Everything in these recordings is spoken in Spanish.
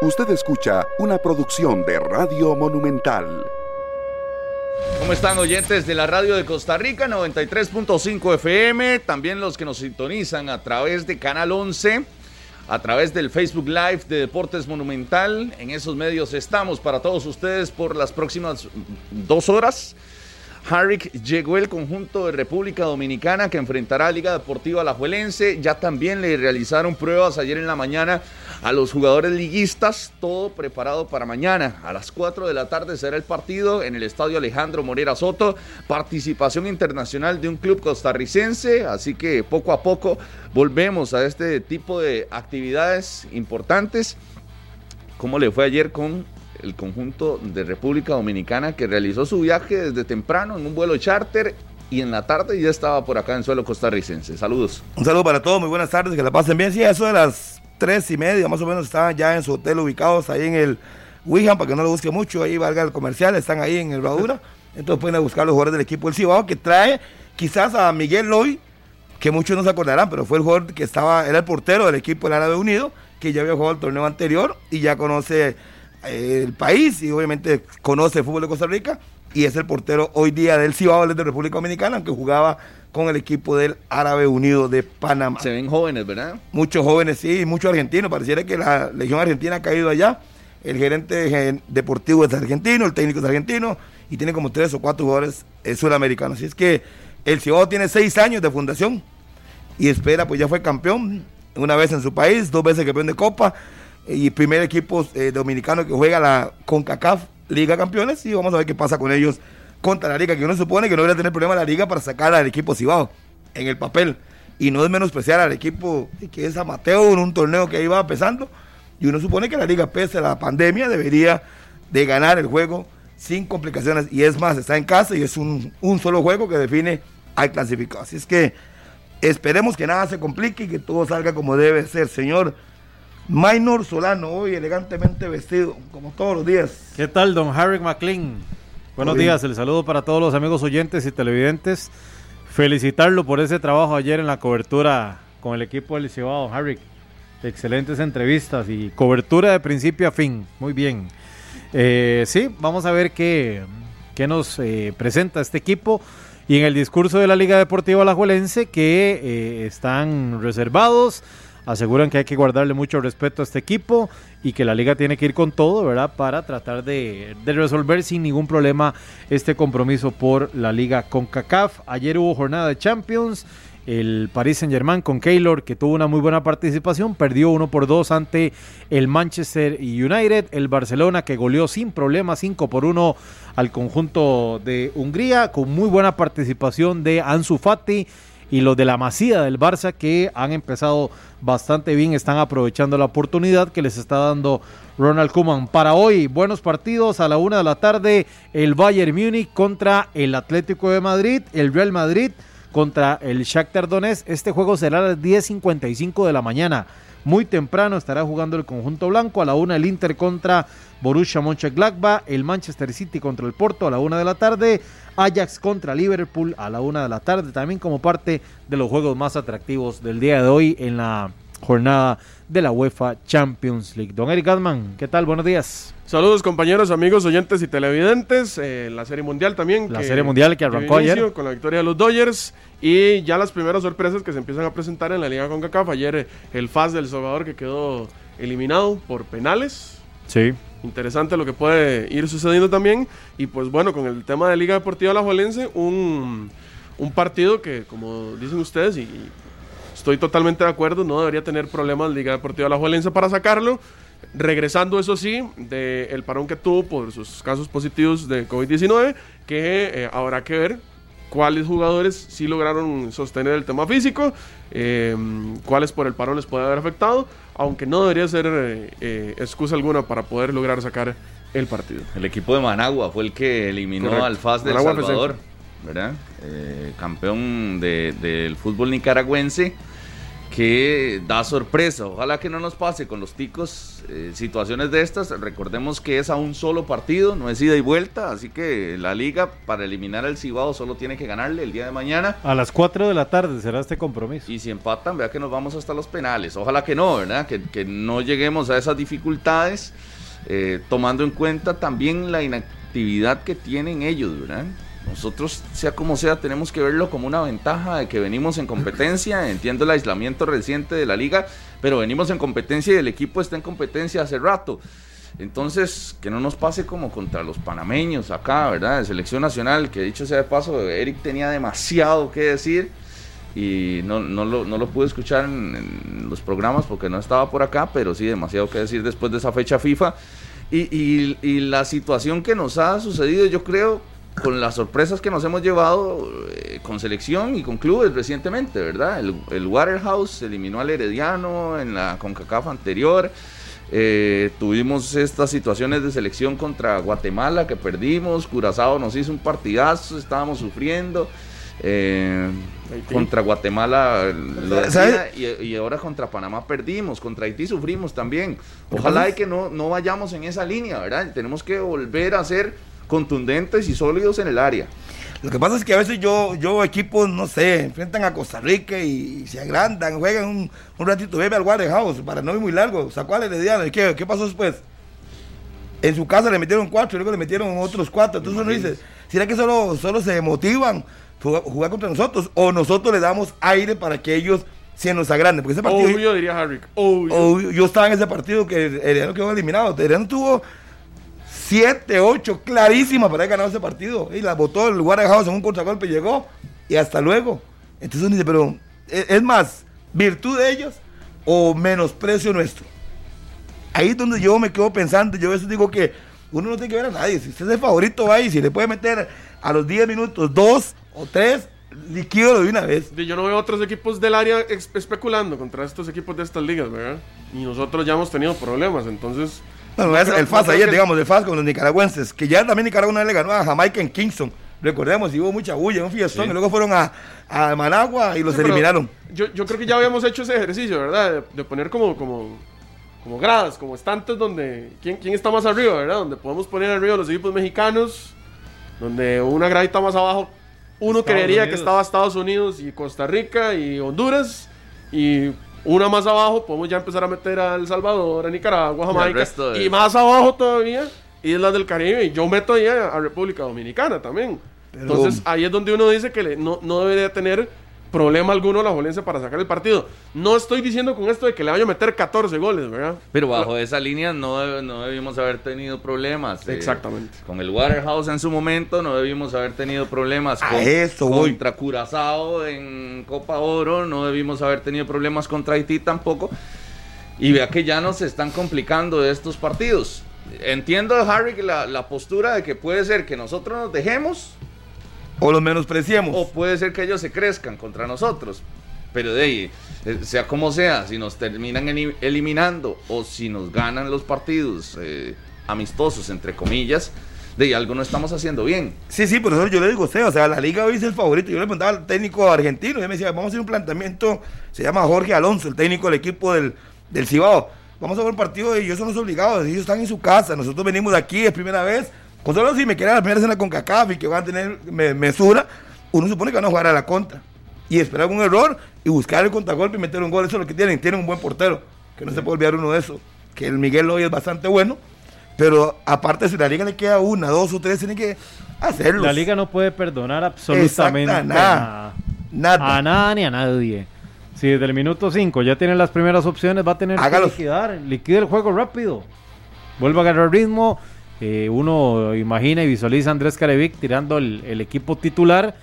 Usted escucha una producción de Radio Monumental. ¿Cómo están oyentes de la radio de Costa Rica 93.5 FM? También los que nos sintonizan a través de Canal 11, a través del Facebook Live de Deportes Monumental. En esos medios estamos para todos ustedes por las próximas dos horas. Harrick llegó el conjunto de República Dominicana que enfrentará a Liga Deportiva Alajuelense. Ya también le realizaron pruebas ayer en la mañana a los jugadores liguistas, todo preparado para mañana. A las 4 de la tarde será el partido en el estadio Alejandro Morera Soto. Participación internacional de un club costarricense, así que poco a poco volvemos a este tipo de actividades importantes. ¿Cómo le fue ayer con el conjunto de República Dominicana que realizó su viaje desde temprano en un vuelo charter y en la tarde ya estaba por acá en suelo costarricense. Saludos. Un saludo para todos, muy buenas tardes, que la pasen bien. Sí, eso de las tres y media más o menos estaban ya en su hotel ubicados ahí en el Wijam, para que no lo busque mucho, ahí valga el comercial, están ahí en el Bradura. Entonces pueden buscar los jugadores del equipo del Cibao que trae quizás a Miguel Loy, que muchos no se acordarán, pero fue el jugador que estaba, era el portero del equipo del Árabe Unido, que ya había jugado el torneo anterior y ya conoce el país y obviamente conoce el fútbol de Costa Rica y es el portero hoy día del Cibao de República Dominicana, aunque jugaba con el equipo del Árabe Unido de Panamá. Se ven jóvenes, ¿verdad? Muchos jóvenes, sí, muchos argentinos. Pareciera que la Legión Argentina ha caído allá. El gerente deportivo es argentino, el técnico es argentino y tiene como tres o cuatro jugadores eh, sudamericanos. Así es que el Cibao tiene seis años de fundación y espera, pues ya fue campeón una vez en su país, dos veces campeón de Copa y primer equipo eh, dominicano que juega la CONCACAF Liga Campeones y vamos a ver qué pasa con ellos contra la liga, que uno supone que no debería tener problema la liga para sacar al equipo Cibao en el papel. Y no es menospreciar al equipo que es amateur en un torneo que iba empezando y uno supone que la liga pese a la pandemia debería de ganar el juego sin complicaciones. Y es más, está en casa y es un solo juego que define al clasificado. Así es que esperemos que nada se complique y que todo salga como debe ser, señor Minor Solano, hoy elegantemente vestido, como todos los días. ¿Qué tal, don Harry McLean? Buenos días, el saludo para todos los amigos oyentes y televidentes. Felicitarlo por ese trabajo ayer en la cobertura con el equipo del Cibao, Harry. Excelentes entrevistas y cobertura de principio a fin. Muy bien. Eh, sí, vamos a ver qué, qué nos eh, presenta este equipo. Y en el discurso de la Liga Deportiva Alajuelense que eh, están reservados aseguran que hay que guardarle mucho respeto a este equipo y que la liga tiene que ir con todo, ¿verdad? Para tratar de, resolver sin ningún problema este compromiso por la liga con CACAF. Ayer hubo jornada de Champions. El Paris Saint Germain con Keylor, que tuvo una muy buena participación, perdió uno por dos ante el Manchester United. El Barcelona, que goleó sin problema 5 por 1 al conjunto de Hungría, con muy buena participación de Ansu Fati y los de la Masía del Barça que han empezado bastante bien, están aprovechando la oportunidad que les está dando Ronald Koeman. Para hoy, buenos partidos a la una de la tarde, el Bayern Múnich contra el Atlético de Madrid, el Real Madrid contra el Shakhtar Donetsk. Este juego será a las 10.55 de la mañana. Muy temprano estará jugando el conjunto blanco. A la una el Inter contra Borussia Mönchengladbach. El Manchester City contra el Porto a la una de la tarde. Ajax contra Liverpool a la una de la tarde. También como parte de los juegos más atractivos del día de hoy en la jornada de la UEFA Champions League. Don Eric Gatman, ¿qué tal? Buenos días. Saludos compañeros, amigos, oyentes y televidentes. Eh, la Serie Mundial también. La Serie Mundial que arrancó ayer. Con la victoria de los Dodgers y ya las primeras sorpresas que se empiezan a presentar en la Liga CONCACAF. Ayer eh, el FAS del Salvador que quedó eliminado por penales. Sí. Interesante lo que puede ir sucediendo también. Y pues bueno, con el tema de Liga Deportiva La un, un partido que, como dicen ustedes, y estoy totalmente de acuerdo, no debería tener problemas Liga Deportiva La Juelense para sacarlo. Regresando, eso sí, del parón que tuvo por sus casos positivos de COVID-19, que eh, habrá que ver cuáles jugadores sí lograron sostener el tema físico, eh, cuáles por el parón les puede haber afectado, aunque no debería ser eh, excusa alguna para poder lograr sacar el partido. El equipo de Managua fue el que eliminó al FAS de El Salvador, ¿verdad? campeón del fútbol nicaragüense que da sorpresa. Ojalá que no nos pase con los ticos eh, situaciones de estas. Recordemos que es a un solo partido, no es ida y vuelta, así que la liga para eliminar al Cibao solo tiene que ganarle el día de mañana. A las 4 de la tarde será este compromiso. Y si empatan, vea que nos vamos hasta los penales. Ojalá que no, ¿verdad? Que, que no lleguemos a esas dificultades, eh, tomando en cuenta también la inactividad que tienen ellos, ¿verdad? Nosotros, sea como sea, tenemos que verlo como una ventaja de que venimos en competencia. Entiendo el aislamiento reciente de la liga, pero venimos en competencia y el equipo está en competencia hace rato. Entonces, que no nos pase como contra los panameños acá, ¿verdad? De selección nacional, que dicho sea de paso, Eric tenía demasiado que decir y no, no, lo, no lo pude escuchar en, en, los programas porque no estaba por acá, pero sí demasiado que decir después de esa fecha FIFA. Y, y, y la situación que nos ha sucedido, yo creo con las sorpresas que nos hemos llevado eh, con selección y con clubes recientemente, ¿verdad? El, el, Waterhouse eliminó al Herediano en la CONCACAF anterior. Eh, tuvimos estas situaciones de selección contra Guatemala que perdimos. Curazao nos hizo un partidazo, estábamos sufriendo. Eh, contra Guatemala y, y, ahora contra Panamá perdimos, contra Haití sufrimos también. Ojalá y que no, no vayamos en esa línea, ¿verdad? Tenemos que volver a ser contundentes y sólidos en el área. Lo que pasa es que a veces yo, yo equipos, no sé, enfrentan a Costa Rica y, se agrandan, juegan un, un ratito, bebe al Waterhouse, para no ir muy largo, sacó a Herediano, ¿qué, ¿qué pasó después? En su casa le metieron cuatro y luego le metieron otros cuatro, entonces uno dice, ¿será que solo, solo se motivan jugar, jugar contra nosotros? O nosotros le damos aire para que ellos se nos agranden, porque ese partido... Obvio, diría Harry. Obvio. obvio. Yo estaba en ese partido que Herediano quedó eliminado, Herediano tuvo 7, 8, clarísima para haber ganado ese partido. Y la votó el Waterhouse en un contragolpe, llegó y hasta luego. Entonces uno dice, pero ¿es más virtud de ellos o menosprecio nuestro? Ahí es donde yo me quedo pensando, yo a veces digo que uno no tiene que ver a nadie. Si usted es el favorito, va y si le puede meter a los 10 minutos dos o tres, líquido de una vez. Yo no veo otros equipos del área especulando contra estos equipos de estas ligas, ¿verdad? Y nosotros ya hemos tenido problemas, entonces... Bueno, el FAS ayer, que... digamos, el FAS con los nicaragüenses, que ya también Nicaragua le ganó a Jamaica en Kingston. Recordemos, y hubo mucha bulla, un fiestón, sí. y luego fueron a, a Managua y los sí, eliminaron. Yo, yo, creo que ya habíamos hecho ese ejercicio, ¿verdad? De, de, poner como, como, como gradas, como estantes donde. ¿quién, ¿Quién está más arriba, verdad? Donde podemos poner arriba los equipos mexicanos, donde una gradita más abajo, uno Estados creería Unidos. que estaba Estados Unidos y Costa Rica y Honduras, y una más abajo podemos ya empezar a meter a El Salvador, a Nicaragua, a Jamaica. Y, y más abajo todavía, Islas del Caribe. Y yo meto ahí a, a República Dominicana también. Pero... Entonces ahí es donde uno dice que le, no, no debería tener problema alguno la Jolense para sacar el partido. No estoy diciendo con esto de que le vaya a meter 14 goles, ¿verdad? Pero bajo esa línea no, no debimos haber tenido problemas. Exactamente. Eh, con el Waterhouse en su momento no debimos haber tenido problemas con, eso contra Curazao en Copa Oro, no debimos haber tenido problemas contra Haití tampoco. Y vea que ya nos están complicando estos partidos. Entiendo, Harry, la, la postura de que puede ser que nosotros nos dejemos o los menospreciemos. O puede ser que ellos se crezcan contra nosotros. Pero de ahí, eh, sea como sea, si nos terminan eliminando o si nos ganan los partidos eh, amistosos, entre comillas, de ahí algo no estamos haciendo bien. Sí, sí, por eso yo le digo a usted, o sea, la liga hoy es el favorito. Yo le preguntaba al técnico argentino y él me decía, vamos a hacer un planteamiento, se llama Jorge Alonso, el técnico del equipo del, del Cibao. Vamos a ver un partido y ellos son los obligados, ellos están en su casa, nosotros venimos de aquí, es primera vez, con solo si me quedan las primeras en la CONCACAF y que van a tener me, mesura, uno supone que van a jugar a la contra. Y esperar un error y buscar el contragolpe y meter un gol. Eso es lo que tienen. Tienen un buen portero. Que no sí. se puede olvidar uno de eso. Que el Miguel hoy es bastante bueno. Pero aparte, si la liga le queda una, dos o tres, tiene que hacerlo. La liga no puede perdonar absolutamente Exacta, nada, nada. A nada ni a nadie. Si desde el minuto 5 ya tiene las primeras opciones, va a tener Hágalos. que liquidar. Liquide el juego rápido. Vuelva a agarrar ritmo eh, uno imagina y visualiza a Andrés Carevic tirando el, equipo titular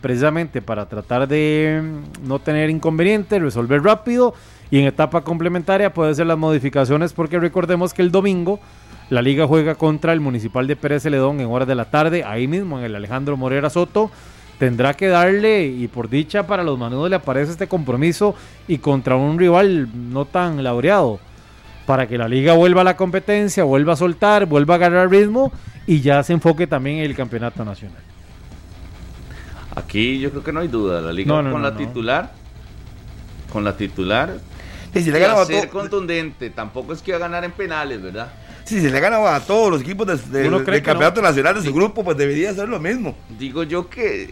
precisamente para tratar de mm, no tener inconveniente, resolver rápido y en etapa complementaria puede ser las modificaciones porque recordemos que el domingo la liga juega contra el Municipal de Pérez Celedón en horas de la tarde, ahí mismo en el Alejandro Morera Soto. Tendrá que darle, y por dicha para los manudos le aparece este compromiso y contra un rival no tan laureado para que la liga vuelva a la competencia, vuelva a soltar, vuelva a agarrar ritmo y ya se enfoque también en el campeonato nacional. Aquí yo creo que no hay duda, la liga no, no, con no, la titular con la titular. Y si le ganaba a ser contundente. Tampoco es que va a ganar en penales, ¿verdad? Sí, si le ganaba a todos los equipos de- campeonato nacional de su grupo, pues debería ser lo mismo. Digo yo que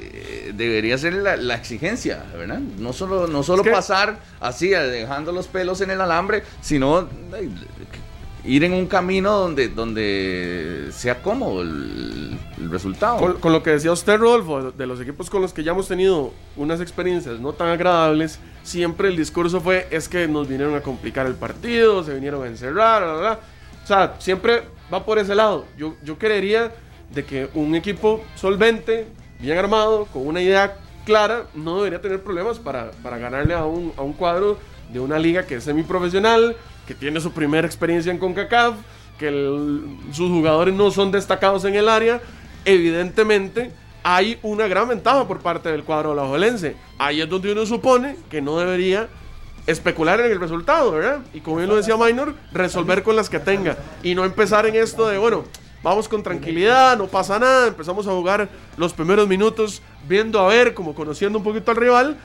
eh, debería ser la, la exigencia, ¿verdad? No solo, no solo Es que- pasar así, eh, dejando los pelos en el alambre, sino eh, ir en un camino donde, donde sea cómodo el, el resultado. Con, con lo que decía usted, Rodolfo, de los equipos con los que ya hemos tenido unas experiencias no tan agradables, siempre el discurso fue, es que nos vinieron a complicar el partido, se vinieron a encerrar, bla, bla, bla. O sea, siempre va por ese lado. Yo, yo creería de que un equipo solvente, bien armado, con una idea clara, no debería tener problemas para, para ganarle a un, a un cuadro de una liga que es semiprofesional, que tiene su primera experiencia en CONCACAF, que sus jugadores no son destacados en el área. Evidentemente, hay una gran ventaja por parte del cuadro alajuelense. Ahí es donde uno supone que no debería especular en el resultado, ¿verdad? Y como bien lo decía Minor, resolver con las que tenga. Y no empezar en esto de, bueno, vamos con tranquilidad, no pasa nada, empezamos a jugar los primeros minutos viendo a ver, como conociendo un poquito al rival,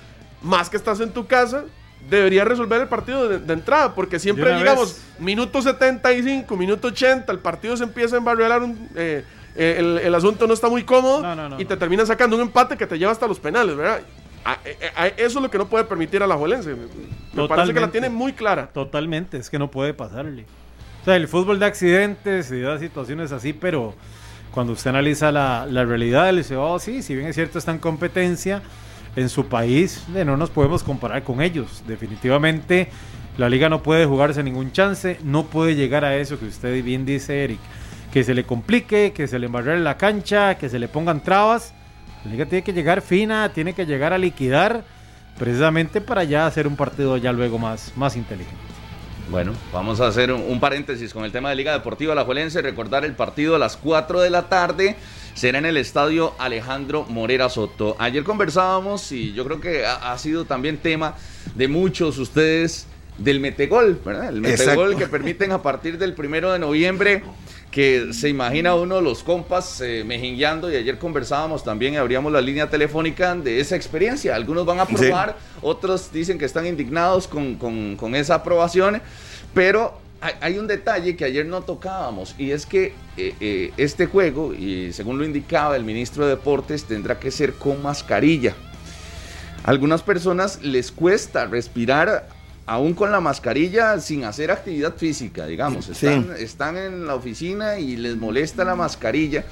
más que estás en tu casa, debería resolver el partido de, de entrada, porque siempre llegamos, vez. minuto 75, minuto 80, el partido se empieza a embarrelar, un, eh, eh, el, el asunto no está muy cómodo No, no, no, y te termina sacando un empate que te lleva hasta los penales, ¿verdad? Eso es lo que no puede permitir a la Juelense. Me parece que la tiene muy clara. Totalmente, es que no puede pasarle. O sea, el fútbol de accidentes y da situaciones así, pero cuando usted analiza la, la realidad del Cibao, sí, si bien es cierto está en competencia en su país, eh, no nos podemos comparar con ellos. Definitivamente la liga no puede jugarse ningún chance, no puede llegar a eso que usted bien dice, Eric, que se le complique, que se le embarre la cancha, que se le pongan trabas. La liga tiene que llegar fina, tiene que llegar a liquidar precisamente para ya hacer un partido ya luego más, más inteligente. Bueno, vamos a hacer un, un paréntesis con el tema de Liga Deportiva Alajuelense. Recordar el partido a las 4 de la tarde será en el estadio Alejandro Morera Soto. Ayer conversábamos y yo creo que ha, ha sido también tema de muchos ustedes del metegol, ¿verdad? El metegol Exacto. que permiten a partir del primero de noviembre que se imagina uno los compas eh, mejingueando y ayer conversábamos también y abríamos la línea telefónica de esa experiencia. Algunos van a Sí. probar, otros dicen que están indignados con, con- con esa aprobación, pero hay, hay un detalle que ayer no tocábamos y es que eh, eh, este juego, y según lo indicaba el ministro de Deportes, tendrá que ser con mascarilla. A algunas personas les cuesta respirar aún con la mascarilla sin hacer actividad física, digamos. Sí. Están, en la oficina y les molesta la mascarilla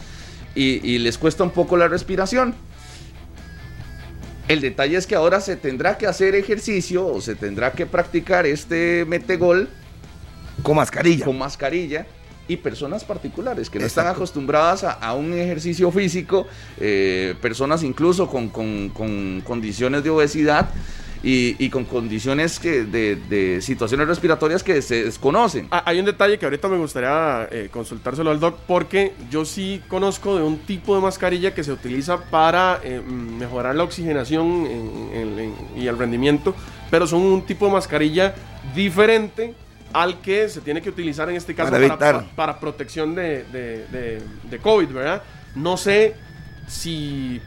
y, y les cuesta un poco la respiración. El detalle es que ahora se tendrá que hacer ejercicio o se tendrá que practicar este metegol Con mascarilla. con mascarilla y personas particulares que no están acostumbradas a, a un ejercicio físico, eh, personas incluso con, con- con condiciones de obesidad y, y con condiciones que, de, de situaciones respiratorias que se desconocen. Ah, Hay un detalle que ahorita me gustaría eh, consultárselo al doc porque yo sí conozco de un tipo de mascarilla que se utiliza para eh, mejorar la oxigenación en- en- en- y el rendimiento, pero son un tipo de mascarilla diferente al que se tiene que utilizar en este caso Para para, protección de, de- de- de COVID, ¿verdad? No sé si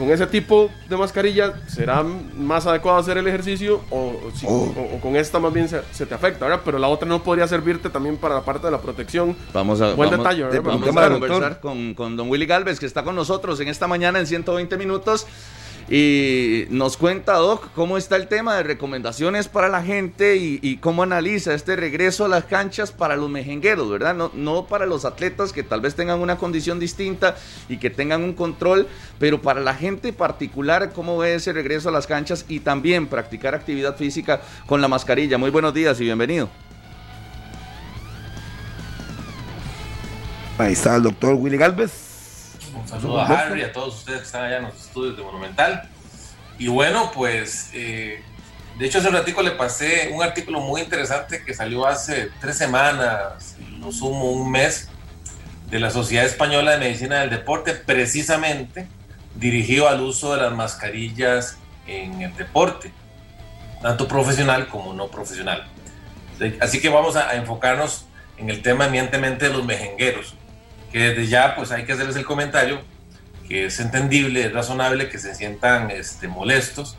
con ese tipo de mascarilla será más adecuado hacer el ejercicio o, si- Oh. o- o con esta más bien se, se te afecta, ¿verdad? Pero la otra no podría servirte también para la parte de la protección. Vamos a, Buen vamos- detalle, ¿verdad? Vamos a conversar con, con don Willy Galvez, que está con nosotros en esta mañana en 120 minutos. Y nos cuenta, Doc, cómo está el tema de recomendaciones para la gente y, cómo analiza este regreso a las canchas para los mejengueros, ¿verdad? No, no para los atletas que tal vez tengan una condición distinta y que tengan un control, pero para la gente particular, cómo ve ese regreso a las canchas y también practicar actividad física con la mascarilla. Muy buenos días y bienvenido. Ahí está el doctor Willy Galvez. Un saludo a Harry, a todos ustedes que están allá en los estudios de Monumental. Y bueno, pues, eh, de hecho hace un ratico le pasé un artículo muy interesante que salió hace tres semanas, lo sumo un mes, de la Sociedad Española de Medicina del Deporte, precisamente dirigido al uso de las mascarillas en el deporte, tanto profesional como no profesional. Así que vamos a, enfocarnos en el tema eminentemente de los mejengueros que desde ya pues hay que hacerles el comentario que es entendible, es razonable que se sientan este, molestos,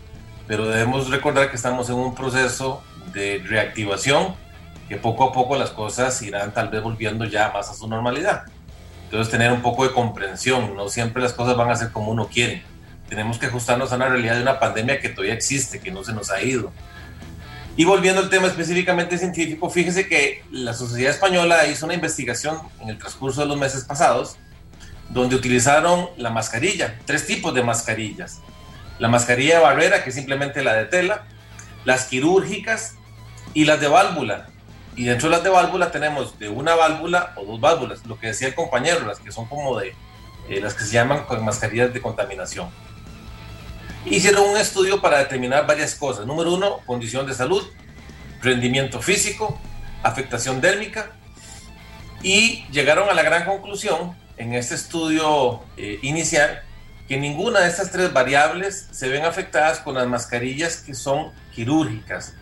pero debemos recordar que estamos en un proceso de reactivación, que poco a poco las cosas irán tal vez volviendo ya más a su normalidad. Entonces tener un poco de comprensión, no siempre las cosas van a ser como uno quiere. Tenemos que ajustarnos a una realidad de una pandemia que todavía existe, que no se nos ha ido. Y volviendo al tema específicamente científico, fíjese que la Sociedad Española hizo una investigación en el transcurso de los meses pasados, donde utilizaron la mascarilla, tres tipos de mascarillas la mascarilla de barrera, que es simplemente la de tela, las quirúrgicas y las de válvula. Y dentro de las de válvula tenemos de una válvula o dos válvulas, lo que decía el compañero, las que son como de eh, las que se llaman mascarillas de contaminación. Hicieron un estudio para determinar varias cosas. Número uno, condición de salud, rendimiento físico, afectación dérmica y llegaron a la gran conclusión en este estudio eh, inicial que ninguna de estas tres variables se ven afectadas con las mascarillas que son quirúrgicas.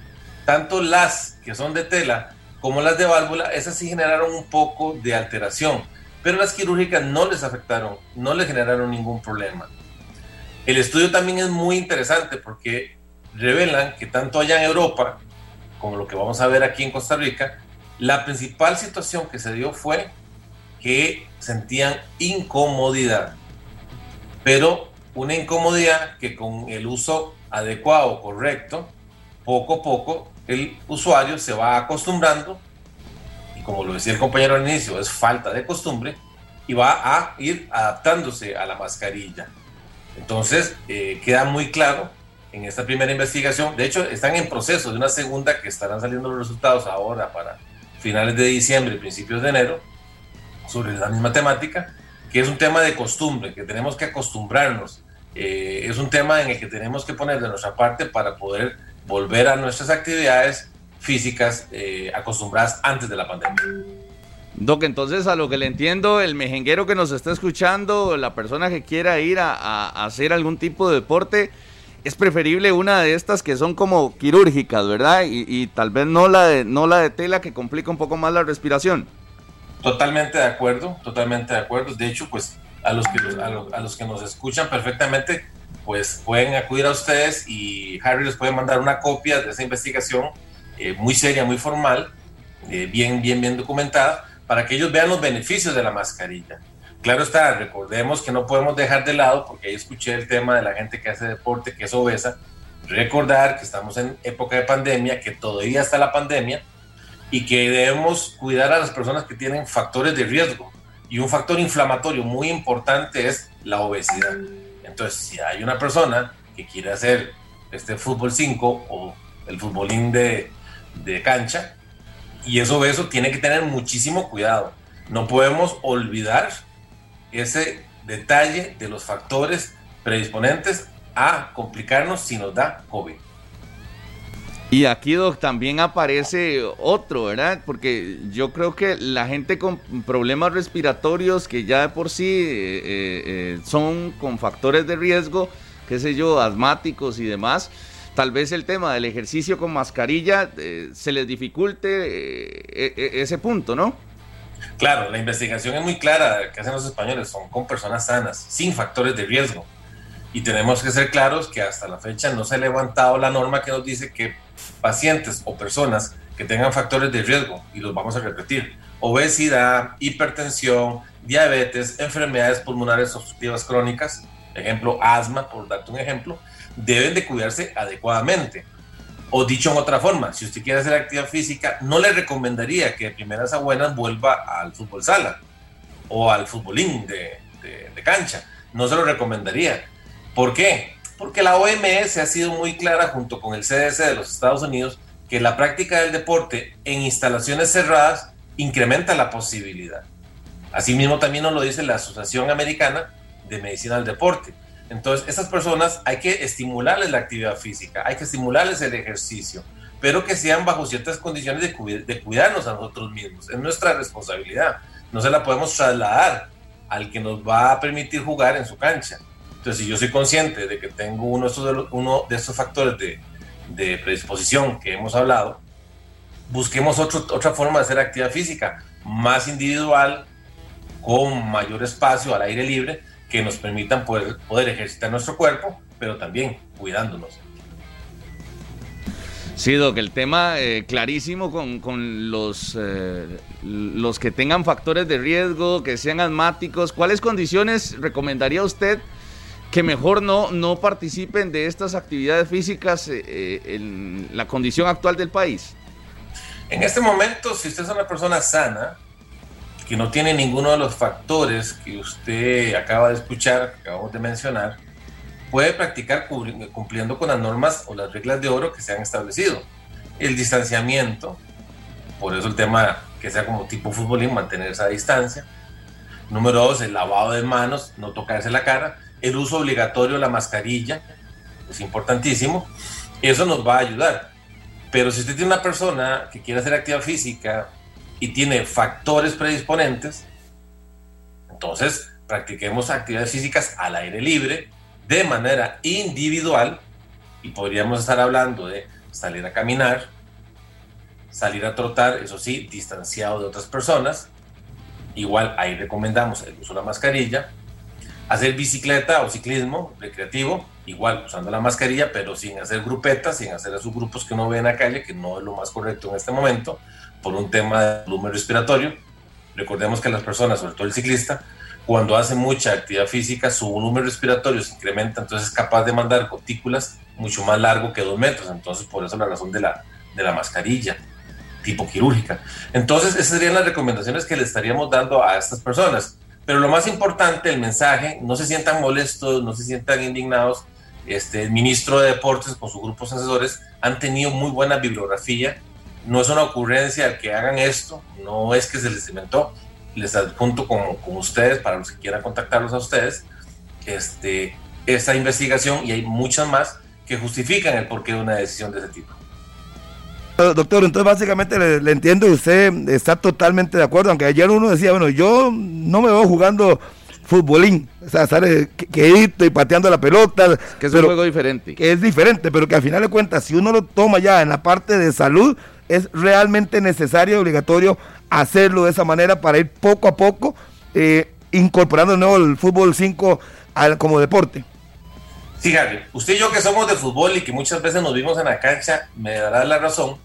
Tanto las que son de tela como las de válvula, esas sí generaron un poco de alteración, pero las quirúrgicas no les afectaron, no les generaron ningún problema. El estudio también es muy interesante porque revelan que tanto allá en Europa como lo que vamos a ver aquí en Costa Rica, la principal situación que se dio fue que sentían incomodidad pero una incomodidad que con el uso adecuado, correcto, poco a poco el usuario se va acostumbrando, y como lo decía el compañero al inicio, es falta de costumbre, y va a ir adaptándose a la mascarilla. Entonces, eh, queda muy claro en esta primera investigación, de hecho, están en proceso de una segunda que estarán saliendo los resultados ahora para finales de diciembre, principios de enero, sobre la misma temática, que es un tema de costumbre, que tenemos que acostumbrarnos. Eh, es un tema en el que tenemos que poner de nuestra parte para poder volver a nuestras actividades físicas eh, acostumbradas antes de la pandemia. Doc, entonces a lo que le entiendo, el mejenguero que nos está escuchando, la persona que quiera ir a, hacer algún tipo de deporte, es preferible una de estas que son como quirúrgicas, ¿verdad? Y, y, tal vez no la, de, no la de tela que complica un poco más la respiración. Totalmente de acuerdo, totalmente de acuerdo. De hecho, pues a los que, a los, que nos escuchan perfectamente, pues pueden acudir a ustedes y Harry les puede mandar una copia de esa investigación eh, muy seria, muy formal, eh, bien, bien, bien documentada, para que ellos vean los beneficios de la mascarilla. Claro está, recordemos que no podemos dejar de lado, porque ahí escuché el tema de la gente que hace deporte, que es obesa, recordar que estamos en época de pandemia, que todavía está la pandemia, y que debemos cuidar a las personas que tienen factores de riesgo. Y un factor inflamatorio muy importante es la obesidad. Entonces, si hay una persona que quiere hacer este fútbol 5 o el futbolín de, de cancha y es obeso, tiene que tener muchísimo cuidado. No podemos olvidar ese detalle de los factores predisponentes a complicarnos si nos da COVID. Y aquí, Doc, también aparece otro, ¿verdad? Porque yo creo que la gente con problemas respiratorios que ya de por sí eh, eh, eh, son con factores de riesgo, qué sé yo, asmáticos y demás, tal vez el tema del ejercicio con mascarilla se les dificulte ese punto, ¿no? Claro, la investigación es muy clara que hacen los españoles, son con personas sanas, sin factores de riesgo. Y tenemos que ser claros que hasta la fecha no se ha levantado la norma que nos dice que pacientes o personas que tengan factores de riesgo, y los vamos a repetir, obesidad, hipertensión, diabetes, enfermedades pulmonares obstructivas crónicas, ejemplo, asma, por darte un ejemplo, deben de cuidarse adecuadamente. O dicho en otra forma, si usted quiere hacer actividad física, no le recomendaría que de primeras a buenas vuelva al fútbol sala o al futbolín de, de cancha. No se lo recomendaría. ¿Por qué? Porque la OMS ha sido muy clara junto con el CDC de los Estados Unidos que la práctica del deporte en instalaciones cerradas incrementa la posibilidad. Asimismo también nos lo dice la Asociación Americana de Medicina del Deporte. Entonces, esas personas hay que estimularles la actividad física, hay que estimularles el ejercicio, pero que sean bajo ciertas condiciones de, de cuidarnos a nosotros mismos. Es nuestra responsabilidad. No se la podemos trasladar al que nos va a permitir jugar en su cancha. Entonces, si yo soy consciente de que tengo uno de estos, factores de, predisposición que hemos hablado, busquemos otra forma de hacer actividad física, más individual, con mayor espacio al aire libre, que nos permitan poder, poder ejercitar nuestro cuerpo, pero también cuidándonos. Sí, Doc, el tema eh, clarísimo con, los, eh, los que tengan factores de riesgo, que sean asmáticos. ¿Cuáles condiciones recomendaría usted que mejor no, no participen de estas actividades físicas eh, en la condición actual del país? En este momento, si usted es una persona sana, que no tiene ninguno de los factores que usted acaba de escuchar, que acabamos de mencionar, puede practicar cumpliendo con las normas o las reglas de oro que se han establecido. El distanciamiento, por eso el tema que sea como tipo futbolín, mantener esa distancia. Número dos, el lavado de manos, no tocarse la cara. El uso obligatorio de la mascarilla, es importantísimo. Eso nos va a ayudar. Pero si usted tiene una persona que quiere hacer actividad física y tiene factores predisponentes, entonces practiquemos actividades físicas al aire libre, de manera individual y podríamos estar hablando de salir a caminar, salir a trotar, eso sí, distanciado de otras personas. Igual ahí recomendamos el uso de la mascarilla. Hacer bicicleta o ciclismo recreativo, igual usando la mascarilla, pero sin hacer grupetas, sin hacer esos grupos que uno ve en calle, que no es lo más correcto en este momento, por un tema de volumen respiratorio. Recordemos que las personas, sobre todo el ciclista, cuando hace mucha actividad física, su volumen respiratorio se incrementa, entonces es capaz de mandar gotículas mucho más largo que dos metros. Entonces, por eso la razón de la, de la mascarilla tipo quirúrgica. Entonces, esas serían las recomendaciones que le estaríamos dando a estas personas. Pero lo más importante, el mensaje, no se sientan molestos, no se sientan indignados. Este, el ministro de Deportes con sus grupos asesores han tenido muy buena bibliografía. No es una ocurrencia que hagan esto, no es que se les inventó, les adjunto con, con ustedes, para los que quieran contactarlos a ustedes, este, esa investigación y hay muchas más que justifican el porqué de una decisión de ese tipo. Doctor, entonces básicamente le, entiendo y usted está totalmente de acuerdo, aunque ayer uno decía, bueno, yo no me veo jugando futbolín, o sea, estar quedito y pateando la pelota. Que es un juego diferente. Que es diferente, pero que al final de cuentas, si uno lo toma ya en la parte de salud, es realmente necesario y obligatorio hacerlo de esa manera para ir poco a poco eh, incorporando de nuevo el fútbol 5 como deporte. Sí, Gary, usted y yo que somos de fútbol y que muchas veces nos vimos en la cancha, me dará la razón.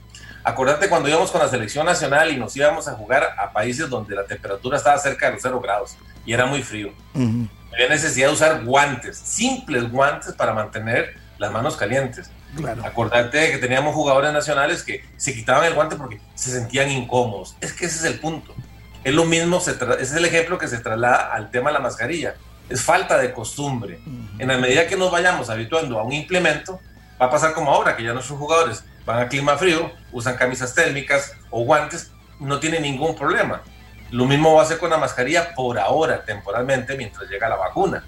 Acordate cuando íbamos con la selección nacional y nos íbamos a jugar a países donde la temperatura estaba cerca de los 0 grados y era muy frío. Había necesidad de usar guantes, simples guantes para mantener las manos calientes. Acordate de que teníamos jugadores nacionales que se quitaban el guante porque se sentían incómodos. Es que ese es el punto. Es lo mismo, ese es el ejemplo que se traslada al tema de la mascarilla. Es falta de costumbre. En la medida que nos vayamos habituando a un implemento, va a pasar como ahora, que ya nuestros jugadores van a clima frío, usan camisas térmicas o guantes, no tiene ningún problema. Lo mismo va a ser con la mascarilla por ahora, temporalmente, mientras llega la vacuna.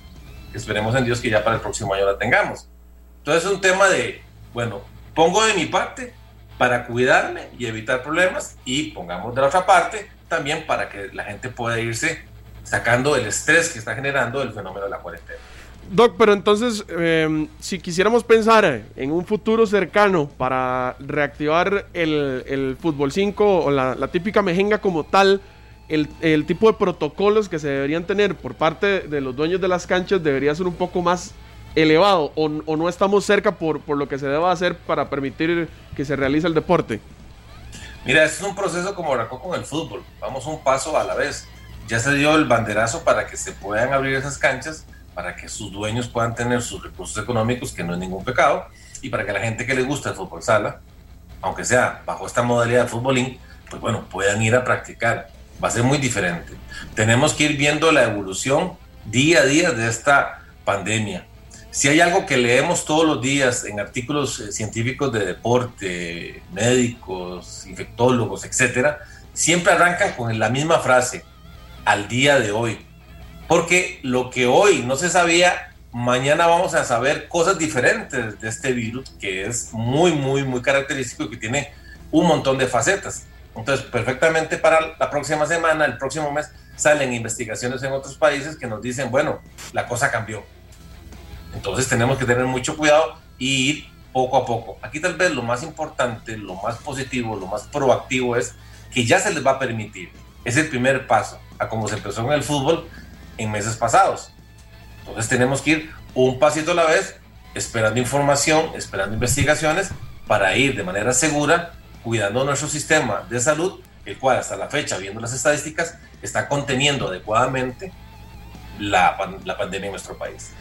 Esperemos en Dios que ya para el próximo año la tengamos. Entonces es un tema de bueno, pongo de mi parte para cuidarme y evitar problemas y pongamos de la otra parte también para que la gente pueda irse sacando el estrés que está generando el fenómeno de la cuarentena. Doc, pero entonces, em, si quisiéramos pensar en un futuro cercano para reactivar el, el fútbol 5 o la, la, típica mejenga como tal, el, el, tipo de protocolos que se deberían tener por parte de los dueños de las canchas debería ser un poco más elevado o, no estamos cerca por, por, lo que se deba hacer para permitir que se realice el deporte? Mira, es un proceso como arrancó con el fútbol. Vamos un paso a la vez. Ya se dio el banderazo para que se puedan abrir esas canchas, para que sus dueños puedan tener sus recursos económicos, que no es ningún pecado, y para que la gente que le gusta el fútbol sala, aunque sea bajo esta modalidad de futbolín, pues bueno, puedan ir a practicar. Va a ser muy diferente. Tenemos que ir viendo la evolución día a día de esta pandemia si hay algo que leemos todos los días en artículos eh, científicos de deporte, médicos, infectólogos, etcétera, siempre arrancan con la misma frase, al día de hoy. Porque lo que hoy no se sabía, mañana vamos a saber cosas diferentes de este virus, que es muy, muy, muy característico y que tiene un montón de facetas. Entonces, perfectamente para la próxima semana, el próximo mes, salen investigaciones en otros países que nos dicen, bueno, la cosa cambió entonces tenemos que tener mucho cuidado y ir poco a poco. Aquí tal vez lo más importante, lo más positivo, lo más proactivo es que ya se les va a permitir. Es el primer paso a como se empezó en el fútbol en meses pasados. Entonces tenemos que ir un pasito a la vez, esperando información, esperando investigaciones para ir de manera segura cuidando nuestro sistema de salud, el cual hasta la fecha, viendo las estadísticas, está conteniendo adecuadamente la, la pandemia en nuestro país.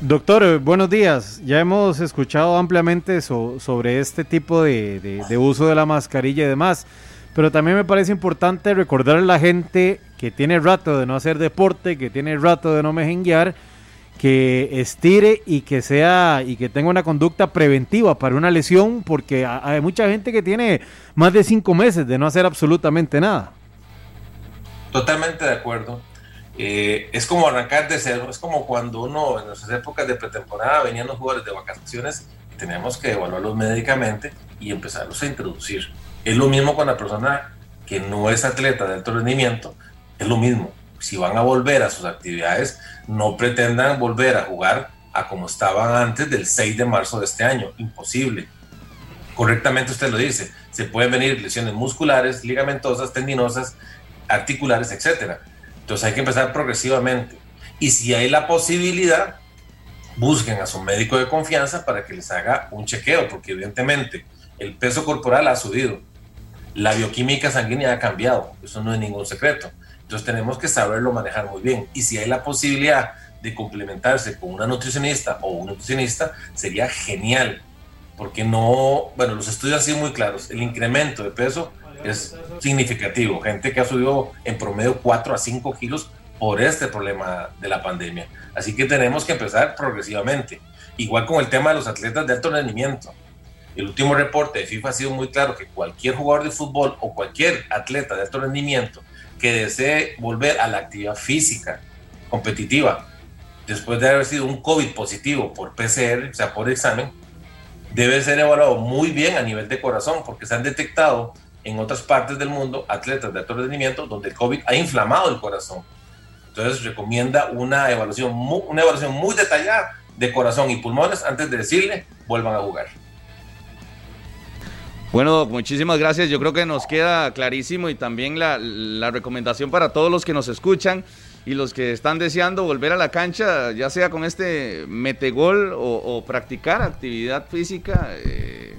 Doctor, eh, buenos días. Ya hemos escuchado ampliamente sobre este tipo de, uso de la mascarilla y demás, pero también me parece importante recordar a la gente que tiene rato de no hacer deporte, que tiene rato de no mejenguear, que estire y que sea y que tenga una conducta preventiva para una lesión, porque hay mucha gente que tiene más de cinco meses de no hacer absolutamente nada. Totalmente de acuerdo. Eh, es como arrancar de cero, es como cuando uno en nuestras épocas de pretemporada venían los jugadores de vacaciones y teníamos que evaluarlos médicamente y empezarlos a introducir. Es lo mismo con la persona que no es atleta de alto rendimiento, es lo mismo. Si van a volver a sus actividades, no pretendan volver a jugar a como estaban antes del 6 de marzo de este año. Imposible. Correctamente usted lo dice. Se pueden venir lesiones musculares, ligamentosas, tendinosas, articulares, etcétera entonces hay que empezar progresivamente. Y si hay la posibilidad, busquen a su médico de confianza para que les haga un chequeo, porque evidentemente el peso corporal ha subido, la bioquímica sanguínea ha cambiado, eso no es ningún secreto. Entonces tenemos que saberlo manejar muy bien. Y si hay la posibilidad de complementarse con una nutricionista o un nutricionista, sería genial, porque no, bueno, los estudios han sido muy claros, el incremento de peso es significativo. Gente que ha subido en promedio 4 a 5 kilos por este problema de la pandemia. Así que tenemos que empezar progresivamente. Igual con el tema de los atletas de alto rendimiento. El último reporte de FIFA ha sido muy claro que cualquier jugador de fútbol o cualquier atleta de alto rendimiento que desee volver a la actividad física competitiva después de haber sido un COVID positivo por PCR, o sea, por examen, debe ser evaluado muy bien a nivel de corazón porque se han detectado en otras partes del mundo atletas de alto rendimiento donde el COVID ha inflamado el corazón. Entonces recomienda una evaluación, muy, una evaluación muy detallada de corazón y pulmones antes de decirle vuelvan a jugar. Bueno, muchísimas gracias. Yo creo que nos queda clarísimo y también la, la, recomendación para todos los que nos escuchan y los que están deseando volver a la cancha, ya sea con este metegol o, practicar actividad física eh,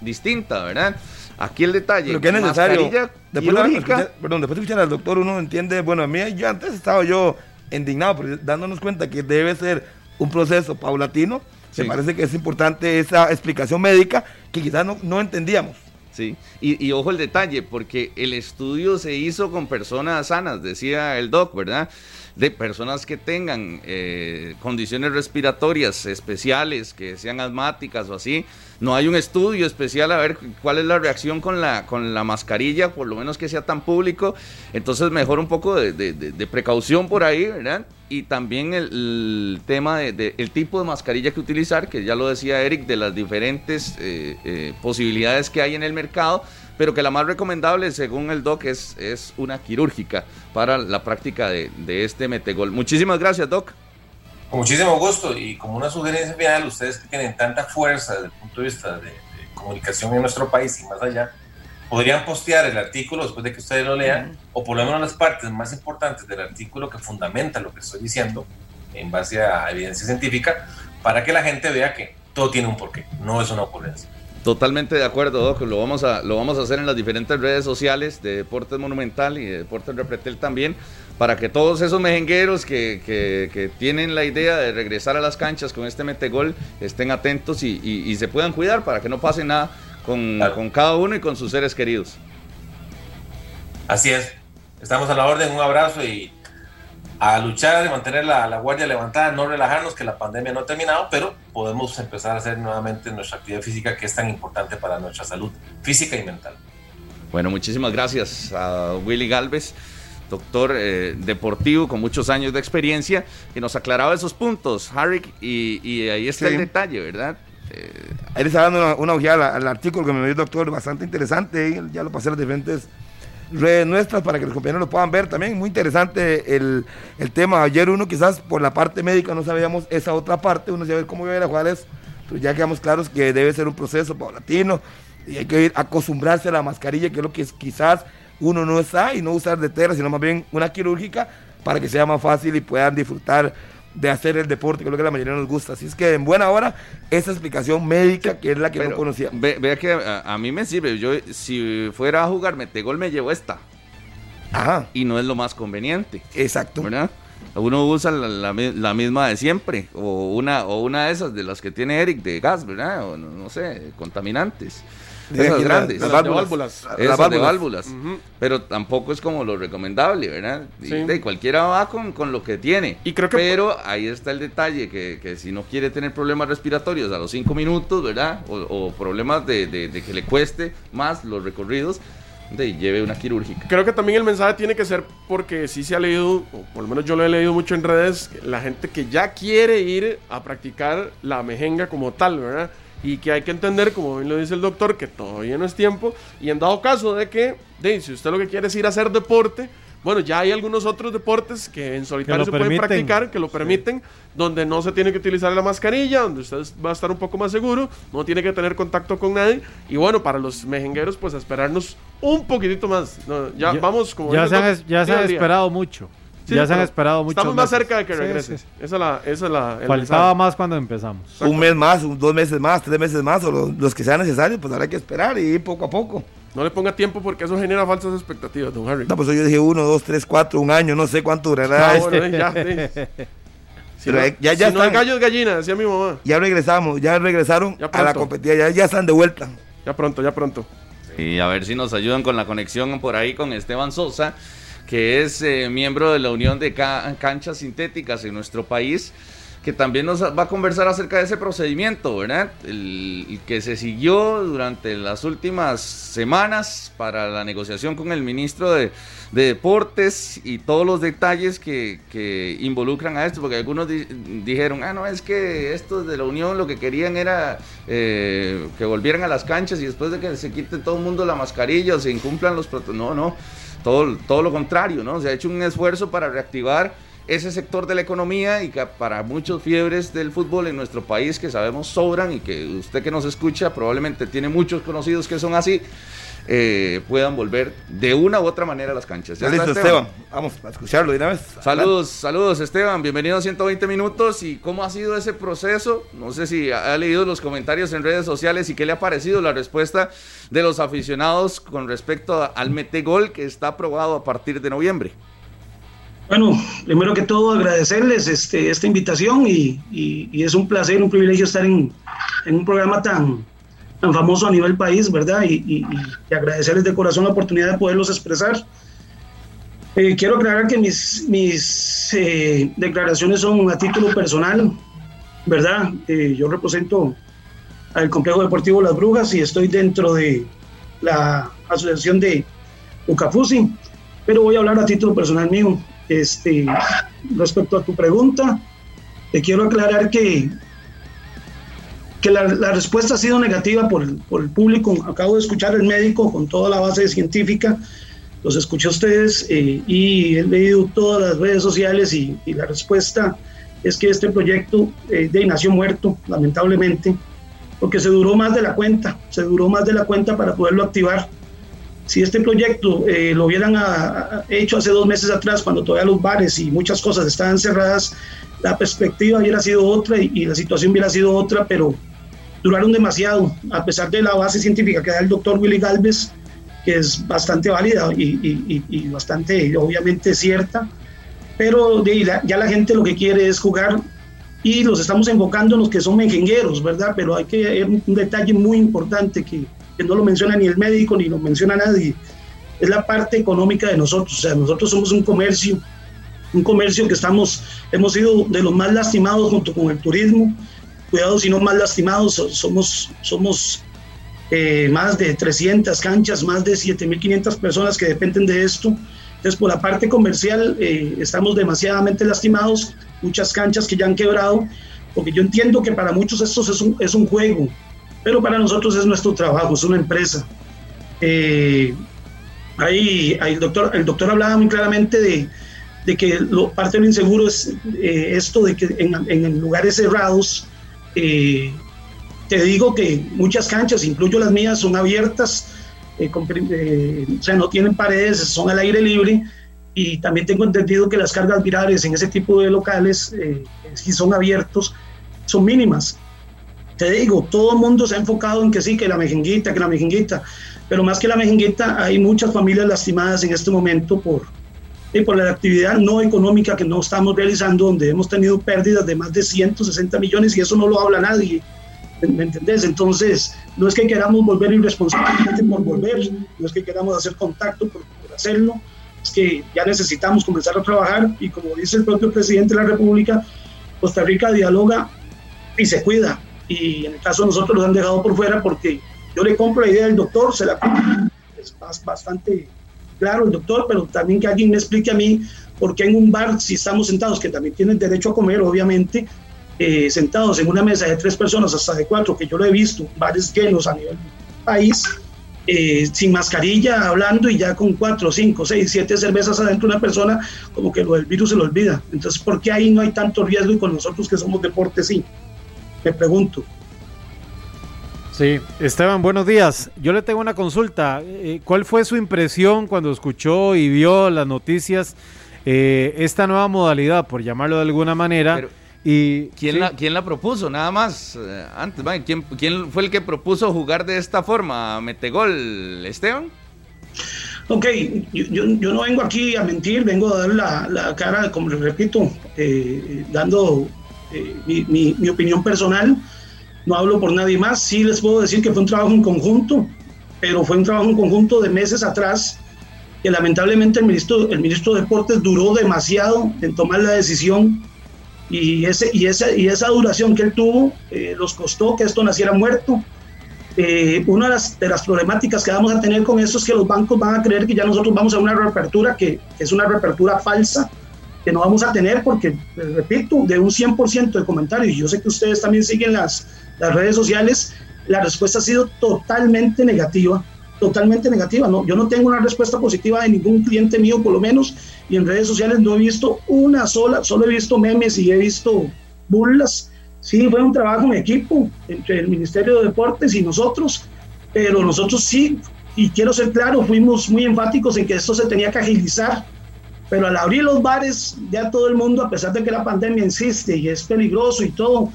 distinta, ¿verdad? Aquí el detalle. Lo que es necesario. Después de, escuchar, perdón, después de escuchar al doctor, uno entiende. Bueno, a mí, yo antes estaba yo indignado, pero dándonos cuenta que debe ser un proceso paulatino. Me parece que es importante esa explicación médica que quizás no, no entendíamos. Sí, y, y, ojo el detalle, porque el estudio se hizo con personas sanas, decía el doc, ¿verdad? De personas que tengan eh, condiciones respiratorias especiales, que sean asmáticas o así. No hay un estudio especial a ver cuál es la reacción con la, con la mascarilla, por lo menos que sea tan público. Entonces, mejor un poco de, precaución por ahí, ¿verdad? Y también el, tema del el tipo de mascarilla que utilizar, que ya lo decía Eric, de las diferentes eh, eh, posibilidades que hay en el mercado pero que la más recomendable, según el doc, es, es una quirúrgica para la práctica de, este metegol. Muchísimas gracias, doc. Con muchísimo gusto y como una sugerencia final, ustedes que tienen tanta fuerza desde el punto de vista de, comunicación en nuestro país y más allá, podrían postear el artículo después de que ustedes lo lean, o por lo menos las partes más importantes del artículo que fundamenta lo que estoy diciendo en base a evidencia científica, para que la gente vea que todo tiene un porqué, no es una ocurrencia. Totalmente de acuerdo, Doc. Lo vamos, a, lo vamos a hacer en las diferentes redes sociales de Deportes Monumental y de Deportes Repretel también, para que todos esos mejengueros que, que, tienen la idea de regresar a las canchas con este metegol estén atentos y, y, se puedan cuidar para que no pase nada con, con cada uno y con sus seres queridos. Así es. Estamos a la orden. Un abrazo y a luchar y mantener la, guardia levantada, no relajarnos, que la pandemia no ha terminado, pero podemos empezar a hacer nuevamente nuestra actividad física que es tan importante para nuestra salud física y mental. Bueno, muchísimas gracias a Willy Galvez, doctor eh, deportivo con muchos años de experiencia, que nos aclaraba esos puntos, Harry, y, ahí está el detalle, ¿verdad? Eh, ahí le está dando una, una ojeada al, artículo que me dio el doctor, bastante interesante, ya lo pasé a las diferentes redes nuestras para que los compañeros lo puedan ver también. Muy interesante el, tema. Ayer uno quizás por la parte médica no sabíamos esa otra parte, uno sabe cómo iba a jugar eso, pero ya quedamos claros que debe ser un proceso paulatino y hay que ir acostumbrarse a la mascarilla, que es lo que quizás uno no está y no usar de tela, sino más bien una quirúrgica para que sea más fácil y puedan disfrutar de hacer el deporte, que es lo que la mayoría nos gusta. Así es que en buena hora, esa explicación médica, que es la que no conocía. vea que a, mí me sirve. Yo, si fuera a jugar gol me llevo esta. Ajá. Y no es lo más conveniente. Exacto. ¿Verdad? Uno usa la, misma de siempre, o una, o una de esas de las que tiene Eric de gas, ¿verdad? O no sé, contaminantes. Esas grandes. Las válvulas. Esas de válvulas. Pero tampoco es como lo recomendable, ¿verdad? Y, cualquiera va con, con, lo que tiene. Y creo que Pero ahí está el detalle, que, que, si no quiere tener problemas respiratorios a los cinco minutos, ¿verdad? O, problemas de, de, que le cueste más los recorridos, de lleve una quirúrgica. Creo que también el mensaje tiene que ser porque sí se ha leído, o por lo menos yo lo he leído mucho en redes, la gente que ya quiere ir a practicar la mejenga como tal, ¿verdad? Y que hay que entender, como bien lo dice el doctor, que todavía no es tiempo y en dado caso de que, de, si usted lo que quiere es ir a hacer deporte, bueno, ya hay algunos otros deportes que en solitario se pueden practicar, que lo permiten, donde no se tiene que utilizar la mascarilla, donde usted va a estar un poco más seguro, no tiene que tener contacto con nadie. Y bueno, para los mejengueros, pues esperarnos un poquitito más. ya, vamos como... Ya se han, ya se han esperado mucho ya se han esperado mucho. Estamos más cerca de que regrese. esa es la. Esa es la Faltaba más cuando empezamos. Un mes más, dos meses más, tres meses más, o los, que sean necesarios, pues habrá que esperar y ir poco a poco. No le ponga tiempo porque eso genera falsas expectativas, don Harry. No, pues yo dije uno, dos, tres, cuatro, un año, no sé cuánto durará. este. ya, Si, no, ya, ya hay gallos gallinas, decía mi mamá. Ya regresamos, ya regresaron a la competición, ya, ya están de vuelta. Ya pronto, ya pronto. Y a ver si nos ayudan con la conexión por ahí con Esteban Sosa que es eh, miembro de la Unión de Canchas Sintéticas en nuestro país, que también nos va a conversar acerca de ese procedimiento, ¿verdad? El, que se siguió durante las últimas semanas para la negociación con el ministro de, Deportes y todos los detalles que, involucran a esto, porque algunos dijeron, ah, no, es que estos de la Unión lo que querían era eh, que volvieran a las canchas y después de que se quite todo el mundo la mascarilla o se incumplan los protocolos. No, no todo, todo lo contrario, ¿no? Se ha hecho un esfuerzo para reactivar ese sector de la economía y que para muchos fiebres del fútbol en nuestro país que sabemos sobran y que usted que nos escucha probablemente tiene muchos conocidos que son así, eh, puedan volver de una u otra manera a las canchas. ¿Ya listo, Esteban? Vamos a escucharlo de una vez. Saludos, saludos Esteban, bienvenido a 120 minutos. ¿Y cómo ha sido ese proceso? No sé si ha leído los comentarios en redes sociales y qué le ha parecido la respuesta de los aficionados con respecto al Metegol que está aprobado a partir de noviembre. Bueno, primero que todo agradecerles este, esta invitación y, es un placer, un privilegio estar en, en un programa tan, tan famoso a nivel país, ¿verdad? Y, agradecerles de corazón la oportunidad de poderlos expresar. Eh, quiero aclarar que mis, mis eh, declaraciones son a título personal, ¿verdad? Eh, yo represento al Complejo Deportivo Las Brujas y estoy dentro de la asociación de Ucafusi, pero voy a hablar a título personal mío. Este, respecto a tu pregunta, te quiero aclarar que que la, respuesta ha sido negativa por, el público. Acabo de escuchar el médico con toda la base científica, los escuché a ustedes eh, y he leído todas las redes sociales y, la respuesta es que este proyecto eh, de nació muerto, lamentablemente, porque se duró más de la cuenta, se duró más de la cuenta para poderlo activar. Si este proyecto eh, lo hubieran hecho hace dos meses atrás, cuando todavía los bares y muchas cosas estaban cerradas, la perspectiva hubiera sido otra y, y la situación hubiera sido otra, pero duraron demasiado, a pesar de la base científica que da el doctor Willy Galvez, que es bastante válida y, bastante, obviamente, cierta, pero ya la gente lo que quiere es jugar y los estamos enfocando en los que son mejengueros, ¿verdad? Pero hay que un, un detalle muy importante que, que, no lo menciona ni el médico ni lo menciona nadie, es la parte económica de nosotros, o sea, nosotros somos un comercio, un comercio que estamos, hemos sido de los más lastimados junto con el turismo, cuidados y no más lastimados. Somos, somos eh, más de 300 canchas, más de 7.500 personas que dependen de esto. Entonces, por la parte comercial, eh, estamos demasiadamente lastimados, muchas canchas que ya han quebrado, porque yo entiendo que para muchos esto es un, es un juego, pero para nosotros es nuestro trabajo, es una empresa. Eh, ahí, el, doctor, el doctor hablaba muy claramente de, de que lo, parte de lo inseguro es esto de que en, en lugares cerrados eh, te digo que muchas canchas, incluyo las mías, son abiertas, eh, eh, o sea, no tienen paredes, son al aire libre y también tengo entendido que las cargas virales en ese tipo de locales, eh, si son abiertos, son mínimas. Te digo, todo el mundo se ha enfocado en que sí, que la mejenguita, que la mejenguita, pero más que la mejenguita, hay muchas familias lastimadas en este momento por, por la actividad no económica que no estamos realizando, donde hemos tenido pérdidas de más de 160 millones y eso no lo habla nadie. ¿Me entendés? Entonces, no es que queramos volver irresponsablemente por volver, no es que queramos hacer contacto por, hacerlo, es que ya necesitamos comenzar a trabajar y como dice el propio presidente de la República, Costa Rica dialoga y se cuida. Y en el caso de nosotros los han dejado por fuera porque yo le compro la idea del doctor, se la compro. Es bastante claro el doctor, pero también que alguien me explique a mí por qué en un bar, si estamos sentados, que también tienen derecho a comer, obviamente, eh, sentados en una mesa de tres personas, hasta de cuatro, que yo lo he visto, bares llenos a nivel país, eh, sin mascarilla, hablando y ya con cuatro, cinco, seis, siete cervezas adentro de una persona, como que lo del virus se lo olvida. Entonces, ¿por qué ahí no hay tanto riesgo y con nosotros que somos deporte sí? Me pregunto. Sí, Esteban, buenos días. Yo le tengo una consulta. Eh, ¿Cuál fue su impresión cuando escuchó y vio las noticias, eh, esta nueva modalidad, por llamarlo de alguna manera? y ¿quién, la, ¿Quién la propuso? Nada más, eh, antes, ¿quién, ¿quién fue el que propuso jugar de esta forma? ¿Metegol, Esteban? Ok, yo, yo, no vengo aquí a mentir, vengo a dar la, la cara, como les repito, dando mi, mi, mi opinión personal no hablo por nadie más, sí les puedo decir que fue un trabajo en conjunto, pero fue un trabajo en conjunto de meses atrás, que lamentablemente el ministro, el ministro de Deportes duró demasiado en tomar la decisión y, ese, y, esa, y esa duración que él tuvo eh, los costó que esto naciera muerto. Eh, una de las, de las, problemáticas que vamos a tener con esto es que los bancos van a creer que ya nosotros vamos a una reapertura que, que es una reapertura falsa, que no vamos a tener porque, repito, de un 100% de comentarios, yo sé que ustedes también siguen las, las redes sociales, la respuesta ha sido totalmente negativa, totalmente negativa. No, yo no tengo una respuesta positiva de ningún cliente mío, por lo menos, y en redes sociales no he visto una sola, solo he visto memes y he visto burlas. Sí, fue un trabajo en equipo entre el Ministerio de Deportes y nosotros, pero nosotros sí, y quiero ser claro, fuimos muy enfáticos en que esto se tenía que agilizar pero al abrir los bares, ya todo el mundo, a pesar de que la pandemia insiste y es peligroso y todo,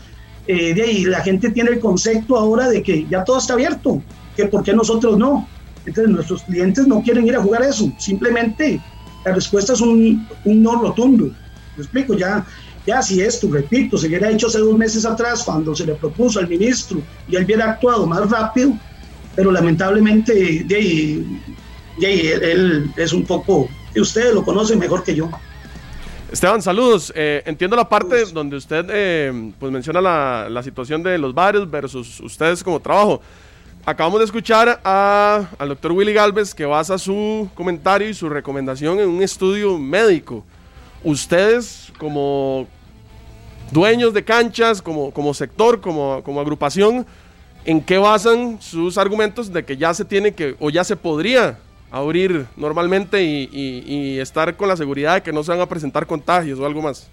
eh, de ahí la gente tiene el concepto ahora de que ya todo está abierto, que por qué nosotros no. Entonces nuestros clientes no quieren ir a jugar eso, simplemente la respuesta es un, un no rotundo. Me explico, ya, ya si esto, repito, se hubiera hecho hace dos meses atrás cuando se le propuso al ministro y él hubiera actuado más rápido, pero lamentablemente de ahí, de ahí, él es un poco ustedes lo conocen mejor que yo. Esteban, saludos. Eh, entiendo la parte donde usted eh, pues menciona la, la, situación de los bares versus ustedes como trabajo. Acabamos de escuchar a, al doctor Willy Galvez que basa su comentario y su recomendación en un estudio médico. Ustedes como dueños de canchas, como, como sector, como, como agrupación, ¿en qué basan sus argumentos de que ya se tiene que o ya se podría abrir normalmente y, estar con la seguridad de que no se van a presentar contagios o algo más?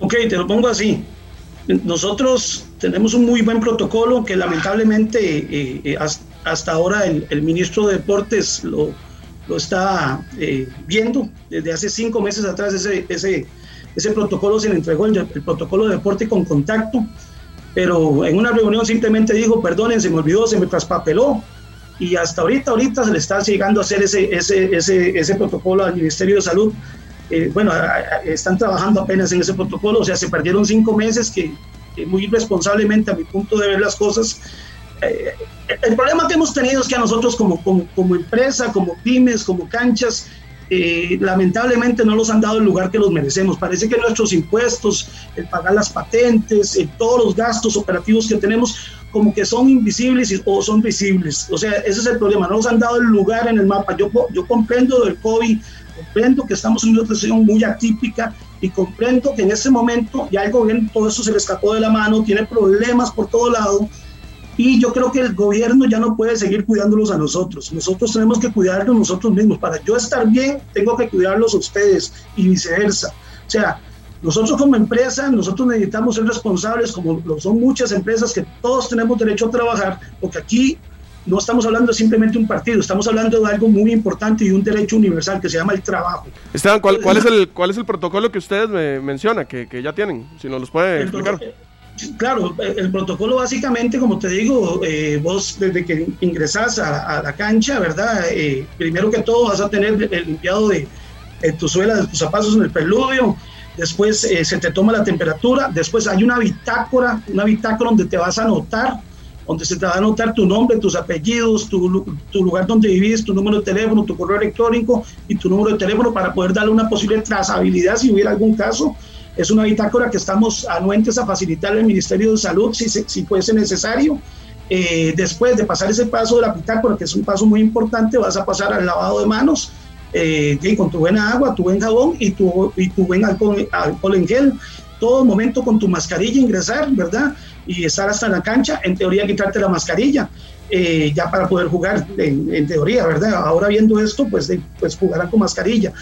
Ok, te lo pongo así. Nosotros tenemos un muy buen protocolo que lamentablemente eh, eh, hasta ahora el, ministro de Deportes lo, lo está eh, viendo. Desde hace cinco meses atrás ese, ese, ese protocolo se le entregó, el, el, protocolo de deporte con contacto, pero en una reunión simplemente dijo, perdonen, se me olvidó, se me traspapeló y hasta ahorita, ahorita se le está llegando a hacer ese, ese, ese, ese protocolo al Ministerio de Salud. Eh, bueno, están trabajando apenas en ese protocolo, o sea, se perdieron cinco meses que, muy irresponsablemente a mi punto de ver las cosas. Eh, el problema que hemos tenido es que a nosotros como, como, como empresa, como pymes, como canchas, eh, lamentablemente no nos han dado el lugar que los merecemos. Parece que nuestros impuestos, el pagar las patentes, todos los gastos operativos que tenemos, como que son invisibles o son visibles. O sea, ese es el problema, no nos han dado el lugar en el mapa. Yo, yo comprendo del COVID, comprendo que estamos en una situación muy atípica y comprendo que en ese momento ya el gobierno todo eso se le escapó de la mano, tiene problemas por todo lado y yo creo que el gobierno ya no puede seguir cuidándolos a nosotros. Nosotros tenemos que cuidarnos nosotros mismos. Para yo estar bien, tengo que cuidarlos a ustedes y viceversa. O sea, nosotros como empresa, nosotros necesitamos ser responsables, como lo son muchas empresas, que todos tenemos derecho a trabajar, porque aquí no estamos hablando de simplemente un partido, estamos hablando de algo muy importante y un derecho universal que se llama el trabajo. Esteban, ¿cuál, cuál es, el, cuál es el protocolo que ustedes me mencionan, que, que ya tienen? Si nos los puede explicar. Claro, el protocolo básicamente, como te digo, eh, vos desde que ingresás a, la cancha, ¿verdad? Eh, primero que todo vas a tener el limpiado de, tus suelas, de tus zapatos en el preludio, después eh, se te toma la temperatura, después hay una bitácora, una bitácora donde te vas a anotar, donde se te va a anotar tu nombre, tus apellidos, tu, tu lugar donde vivís, tu número de teléfono, tu correo electrónico y tu número de teléfono para poder darle una posible trazabilidad si hubiera algún caso es una bitácora que estamos anuentes a facilitar al Ministerio de Salud si, si fuese necesario. Eh, después de pasar ese paso de la bitácora, que es un paso muy importante, vas a pasar al lavado de manos eh, con tu buena agua, tu buen jabón y tu, y tu buen alcohol, alcohol en gel. Todo momento con tu mascarilla ingresar, ¿verdad? Y estar hasta la cancha, en teoría quitarte la mascarilla. Eh, ya para poder jugar en, teoría, ¿verdad? Ahora viendo esto, pues, pues jugarán con mascarilla.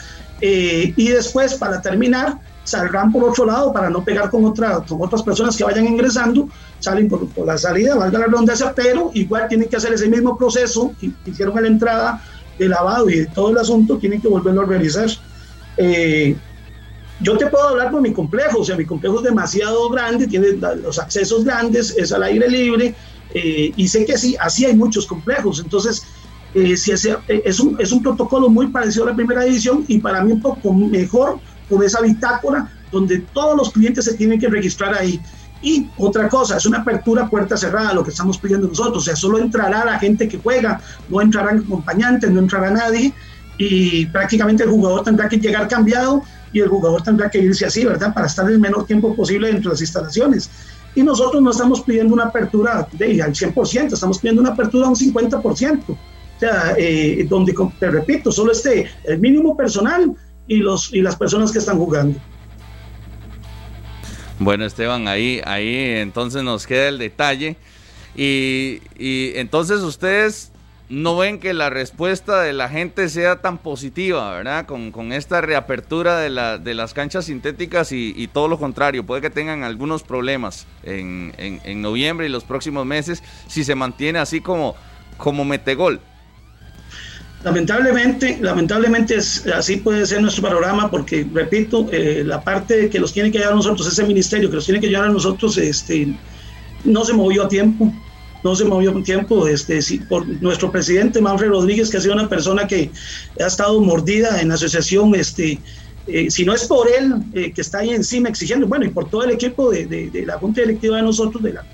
y después, para terminar, saldrán por otro lado para no pegar con, otra, con otras personas que vayan ingresando, salen por, la salida, valga la redundancia, pero igual tienen que hacer ese mismo proceso que hicieron a la entrada de lavado y de todo el asunto, tienen que volverlo a realizar. Eh, yo te puedo hablar por mi complejo, o sea, mi complejo es demasiado grande, tiene los accesos grandes, es al aire libre, eh, y sé que sí, así hay muchos complejos, entonces eh, si es, es, un, protocolo muy parecido a la primera edición y para mí un poco mejor con esa bitácora donde todos los clientes se tienen que registrar ahí. Y otra cosa, es una apertura puerta cerrada, lo que estamos pidiendo nosotros, o sea, solo entrará la gente que juega, no entrarán acompañantes, no entrará nadie, y prácticamente el jugador tendrá que llegar cambiado y el jugador tendrá que irse así, ¿verdad? Para estar el menor tiempo posible dentro de las instalaciones. Y nosotros no estamos pidiendo una apertura de, al 100%, estamos pidiendo una apertura a un 50%. O sea, eh, donde, te repito, solo esté el mínimo personal y, los, y las personas que están jugando. Bueno, Esteban, ahí, ahí entonces nos queda el detalle. Y, y, entonces ustedes no ven que la respuesta de la gente sea tan positiva, ¿verdad? Con, con esta reapertura de, la, de, las canchas sintéticas y, todo lo contrario. Puede que tengan algunos problemas en, en, en, noviembre y los próximos meses si se mantiene así como, como metegol. Lamentablemente, lamentablemente es, así puede ser nuestro panorama porque, repito, eh, la parte que los tiene que llevar a nosotros, ese ministerio que los tiene que llevar a nosotros, este, no se movió a tiempo, no se movió a tiempo, este, por nuestro presidente Manfred Rodríguez, que ha sido una persona que ha estado mordida en la asociación, este, eh, si no es por él eh, que está ahí encima exigiendo, bueno, y por todo el equipo de, de la Junta Directiva de nosotros, de la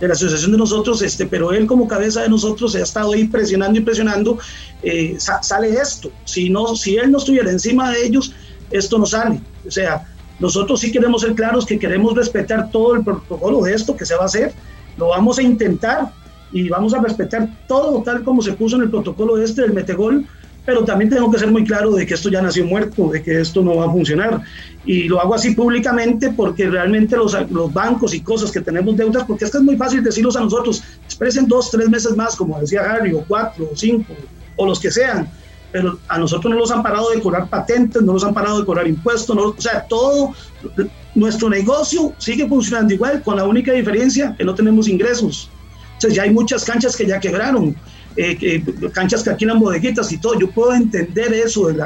de la asociación de nosotros, este, pero él como cabeza de nosotros ha estado ahí presionando y presionando, eh, sale esto. Si, no, si él no estuviera encima de ellos, esto no sale. O sea, nosotros sí queremos ser claros que queremos respetar todo el protocolo de esto que se va a hacer, lo vamos a intentar y vamos a respetar todo tal como se puso en el protocolo este del Metegol, pero también tengo que ser muy claro de que esto ya nació muerto, de que esto no va a funcionar. Y lo hago así públicamente porque realmente los, los bancos y cosas que tenemos deudas, porque es que es muy fácil decirlos a nosotros, expresen dos, tres meses más, como decía Harry, o cuatro, o cinco, o los que sean, pero a nosotros no nos han parado de cobrar patentes, no nos han parado de cobrar impuestos, no, o sea, todo, nuestro negocio sigue funcionando igual, con la única diferencia que no tenemos ingresos. Sea, ya hay muchas canchas que ya quebraron eh, canchas que alquilan bodeguitas y todo. Yo puedo entender eso del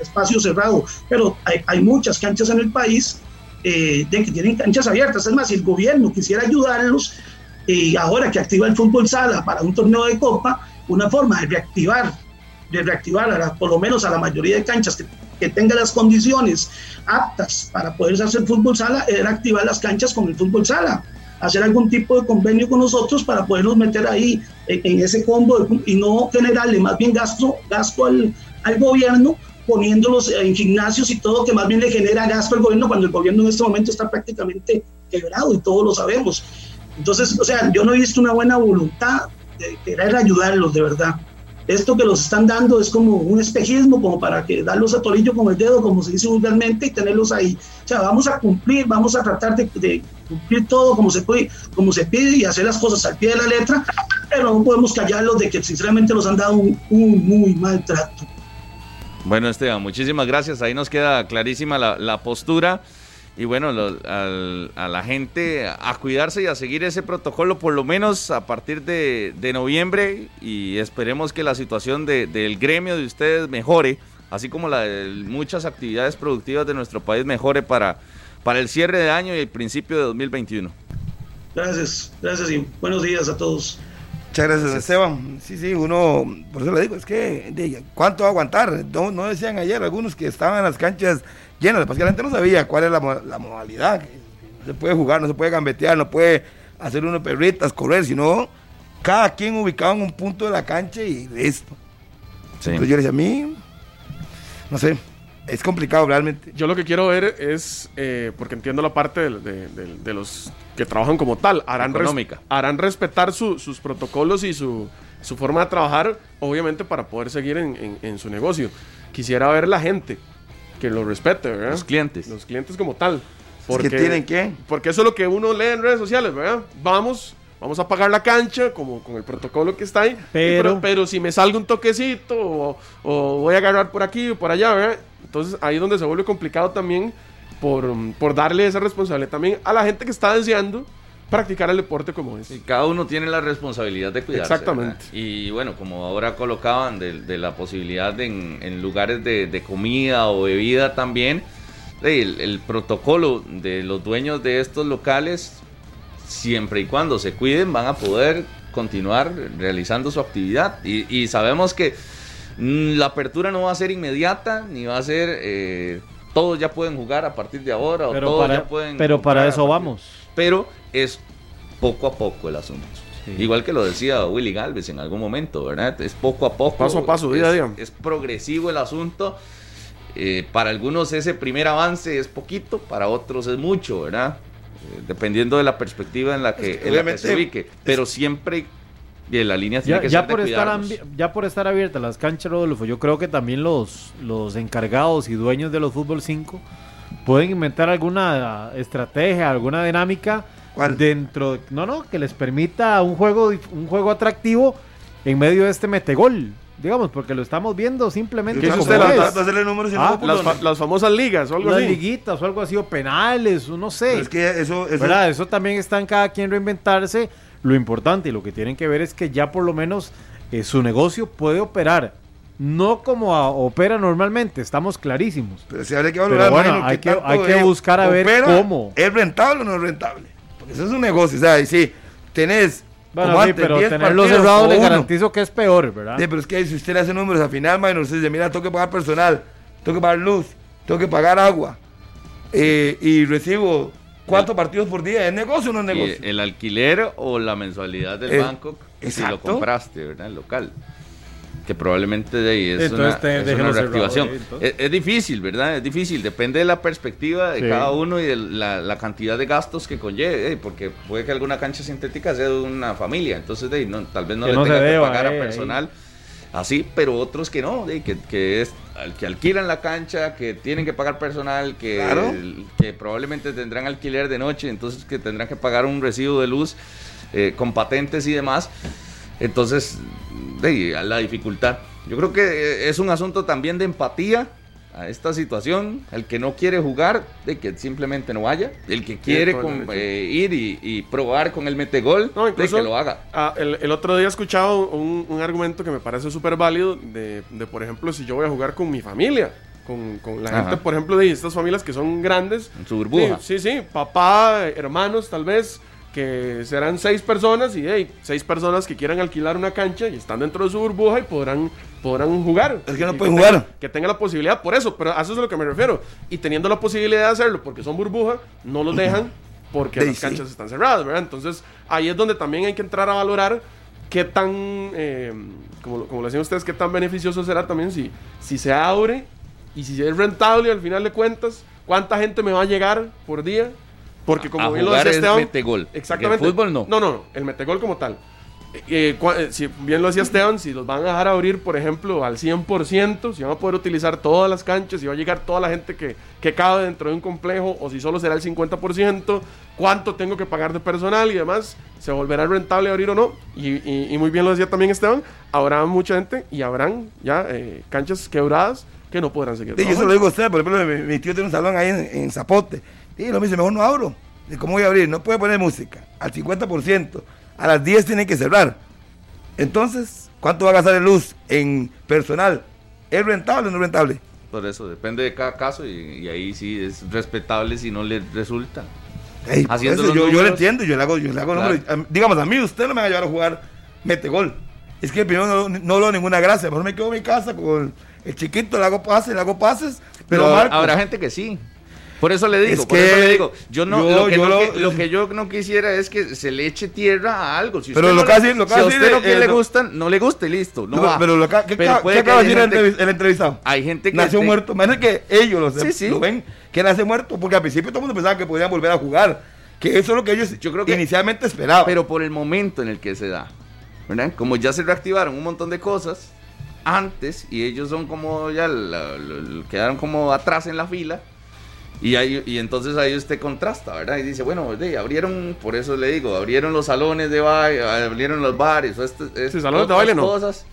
espacio cerrado, pero hay, hay, muchas canchas en el país eh, de que tienen canchas abiertas. Es más, si el gobierno quisiera ayudarlos, y ahora que activa el fútbol sala para un torneo de copa, una forma de reactivar, de reactivar a por lo menos a la mayoría de canchas que, que las condiciones aptas para poder hacer fútbol sala, era activar las canchas con el fútbol sala hacer algún tipo de convenio con nosotros para podernos meter ahí en, ese combo y no generarle más bien gasto, gasto al, al gobierno poniéndolos en gimnasios y todo, que más bien le genera gasto al gobierno cuando el gobierno en este momento está prácticamente quebrado y todos lo sabemos. Entonces, o sea, yo no he visto una buena voluntad de querer ayudarlos de verdad esto que los están dando es como un espejismo, como para que darlos a torillo con el dedo, como se dice vulgarmente, y tenerlos ahí. O sea, vamos a cumplir, vamos a tratar de, cumplir todo como se, puede, como se pide y hacer las cosas al pie de la letra, pero no podemos callarlos de que sinceramente los han dado un, muy mal trato. Bueno, Esteban, muchísimas gracias. Ahí nos queda clarísima la, la postura. y bueno, a la gente a cuidarse y a seguir ese protocolo por lo menos a partir de, noviembre y esperemos que la situación del gremio de ustedes mejore, así como la de muchas actividades productivas de nuestro país mejore para, para el cierre de año y el principio de 2021. Gracias, gracias y buenos días a todos. Muchas gracias, Esteban. Sí, sí, uno, por eso le digo, es que, ¿cuánto va a aguantar? No, no decían ayer algunos que estaban en las canchas llenas, porque la gente no sabía cuál es la, modalidad. No se puede jugar, no se puede gambetear, no puede hacer unos perritas, correr, sino cada quien ubicado en un punto de la cancha y listo. Entonces yo le decía, a mí, no sé, es complicado realmente. Yo lo que quiero ver es, eh, porque entiendo la parte de, los que trabajan como tal, harán, harán respetar sus protocolos y su, forma de trabajar, obviamente para poder seguir en, su negocio. Quisiera ver la gente que lo respete, ¿verdad? Los clientes. Los clientes como tal. Porque, ¿Tienen qué? Porque eso es lo que uno lee en redes sociales, ¿verdad? Vamos, vamos a pagar la cancha, como con el protocolo que está ahí. Pero, pero, si me salga un toquecito o, o, voy a agarrar por aquí o por allá, ¿verdad? Entonces ahí es donde se vuelve complicado también por, por darle esa responsabilidad también a la gente que está deseando practicar el deporte como es. Y cada uno tiene la responsabilidad de cuidarse. Exactamente. Y bueno, como ahora colocaban de, la posibilidad de en, lugares de, comida o bebida también, el, el, protocolo de los dueños de estos locales, siempre y cuando se cuiden, van a poder continuar realizando su actividad. Y, y sabemos que Mm, la apertura no va a ser inmediata, ni va a ser... Eh, todos ya pueden jugar a partir de ahora, pero todos para, ya pueden... Pero para eso vamos. Pero es poco a poco el asunto. Igual que lo decía Willy Galvez en algún momento, ¿verdad? Es poco a poco. Paso a paso, día a día. Es progresivo el asunto. Eh, para algunos ese primer avance es poquito, para otros es mucho, ¿verdad? Eh, dependiendo de la perspectiva en la que, en la que se ubique. Pero siempre y la línea tiene ya, que ya por estar Ya por estar abiertas las canchas, Rodolfo, yo creo que también los, los encargados y dueños de los Fútbol 5 pueden inventar alguna estrategia, alguna dinámica dentro, no, no, que les permita un juego, un juego atractivo en medio de este metegol. Digamos, porque lo estamos viendo simplemente. ¿Qué usted ah, las, famosas ligas o algo las liguitas o algo así, o penales, o no sé. es que eso, eso, eso también está en cada quien reinventarse lo importante y lo que tienen que ver es que ya por lo menos eh, su negocio puede operar. No como opera normalmente, estamos clarísimos. Pero si habría que valorar, bueno, hay, que, hay que buscar a ver cómo. ¿Es rentable o no es rentable? Porque eso es un negocio, o sea, si tenés bueno, sí, pero tenerlo cerrado le garantizo que es peor, ¿verdad? Sí, pero es que si usted le hace números al final, man, usted dice, mira, tengo que pagar personal, tengo que pagar luz, tengo que pagar agua, eh, y recibo ¿Cuántos partidos por día? ¿Es negocio o no es negocio? el alquiler o la mensualidad del banco si lo compraste, ¿verdad? El local. Que probablemente de ahí es una, reactivación. es, difícil, ¿verdad? Es difícil. Depende de la perspectiva de cada uno y de la, cantidad de gastos que conlleve. porque puede que alguna cancha sintética sea de una familia. Entonces, de no, tal vez no le tenga que pagar a personal así, pero otros que no, que, que, es que alquilan la cancha, que tienen que pagar personal, que, que probablemente tendrán alquiler de noche, entonces que tendrán que pagar un recibo de luz eh, con patentes y demás. Entonces, de, la dificultad. Yo creo que es un asunto también de empatía a esta situación. El que no quiere jugar, de que simplemente no vaya. El que quiere eh, ir y, probar con el metegol, de que lo haga. Ah, el, otro día he escuchado un, argumento que me parece súper válido de, por ejemplo, si yo voy a jugar con mi familia. Con, la gente, por ejemplo, de estas familias que son grandes. En su burbuja. Sí, sí, papá, hermanos, tal vez que serán seis personas y hey, seis personas que quieran alquilar una cancha y están dentro de su burbuja y podrán, podrán jugar. Es que no pueden jugar. que tengan la posibilidad, por eso, pero a eso es a lo que me refiero. Y teniendo la posibilidad de hacerlo porque son burbuja, no los dejan porque las canchas están cerradas, ¿verdad? Entonces ahí es donde también hay que entrar a valorar qué tan, eh, como, como lo decían ustedes, qué tan beneficioso será también si, si se abre y si es rentable al final de cuentas, cuánta gente me va a llegar por día porque como bien lo decía Esteban. Metegol. Exactamente. El fútbol no. No, no, El metegol como tal. Eh, eh, si bien lo decía Esteban, si los van a dejar abrir, por ejemplo, al 100%, si van a poder utilizar todas las canchas, si va a llegar toda la gente que, que cabe dentro de un complejo, o si solo será el 50%, cuánto tengo que pagar de personal y demás, se volverá rentable abrir o no. Y, muy bien lo decía también Esteban, habrá mucha gente y habrán ya eh, canchas quebradas que no podrán seguir. Sí, yo se lo digo a usted, por ejemplo, mi, tío tiene un salón ahí en Zapote Y lo mismo, mejor no abro. ¿Y cómo voy a abrir? No puede poner música al 50%. A las 10 tienen que cerrar. Entonces, ¿cuánto va a gastar en luz en personal? ¿Es rentable o no es rentable? Por eso, depende de cada caso y, y ahí sí es respetable si no le resulta. Ey, Haciendo eso yo, yo lo entiendo, yo le hago, yo le hago Claro. números. Digamos, a mí usted no me va a llevar a jugar mete gol. Es que primero no, no veo ninguna gracia. Mejor me quedo en mi casa con el chiquito, le hago pases, le hago pases. Pero Pero marco. habrá gente que sí. Por eso le digo, Es por eso le digo. Yo no, yo- lo, que yo no lo- que- lo que yo no quisiera es que se le eche tierra a algo. Si Pero usted lo que lo que si a usted no de- que eh, le gustan, no le guste, listo. No pero, va. pero lo que, ¿qué, Pero acaba de decir el, gente- entrevis- el entrevistado? Hay gente que Nació muerto. Imagínate que ellos los, Sí, sí. lo ven que nace muerto. Porque al principio todo el mundo pensaba que podían volver a jugar. Que eso es lo que ellos Yo creo que- inicialmente esperaban. Pero por el momento en el que se da, ¿verdad? Como ya se reactivaron un montón de cosas antes y ellos son como ya la- la- la- quedaron como atrás en la fila. Y, ahí, y entonces ahí usted contrasta, ¿verdad? Y dice, bueno, de, abrieron, por eso le digo, abrieron los salones de baile, abrieron los bares, o este, este- Sí, salones de baile no. cosas.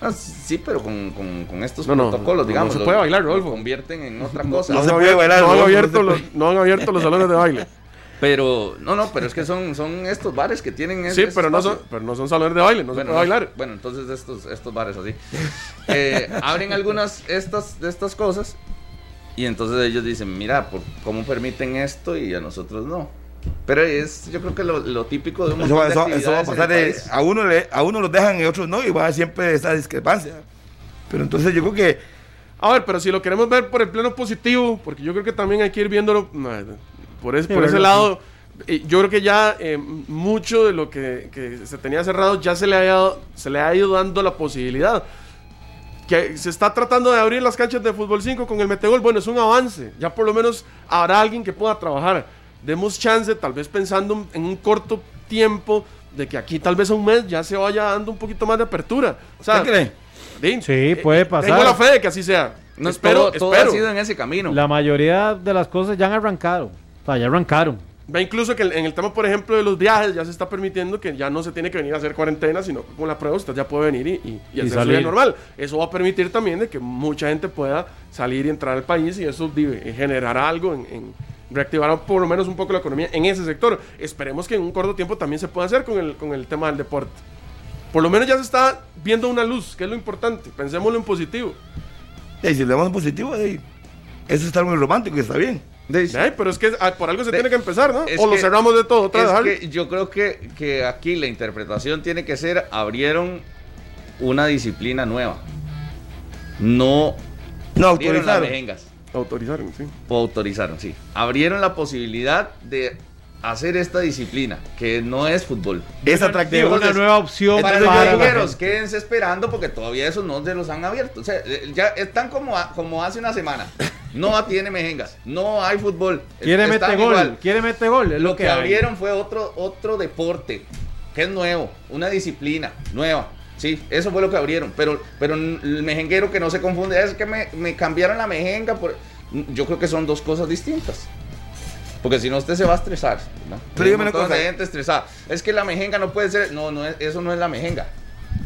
Ah, sí, pero con, con- con estos No, protocolos, no, digamos. no se puede bailar, Rodolfo. convierten en otra cosa. no No, se han puede abierto- bailar, no han abierto los- no han abierto los salones de baile. Pero, no, no, pero es que son, son estos bares que tienen Sí, ese pero no, son, pero no son salones de baile, no bueno, se puede bailar. bueno, entonces estos, estos bares así. Eh, abren algunas estas, de estas cosas y entonces ellos dicen, mira, ¿por ¿cómo permiten esto y a nosotros no? Pero es, yo creo que lo, lo típico de un Eso, de eso- eso va a pasar a uno le, a uno los dejan y a otros no y va a siempre esa discrepancia pero entonces yo creo que A ver, pero si lo queremos ver por el plano positivo, porque yo creo que también hay que ir viéndolo por, ese- Sí, por ese lado. eh, Yo creo que ya eh, mucho de lo que, que se tenía cerrado ya se le, ha dado- se le ha ido dando la posibilidad. Que se está tratando de abrir las canchas de fútbol 5 con el metegol. Bueno, es un avance. Ya por lo menos habrá alguien que pueda trabajar. Demos chance, tal vez pensando en un corto tiempo, de que aquí tal vez a un mes ya se vaya dando un poquito más de apertura. O sea, ¿usted cree? Di- Sí, puede pasar. Tengo la fe de que así sea. No, espero, todo, todo espero. ha sido en ese camino. La mayoría de las cosas ya han arrancado. O sea, ya arrancaron. Ve incluso que en el tema, por ejemplo, de los viajes, ya se está permitiendo que ya no se tiene que venir a hacer cuarentena, sino que con la prueba usted ya puede venir y, y, y hacer su vida normal. Eso va a permitir también de que mucha gente pueda salir y entrar al país y eso di- generará algo en, en reactivar por lo menos un poco la economía en ese sector. Esperemos que en un corto tiempo también se pueda hacer con el, con el tema del deporte. Por lo menos ya se está viendo una luz, que es lo importante. Pensémoslo en positivo. Y si le damos un positivo ey, eso está muy romántico y está bien De- Ay, pero es que ah, por algo se De- tiene que empezar, ¿no? O lo que- cerramos de todo, otra Es vez. que yo creo que, que aquí la interpretación tiene que ser, abrieron una disciplina nueva. No no abrieron las autorizaron. Autorizaron, sí. O autorizaron, sí. Abrieron la posibilidad de hacer esta disciplina, que no es fútbol. es atractivo una Entonces, nueva opción Para Entonces, los mejengueros, gente. quédense esperando porque todavía esos no se los han abierto. O sea, eh, ya están como, como hace una semana. No tiene mejengas, no hay fútbol. Quiere meter gol. igual. Quiere meter gol. Es Lo que hay. abrieron fue otro, otro deporte, que es nuevo, una disciplina nueva. Sí, eso fue lo que abrieron. Pero, pero el mejenguero que no se confunde, es que me, me cambiaron la mejenga. Por... Yo creo que son dos cosas distintas. Porque si no, usted se va a estresar. ¿no? Pero dígame un una cosa. gente estresada. Es que la mejenga no puede ser. No, no es- eso no es la mejenga.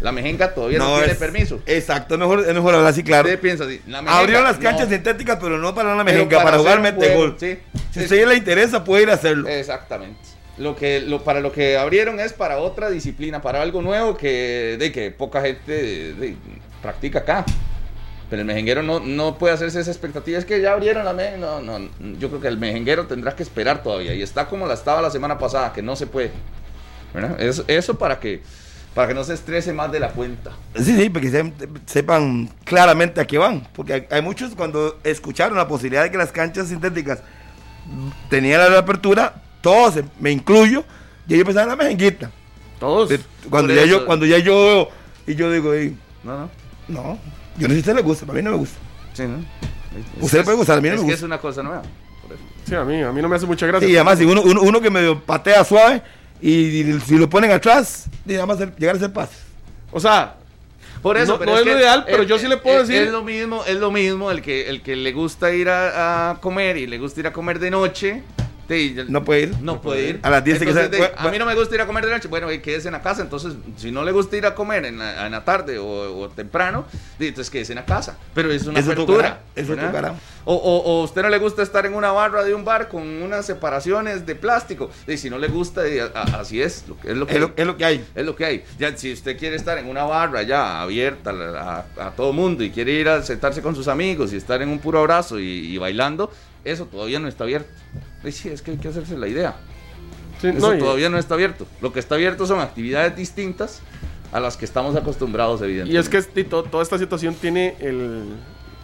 La mejenga todavía no, tiene es- permiso. exacto es mejor, es mejor hablar así claro Usted piensa así. la mejenga, abrieron las no. canchas sintéticas pero no para Pero mejenga para, jugar hacer un mete juego, gol sí. si Sí, a usted le interesa puede ir a hacerlo Exactamente. Lo que, lo, para lo que abrieron es para otra disciplina, para algo nuevo que, de que poca gente de- de- practica acá. Pero el mejenguero no, no puede hacerse esa expectativa. Es que ya abrieron la mejenga. No, no. Yo creo que el mejenguero tendrá que esperar todavía. Y está como la estaba la semana pasada, que no se puede. ¿Verdad? Eso, eso para que para que no se estrese más de la cuenta. Sí, sí, porque se- sepan claramente a qué van. Porque hay, hay muchos cuando escucharon la posibilidad de que las canchas sintéticas tenían la apertura, todos, eh, me incluyo, y ellos pensaban en la mejenguita. Todos. De- Cuando ya, yo, cuando ya yo veo, y yo digo, "Ey, No, no. no, yo no sé si a usted le gusta, para mí no me gusta. Sí, ¿no? Usted le puede gustar, a mí no es me que gusta. es una cosa nueva. Sí, a mí, a mí no me hace mucha gracia. Sí, y además, si uno, uno, uno que medio patea suave, y, y si lo ponen atrás, más llegar a hacer pases. O sea, Por eso, No- pero no es lo que, ideal, pero yo sí le puedo es- decir- Es lo mismo, es lo mismo el que, el que le gusta ir a, a comer y le gusta ir a comer de noche no puede ir. No puede ir. A las 10 entonces, que A mí no me gusta ir a comer de noche. Bueno, quédese en la casa. Entonces, si no le gusta ir a comer en la, tarde o, temprano, entonces quédese en la casa. Pero es una apertura. Eso es o, o, usted no le gusta estar en una barra de un bar con unas separaciones de plástico. Y si no le gusta, así es. Es lo, que, es, lo, es lo que hay. Es lo que hay. Ya, si usted quiere estar en una barra ya abierta a, todo mundo y quiere ir a sentarse con sus amigos y estar en un puro abrazo y bailando, eso todavía no está abierto. Sí, es que hay que hacerse la idea. eso todavía no está abierto. Lo que está abierto son actividades distintas a las que estamos acostumbrados, evidentemente. Y es que toda esta situación tiene el,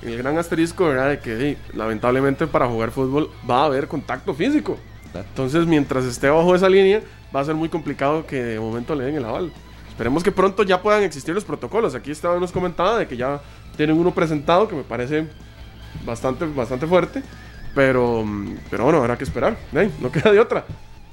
gran asterisco, ¿verdad? De que lamentablemente para jugar fútbol va a haber contacto físico. Entonces, mientras esté bajo esa línea, va a ser muy complicado que de momento le den el aval. Esperemos que pronto ya puedan existir los protocolos. Aquí Esteban nos comentaba de que ya tienen uno presentado que me parece bastante, bastante fuerte. Pero, pero bueno, habrá que esperar. No queda de otra.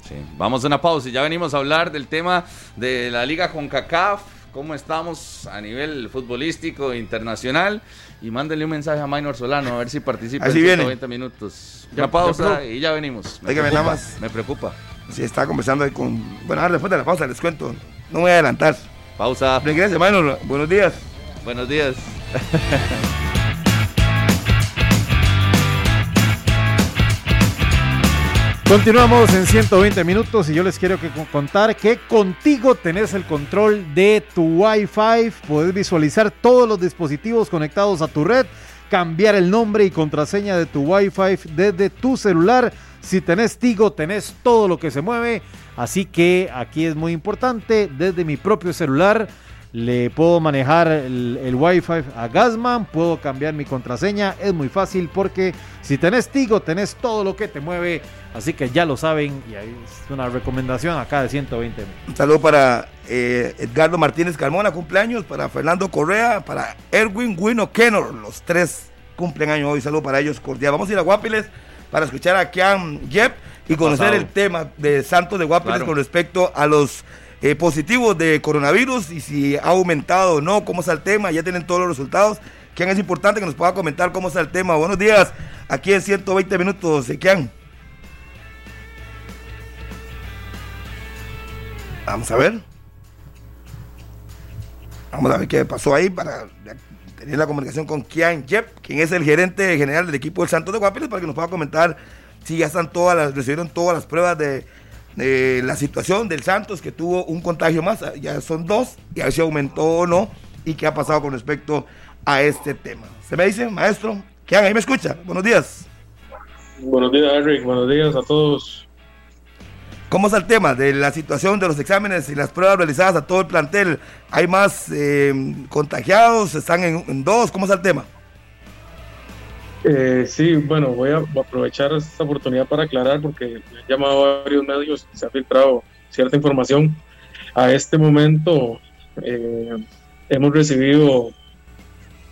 Sí. Vamos a una pausa y ya venimos a hablar del tema de la Liga con CACAF, cómo estamos a nivel futbolístico internacional. Y mándenle un mensaje a Minor Solano a ver si participa en 120 minutos. Una pausa y ya venimos. Me, preocupa, más. me preocupa. Sí, está conversando ahí con. Bueno, ahora después de la pausa les cuento. No voy a adelantar. Pausa. Gracias, Minor. Buenos días. Buenos días. Continuamos en 120 minutos y yo les quiero contar que contigo tenés el control de tu Wi-Fi, puedes visualizar todos los dispositivos conectados a tu red, cambiar el nombre y contraseña de tu Wi-Fi desde tu celular. Si tenés Tigo, tenés todo lo que se mueve, así que aquí es muy importante, desde mi propio celular le puedo manejar el, el Wi-Fi a Gasman, puedo cambiar mi contraseña, es muy fácil porque si tenés Tigo, tenés todo lo que te mueve, así que ya lo saben y ahí es una recomendación acá de 120. Un saludo para eh, Edgardo Martínez Carmona, cumpleaños, para Fernando Correa, para Erwin Wino Kenor, los tres cumplen años hoy, saludo para ellos cordial. Vamos a ir a Guapiles para escuchar a Kian Jep y conocer el tema de Santos de Guapiles con respecto a los eh, positivos de coronavirus y si ha aumentado o no, cómo está el tema, ya tienen todos los resultados. Kian, es importante que nos pueda comentar cómo está el tema. Buenos días, aquí en 120 minutos, Kian. Vamos a ver. Vamos a ver qué pasó ahí para tener la comunicación con Kian Jep, quien es el gerente general del equipo del Santos de Guapiles, para que nos pueda comentar si ya están todas las, recibieron todas las pruebas de la situación del Santos, que tuvo un contagio más, ya son dos, y a ver si aumentó o no, y qué ha pasado con respecto a este tema. Se me dice, maestro, que ahí me escucha. Buenos días. Buenos días, Eric. Buenos días a todos. ¿Cómo está el tema de la situación de los exámenes y las pruebas realizadas a todo el plantel? ¿Hay más eh, contagiados? ¿Están en, en dos? ¿Cómo está el tema? Eh, sí, bueno, voy a aprovechar esta oportunidad para aclarar porque me han llamado a varios medios y se ha filtrado cierta información. A este momento eh, hemos recibido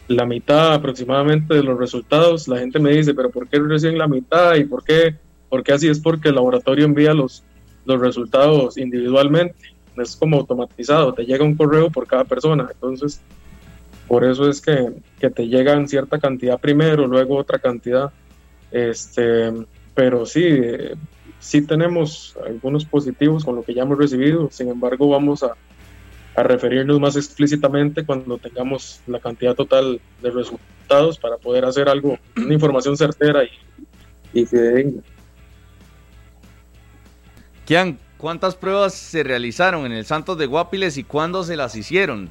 la mitad aproximadamente de los resultados. La gente me dice, pero ¿por qué reciben la mitad? ¿Y por qué? Porque así es porque el laboratorio envía los, los resultados individualmente. Es como automatizado, te llega un correo por cada persona. Entonces, por eso es que, que te llegan cierta cantidad primero, luego otra cantidad. Este, pero sí, sí tenemos algunos positivos con lo que ya hemos recibido. Sin embargo, vamos a, a referirnos más explícitamente cuando tengamos la cantidad total de resultados para poder hacer algo, una información certera y, y fidedigna. ¿cuántas pruebas se realizaron en el Santos de Guapiles y cuándo se las hicieron?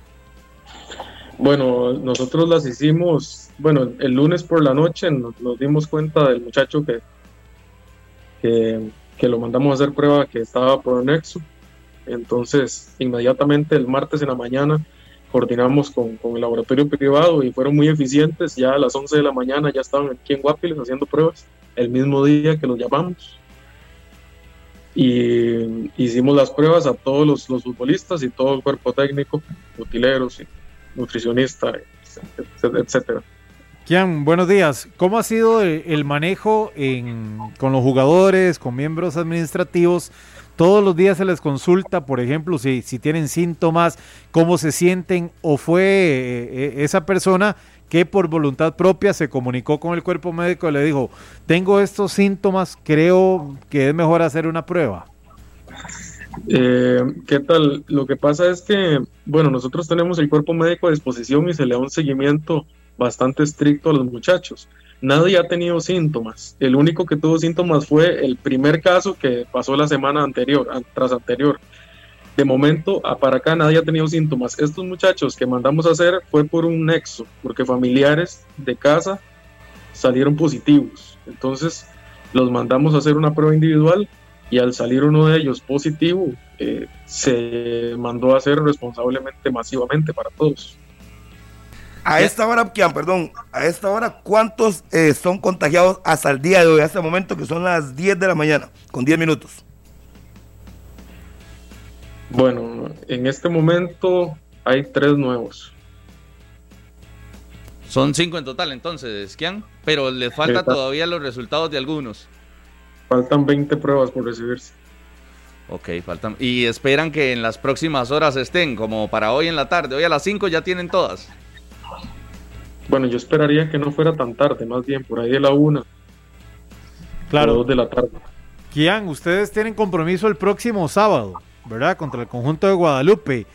Bueno, nosotros las hicimos, bueno, el lunes por la noche nos, dimos cuenta del muchacho que, que, lo mandamos a hacer prueba que estaba por Nexo. Entonces, inmediatamente el martes en la mañana coordinamos con, el laboratorio privado y fueron muy eficientes. Ya a las 11 de la mañana ya estaban aquí en Guapiles haciendo pruebas el mismo día que los llamamos. Y hicimos las pruebas a todos los, los futbolistas y todo el cuerpo técnico, utileros y nutricionista, etcétera. Kian, buenos días. ¿Cómo ha sido el manejo con los jugadores, con miembros administrativos? Todos los días se les consulta, por ejemplo, si, si tienen síntomas, cómo se sienten, o fue eh, eh, esa persona que por voluntad propia se comunicó con el cuerpo médico y le dijo, tengo estos síntomas, creo que es mejor hacer una prueba? Eh, ¿Qué tal? Lo que pasa es que, bueno, nosotros tenemos el cuerpo médico a disposición y se le da un seguimiento bastante estricto a los muchachos. Nadie ha tenido síntomas. El único que tuvo síntomas fue el primer caso que pasó la semana anterior, tras anterior. De momento, para acá nadie ha tenido síntomas. Estos muchachos que mandamos a hacer fue por un nexo, porque familiares de casa salieron positivos. Entonces, los mandamos a hacer una prueba individual y al salir uno de ellos positivo, eh, se mandó a hacer responsablemente masivamente para todos. A esta hora, Kian, perdón, a esta hora, ¿cuántos eh, son contagiados hasta el día de hoy, hasta el momento que son las 10 de la mañana, con 10 minutos? Bueno, en este momento hay tres nuevos. Son cinco en total entonces, Kian, pero les faltan todavía los resultados de algunos. Faltan 20 pruebas por recibirse. Ok, faltan. Y esperan que en las próximas horas estén, como para hoy en la tarde. Hoy a las 5 ya tienen todas. Bueno, yo esperaría que no fuera tan tarde, más bien por ahí de la una. Claro. Dos de la tarde. Kian, ustedes tienen compromiso el próximo sábado, ¿verdad? Contra el conjunto de Guadalupe.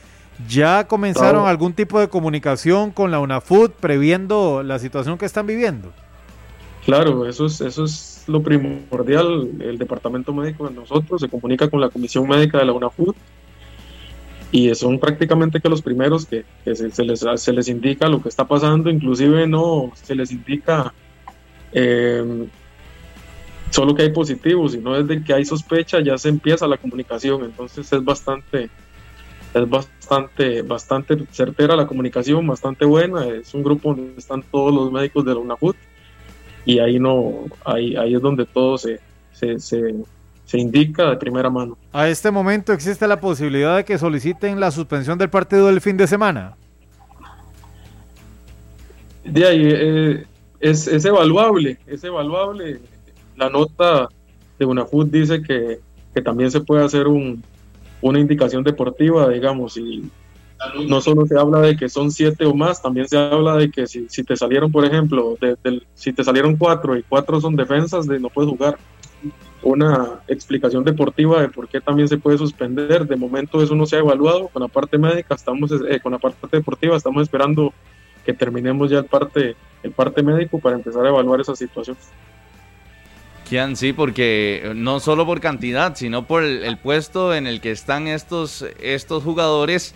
¿Ya comenzaron algún tipo de comunicación con la UNAFUT previendo la situación que están viviendo? Claro, eso es, eso es lo primordial. El departamento médico de nosotros se comunica con la comisión médica de la UNAFUT y son prácticamente que los primeros que, se, les, se les indica lo que está pasando, inclusive no se les indica eh, solo que hay positivos, sino desde que hay sospecha ya se empieza la comunicación, entonces es bastante es bastante bastante certera la comunicación, bastante buena, es un grupo donde están todos los médicos de la UNAFUT y ahí no ahí, ahí es donde todo se, se se indica de primera mano. A este momento existe la posibilidad de que soliciten la suspensión del partido del fin de semana. De ahí, eh, es, es, evaluable, es evaluable. La nota de UNAFUT dice que, que también se puede hacer un, una indicación deportiva, digamos, y no solo se habla de que son siete o más, también se habla de que si, si te salieron, por ejemplo, si te salieron cuatro y cuatro son defensas, de no puedes jugar una explicación deportiva de por qué también se puede suspender. De momento eso no se ha evaluado con la parte médica, estamos eh, con la parte deportiva, estamos esperando que terminemos ya el parte, el parte médico para empezar a evaluar esa situación. Kian, sí, porque no solo por cantidad, sino por el, el puesto en el que están estos, estos jugadores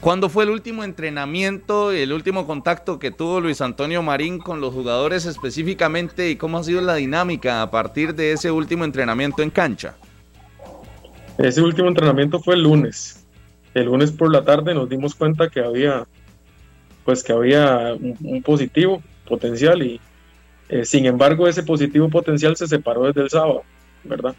¿Cuándo fue el último entrenamiento y el último contacto que tuvo Luis Antonio Marín con los jugadores específicamente y cómo ha sido la dinámica a partir de ese último entrenamiento en cancha? Ese último entrenamiento fue el lunes. El lunes por la tarde nos dimos cuenta que había, pues que había un, positivo potencial y eh, sin embargo ese positivo potencial se separó desde el sábado, ¿verdad?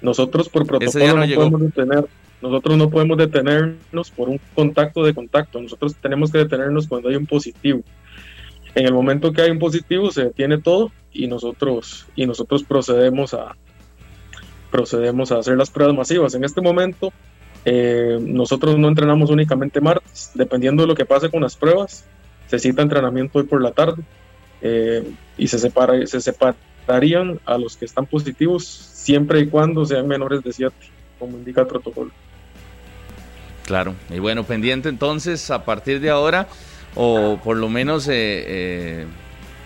Nosotros por protocolo no, no podemos detener nosotros no podemos detenernos por un contacto de contacto, nosotros tenemos que detenernos cuando hay un positivo. En el momento que hay un positivo se detiene todo y nosotros, y nosotros procedemos, a, procedemos a hacer las pruebas masivas. En este momento eh, nosotros no entrenamos únicamente martes, dependiendo de lo que pase con las pruebas, se cita entrenamiento hoy por la tarde eh, y se, separa, se separarían a los que están positivos siempre y cuando sean menores de 7, como indica el protocolo. Claro, y bueno, pendiente entonces a partir de ahora, o por lo menos eh, eh,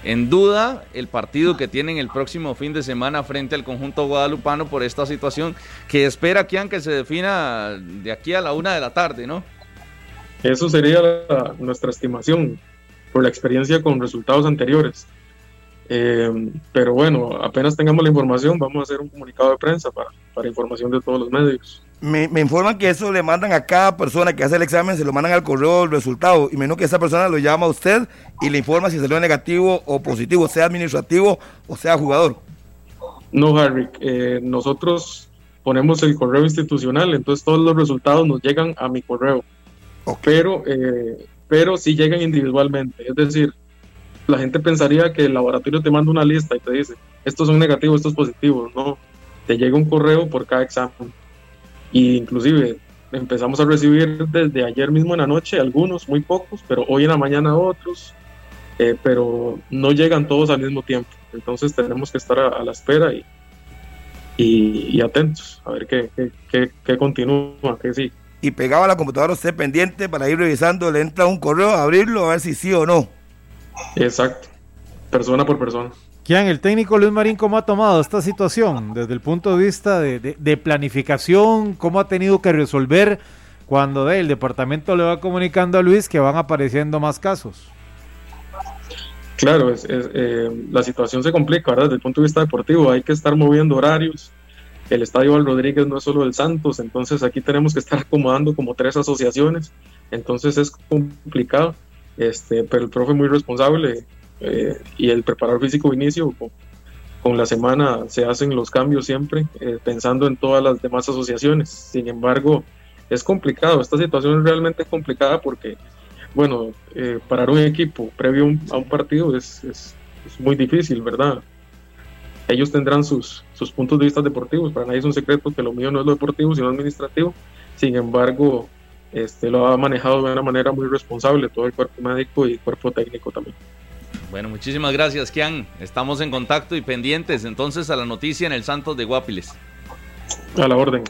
en duda, el partido que tienen el próximo fin de semana frente al conjunto guadalupano por esta situación que espera que se defina de aquí a la una de la tarde, ¿no? Eso sería nuestra estimación por la experiencia con resultados anteriores. Eh, pero bueno, apenas tengamos la información, vamos a hacer un comunicado de prensa para, para información de todos los medios. Me, informan que eso le mandan a cada persona que hace el examen, se lo mandan al correo el resultado. Y menos que esa persona lo llama a usted y le informa si salió negativo o positivo, sea administrativo o sea jugador. No, Harry, eh, nosotros ponemos el correo institucional, entonces todos los resultados nos llegan a mi correo. Pero, eh, pero sí llegan individualmente. Es decir, la gente pensaría que el laboratorio te manda una lista y te dice, estos son negativos, estos positivos. No, te llega un correo por cada examen. Y inclusive empezamos a recibir desde ayer mismo en la noche algunos, muy pocos, pero hoy en la mañana otros. eh, pero no llegan todos al mismo tiempo. Entonces tenemos que estar a, la espera y, y, atentos a ver qué, qué, qué, continúa, qué sí. Y pegaba a la computadora usted pendiente para ir revisando, le entra un correo, abrirlo, a ver si sí o no. Exacto, persona por persona. ¿Quién, el técnico Luis Marín, cómo ha tomado esta situación desde el punto de vista de, de, planificación? ¿Cómo ha tenido que resolver cuando el departamento le va comunicando a Luis que van apareciendo más casos? Claro, es, eh, la situación se complica, ¿verdad? Desde el punto de vista deportivo, hay que estar moviendo horarios. El Estadio Val Rodríguez no es solo el Santos, entonces aquí tenemos que estar acomodando como tres asociaciones, entonces es complicado, este, pero el profe muy responsable eh, y el preparador físico inicio con, la semana se hacen los cambios siempre, eh, pensando en todas las demás asociaciones. Sin embargo, es complicado, esta situación es realmente complicada porque bueno, eh, parar un equipo previo a un partido es, es, muy difícil, ¿verdad? Ellos tendrán sus, sus puntos de vista deportivos, para nadie es un secreto que lo mío no es lo deportivo, sino administrativo. Sin embargo, este, lo ha manejado de una manera muy responsable todo el cuerpo médico y cuerpo técnico también. Bueno, muchísimas gracias, Kian. Estamos en contacto y pendientes entonces a la noticia en el Santos de Guapiles. A la orden.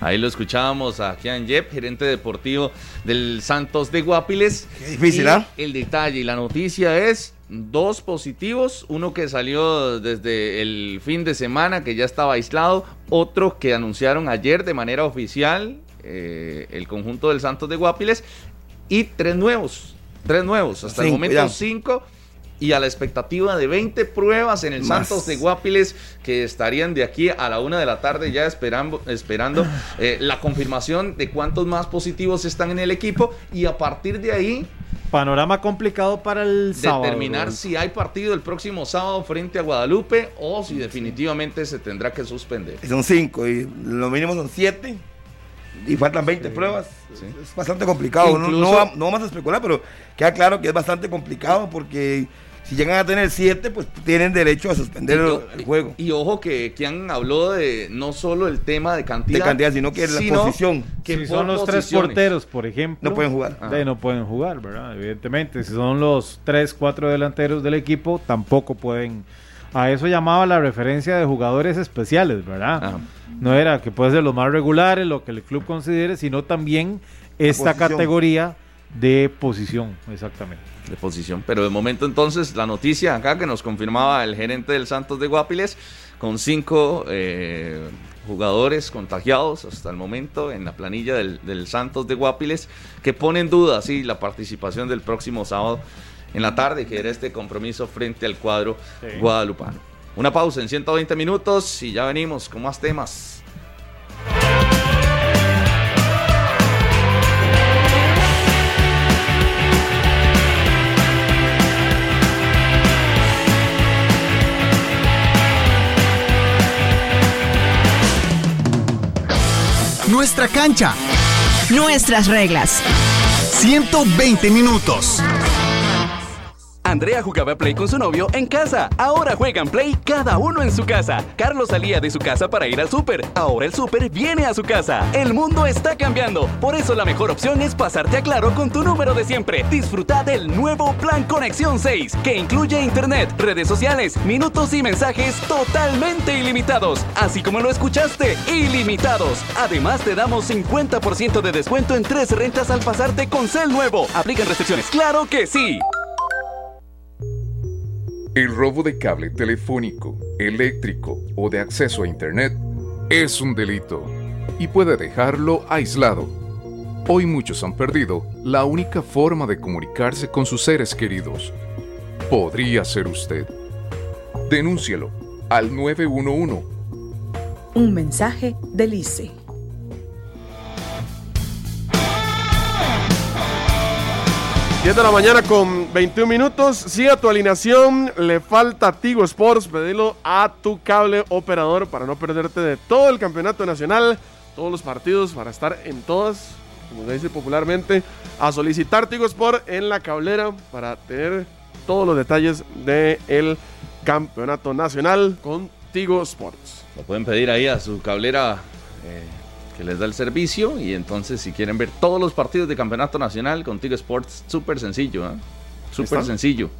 Ahí lo escuchábamos a Kian Yep, gerente deportivo del Santos de Guapiles. Qué difícil, ¿ah? El detalle y la noticia es dos positivos, uno que salió desde el fin de semana que ya estaba aislado, otro que anunciaron ayer de manera oficial eh, el conjunto del Santos de Guapiles y tres nuevos, tres nuevos, hasta el momento cinco y a la expectativa de 20 pruebas en el Santos de Guapiles que estarían de aquí a la una de la tarde ya esperando, esperando eh, la confirmación de cuántos más positivos están en el equipo y a partir de ahí panorama complicado para el sábado. Determinar si hay partido el próximo sábado frente a Guadalupe o si definitivamente se tendrá que suspender. Son cinco y lo mínimo son siete y faltan 20 pruebas. Es bastante complicado. no, no, vamos a especular, pero queda claro que es bastante complicado porque si llegan a tener siete, pues tienen derecho a suspender el, juego. Y ojo que Kian habló de no solo el tema de cantidad, de cantidad sino que la posición. Que si son los tres porteros, por ejemplo, no pueden jugar. no pueden jugar, ¿verdad? Evidentemente, si son los tres, cuatro delanteros del equipo, tampoco pueden. A eso llamaba la referencia de jugadores especiales, ¿verdad? No era que puede ser los más regulares, lo que el club considere, sino también esta categoría de posición, exactamente. De posición. Pero de momento entonces la noticia acá que nos confirmaba el gerente del Santos de Guapiles con cinco eh, jugadores contagiados hasta el momento en la planilla del, Santos de Guapiles que pone en duda sí, la participación del próximo sábado en la tarde que era este compromiso frente al cuadro guadalupano. Una pausa en 120 minutos y ya venimos con más temas. Nuestra cancha. Nuestras reglas. 120 minutos. Andrea jugaba Play con su novio en casa. Ahora juegan Play cada uno en su casa. Carlos salía de su casa para ir al súper. Ahora el súper viene a su casa. El mundo está cambiando. Por eso la mejor opción es pasarte a Claro con tu número de siempre. Disfruta del nuevo Plan Conexión 6, que incluye internet, redes sociales, minutos y mensajes totalmente ilimitados. Así como lo escuchaste, ilimitados. Además te damos 50% de descuento en tres rentas al pasarte con Cel nuevo. Aplican restricciones. Claro que sí. El robo de cable telefónico, eléctrico o de acceso a Internet es un delito y puede dejarlo aislado. Hoy muchos han perdido la única forma de comunicarse con sus seres queridos. Podría ser usted. Denúncielo al 911. Un mensaje del ICE. 10 de la mañana con 21 minutos. Siga tu alineación. Le falta Tigo Sports. Pedilo a tu cable operador para no perderte de todo el campeonato nacional, todos los partidos, para estar en todas, como se dice popularmente, a solicitar Tigo Sports en la cablera para tener todos los detalles del campeonato nacional con Tigo Sports. Lo pueden pedir ahí a su cablera. Eh, que les da el servicio y entonces si quieren ver todos los partidos de campeonato nacional contigo Sports súper sencillo ¿eh? súper sencillo.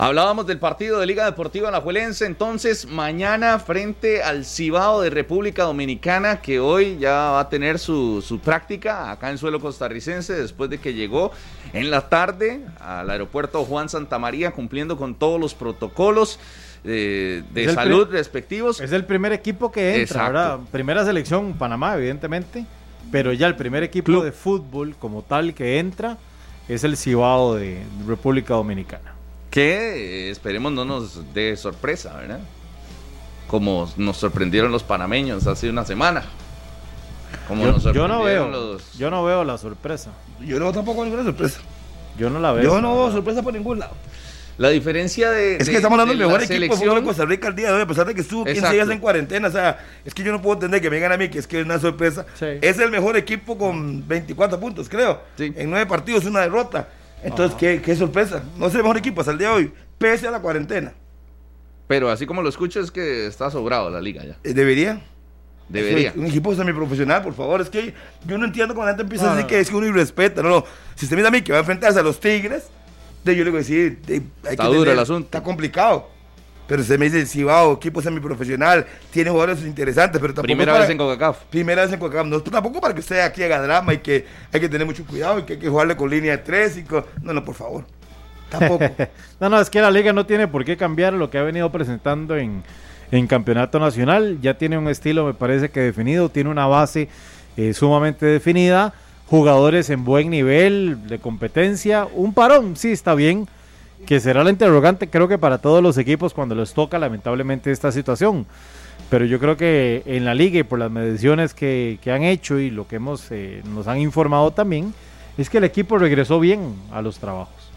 Hablábamos del partido de Liga Deportiva Alajuelense, entonces mañana frente al Cibao de República Dominicana, que hoy ya va a tener su, su práctica acá en suelo costarricense, después de que llegó en la tarde al aeropuerto Juan Santamaría, cumpliendo con todos los protocolos de salud respectivos. Es el primer equipo que entra. Primera selección, Panamá, evidentemente. Pero ya el primer equipo de fútbol como tal que entra es el Cibao de República Dominicana. que eh, esperemos no nos dé sorpresa, ¿verdad? Como nos sorprendieron los panameños hace una semana. Como Yo, nos yo no veo, sorprendieron los... yo no veo la sorpresa. Yo no veo tampoco ninguna sorpresa. Yo no la veo. Yo no veo sorpresa por ningún lado. La diferencia de. Es de- que estamos hablando de del mejor equipo de fútbol de Costa Rica al día de hoy, a pesar de que estuvo 15 Exacto. días en cuarentena. O sea, es que yo no puedo entender que me digan a mí que es que es una sorpresa. Es el mejor equipo con 24 puntos, creo. En nueve partidos, una derrota. Entonces, ¿qué, qué sorpresa. No es el mejor equipo hasta el día de hoy, pese a la cuarentena. Pero así como lo escucho, es que está sobrado la liga ya. Eh, Debería. Debería. Un equipo semiprofesional, por favor. Es que yo no entiendo cuando la gente empieza No, a decir no. que es que uno irrespeta. No, no. Si usted mira a mí que va a enfrentarse a los Tigres, yo le decir, de, hay Está que duro tener- el asunto. Está complicado. Pero usted me dice, si va, equipo semiprofesional, tiene jugadores interesantes, pero tampoco. Primera para- vez en CONCACAF. Primera vez en CONCACAF. No, tampoco para que usted aquí haga drama y que hay que tener mucho cuidado y que hay que jugarle con línea de tres y con... No, no, por favor. Tampoco. no, no, es que la liga no tiene por qué cambiar lo que ha venido presentando en, en campeonato nacional. Ya tiene un estilo, me parece que definido, tiene una base eh, sumamente definida, jugadores en buen nivel de competencia, un parón, sí, está bien, que será la interrogante creo que para todos los equipos cuando les toca lamentablemente esta situación. Pero yo creo que en la liga y por las mediciones que, que han hecho y lo que hemos eh, nos han informado también, es que el equipo regresó bien a los trabajos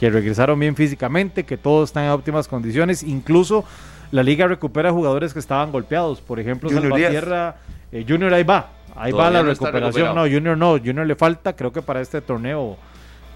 que regresaron bien físicamente, que todos están en óptimas condiciones, incluso la liga recupera jugadores que estaban golpeados, por ejemplo Junior Salvatierra, eh, Junior ahí va, ahí va la no recuperación, no. Junior no, Junior le falta, creo que para este torneo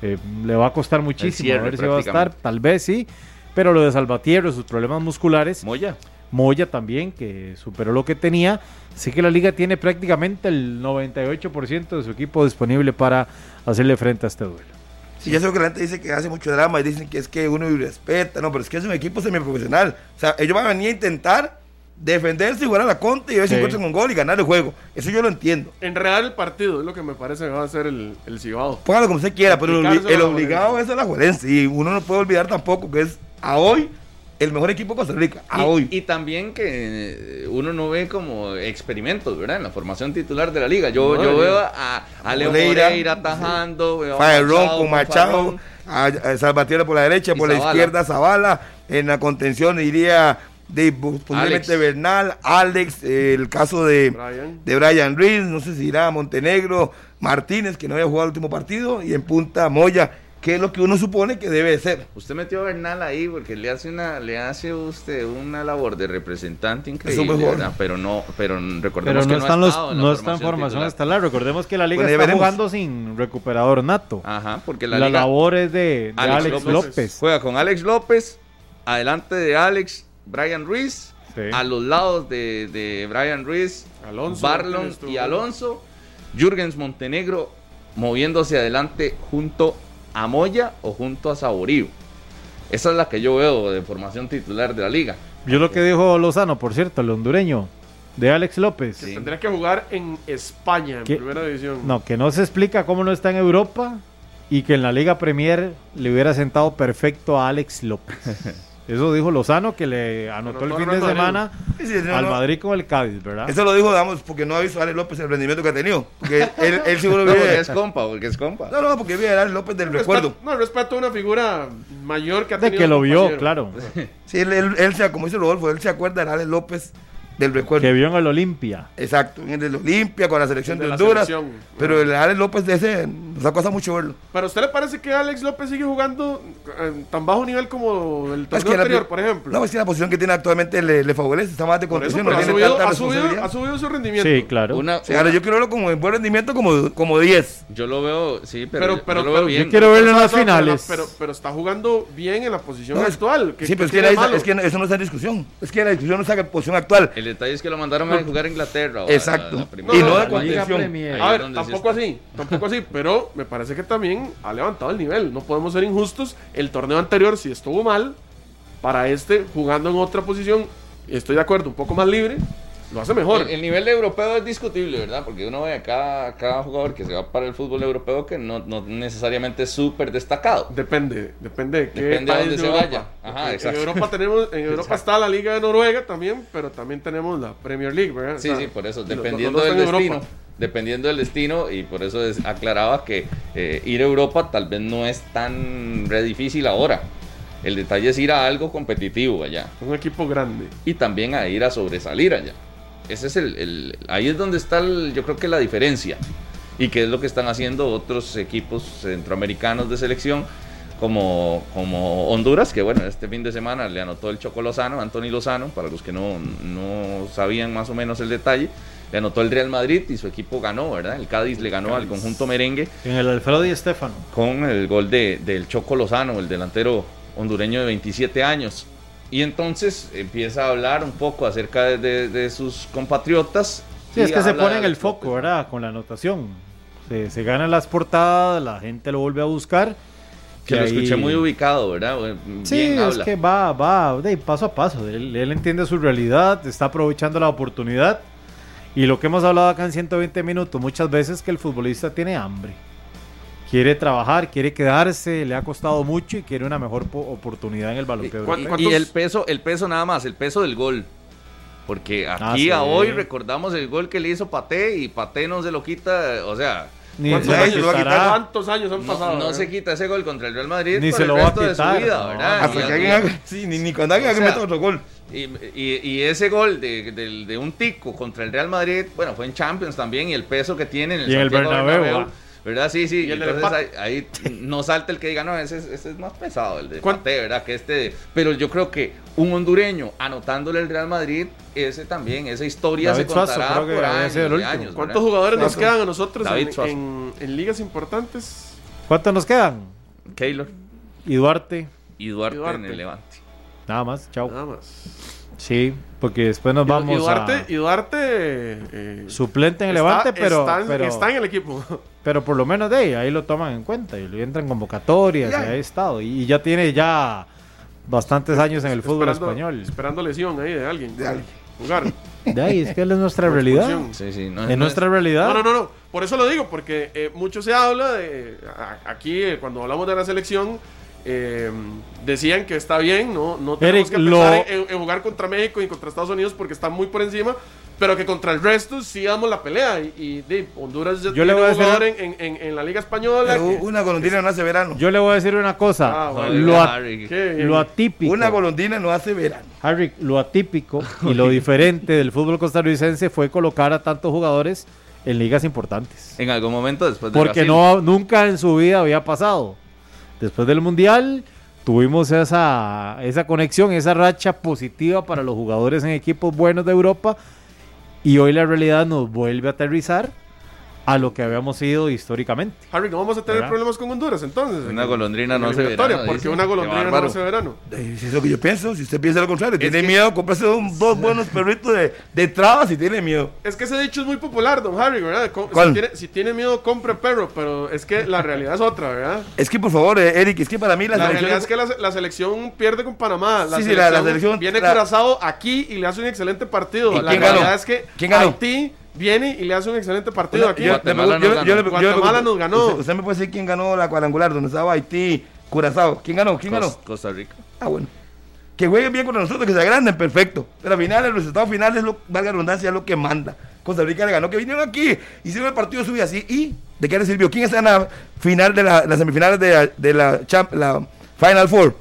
eh, le va a costar muchísimo, a ver si va a estar, tal vez sí, pero lo de Salvatierra, sus problemas musculares, Moya. Moya también, que superó lo que tenía. Así que la liga tiene prácticamente el 98% de su equipo disponible para hacerle frente a este duelo. Sí, ya sé que la gente dice que hace mucho drama y dicen que es que uno irrespeta, no, pero es que es un equipo semiprofesional. O sea, ellos van a venir a intentar defenderse y jugar a la contra y ver si Sí. encuentran un gol y ganar el juego. Eso yo lo entiendo. Enredar el partido es lo que me parece que va a ser el, el Cibao. Póngalo como usted quiera, pero el, obligado es el Alajuelense y uno no puede olvidar tampoco que es a hoy el mejor equipo de Costa Rica. A y, hoy. y también que eh, uno no ve como experimentos, ¿verdad? En la formación titular de la liga. Yo, No, yo veo a, a Leo Moreira, Moreira, atajando, veo a Faerrón Machado, con Machado, Farrón. a, a Salvatierra por la derecha, Y por la izquierda Zavala, en la contención iría de posiblemente Alex. Bernal, Alex, eh, el caso de Brian. de Brian Reed, no sé si irá a Montenegro, Martínez, que no había jugado el último partido, y en punta Moya, que es lo que uno supone que debe de ser. Usted metió a Bernal ahí porque le hace una, le hace usted una labor de representante increíble. Pero no, pero Pero recordemos no que no, están ha los, estado en la no está en formación estelar. Recordemos que la liga Bueno, está veremos. jugando sin recuperador nato. Ajá, porque La, la, liga labor es de, de Alex, López. Juega con Alex López, adelante de Alex, Brian Ruiz, Sí. a los lados de, de Brian Ruiz, Alonso Barlon y Alonso, Jürgens Montenegro moviéndose adelante junto a Moya o junto a Saborío. Esa es la que yo veo de formación titular de la liga. Yo lo que dijo Lozano, por cierto, el hondureño, de Alex López. Que tendría que jugar en España, en Que- primera división. No, que no se explica cómo no está en Europa y que en la Liga Premier le hubiera sentado perfecto a Alex López. Eso dijo Lozano, que le anotó el fin de semana Sí, sí, no, al no. Madrid con el Cádiz, ¿verdad? Eso lo dijo, digamos, porque no ha visto a Alex López el rendimiento que ha tenido. Porque él, él seguro No, porque vive. es compa, porque es compa. No, no, porque vive a Alex López del recuerdo. Respeto- no, respeto a una figura mayor que ha De tenido que el lo vio, compañero. claro. Sí, él, él, él se- como dice Rodolfo, él se acuerda de Alex López del recuerdo. Que vio en el Olimpia. Exacto, en el Olimpia con la selección El de, de la Honduras. selección. Pero el Alex López de ese nos ha costado mucho verlo. ¿Pero a usted le parece que Alex López sigue jugando en tan bajo nivel como el Es torneo la- anterior, por ejemplo? No, es que la posición que tiene actualmente le, le favorece, está más de contención, pero no ha, tiene subido, tanta ha, subido, ha subido su rendimiento. Sí, claro. Una, yo quiero verlo como en buen rendimiento como, como 10. Yo lo veo, sí, pero, Pero, yo- pero, yo lo pero- veo bien. yo quiero verlo en pero- las pero- finales. Pero, pero está jugando bien en la posición No, actual. que- sí, pero es que, la- eso no está en discusión. Es que la discusión no está en posición actual. El detalle es que lo mandaron a jugar a Inglaterra. Exacto. la primera y no de contención. A ver, sí tampoco así, tampoco así, pero me parece que también ha levantado el nivel. No podemos ser injustos. El torneo anterior, si estuvo mal, para este, jugando en otra posición, estoy de acuerdo, un poco más libre, lo hace mejor. El, el nivel europeo es discutible, ¿verdad? Porque uno ve a cada, cada jugador que se va para el fútbol europeo que no, no necesariamente es súper destacado. Depende, depende de qué Depende país dónde de se vaya. Ajá, exacto. En Europa tenemos, en Europa Exacto. está la Liga de Noruega también, pero también tenemos la Premier League, ¿verdad? Sí, O sea, sí, por eso, los- los dependiendo del en destino. Europa. Dependiendo del destino, y por eso es- aclaraba que eh, ir a Europa tal vez no es tan re difícil ahora. El detalle es ir a algo competitivo allá. Un equipo grande. Y también a ir a sobresalir allá. Ese es el, el- ahí es donde está el- yo creo que la diferencia. Y que es lo que están haciendo otros equipos centroamericanos de selección, como, como Honduras, que bueno, este fin de semana le anotó el Choco Lozano, Anthony Lozano, para los que no, no sabían más o menos el detalle, le anotó el Real Madrid y su equipo ganó, ¿verdad? El Cádiz le ganó al conjunto merengue En el Alfredo y Estefano. con el gol de, del Choco Lozano, el delantero hondureño de 27 años. Y entonces empieza a hablar un poco acerca de, de- de sus compatriotas. Sí, es que se pone en el foco, ¿verdad? Con la anotación. Se, se ganan las portadas, la gente lo vuelve a buscar. Que lo ahí- escuché muy ubicado, ¿verdad? Bien Sí, es habla. que va, va de paso a paso. Él, él entiende su realidad, está aprovechando la oportunidad. Y lo que hemos hablado acá en 120 minutos, muchas veces que el futbolista tiene hambre. Quiere trabajar, quiere quedarse, le ha costado mucho y quiere una mejor po- oportunidad en el balompié ¿cuán- europeo. Y el peso, el peso nada más, el peso del gol. Porque aquí Ah, sí. a hoy recordamos el gol que le hizo Paté y Paté no se lo quita, o sea, Ni ¿Cuántos, se lo años, quitará. ¿Cuántos años han pasado? no ¿verdad? se quita ese gol contra el Real Madrid Ni por se el lo va a resto de su quitar, vida, no. ¿verdad? Hasta Y- que alguien haga- sí, ni, ni cuando alguien meta otro gol. Y, y- y ese gol de, un tico contra el Real Madrid, bueno, fue en Champions también y el peso que tiene en el, Y en el Bernabéu, ah. ¿Verdad? Sí, sí. Y el entonces ahí, ahí no salta el que diga, no, ese, es- ese es más pesado, el de ¿Cuán- Paté, ¿verdad? Que este. de- pero yo creo que un hondureño anotándole el Real Madrid, ese también, esa historia David se Suazo, contará creo que por años, el y último. años, ¿Cuántos ¿verdad? jugadores nos Suazo. quedan a nosotros en, Suazo. en- en ligas importantes? ¿Cuántos nos quedan? Keylor Y Duarte, y Duarte, Y Duarte. en el Levante. nada más, chao. Nada más. Sí, porque después nos vamos y Duarte, a y Duarte eh, suplente en el está- Levante, pero, está, en- pero, está en el equipo. pero por lo menos de ahí, ahí lo toman en cuenta y lo entran en convocatorias y Ya. ha estado. Y, y ya tiene ya bastantes años en el fútbol Esperando- español. Esperando lesión ahí de alguien. De alguien. Jugar. De ahí, es que él es nuestra realidad. Sí, sí. No, Es no nuestra realidad. No, no, no, no. Por eso lo digo, porque eh, mucho se habla de. a- aquí, eh, cuando hablamos de la selección, eh, decían que está bien, ¿no? No tenemos Eric, que pensar lo- en, en jugar contra México y contra Estados Unidos porque están muy por encima, pero que contra el resto sí damos la pelea. Y, y, de, Honduras ya Yo tiene le voy a un decir- jugador en, en- en- en la Liga Española. Que- una golondrina no hace verano. Yo le voy a decir una cosa. Ah, bueno. lo, a- lo atípico. Una golondrina no hace verano. Harry, lo atípico y lo diferente del fútbol costarricense fue colocar a tantos jugadores en ligas importantes. En algún momento después de Porque Brasil. no, nunca en su vida había pasado. Después del Mundial tuvimos esa, esa conexión, esa racha positiva para los jugadores en equipos buenos de Europa y hoy la realidad nos vuelve a aterrizar a lo que habíamos sido históricamente. Harry, no vamos a tener ¿Verdad? problemas con Honduras entonces. Una golondrina no hace verano, Porque dice. una golondrina no hace verano. Si es lo que yo pienso, si usted piensa lo contrario, tiene que- miedo, cómprase un- dos buenos perritos de, de trabas si tiene miedo. Es que ese dicho es muy popular, don Harry, ¿verdad? Si tiene, si tiene miedo, compre perro, pero es que la realidad es otra, ¿verdad? Es que por favor, eh, Eric, es que para mí la, La selección realidad es que la, la selección pierde con Panamá. La, Sí, sí, selección la- la selección- viene la- aquí y le hace un excelente partido. ¿Y La quién realidad ganó? es que ¿Quién ganó? Haití viene y le hace un excelente partido aquí. yo- Guatemala nos yo- ganó. Guatemala nos. Usted, usted me puede decir quién ganó la cuadrangular, donde estaba Haití, Curazao. ¿Quién ganó? ¿Quién ganó? Cos- Costa Rica. Ah, bueno. Que jueguen bien contra nosotros, que se agranden, perfecto. Pero al final, el resultado final es lo, valga la redundancia, es lo que manda. Costa Rica le ganó, que vinieron aquí, hicieron el partido suyo así. ¿Y de qué le sirvió? ¿Quién está en la final de la, las semifinales de, la- de la, champ- la Final Four?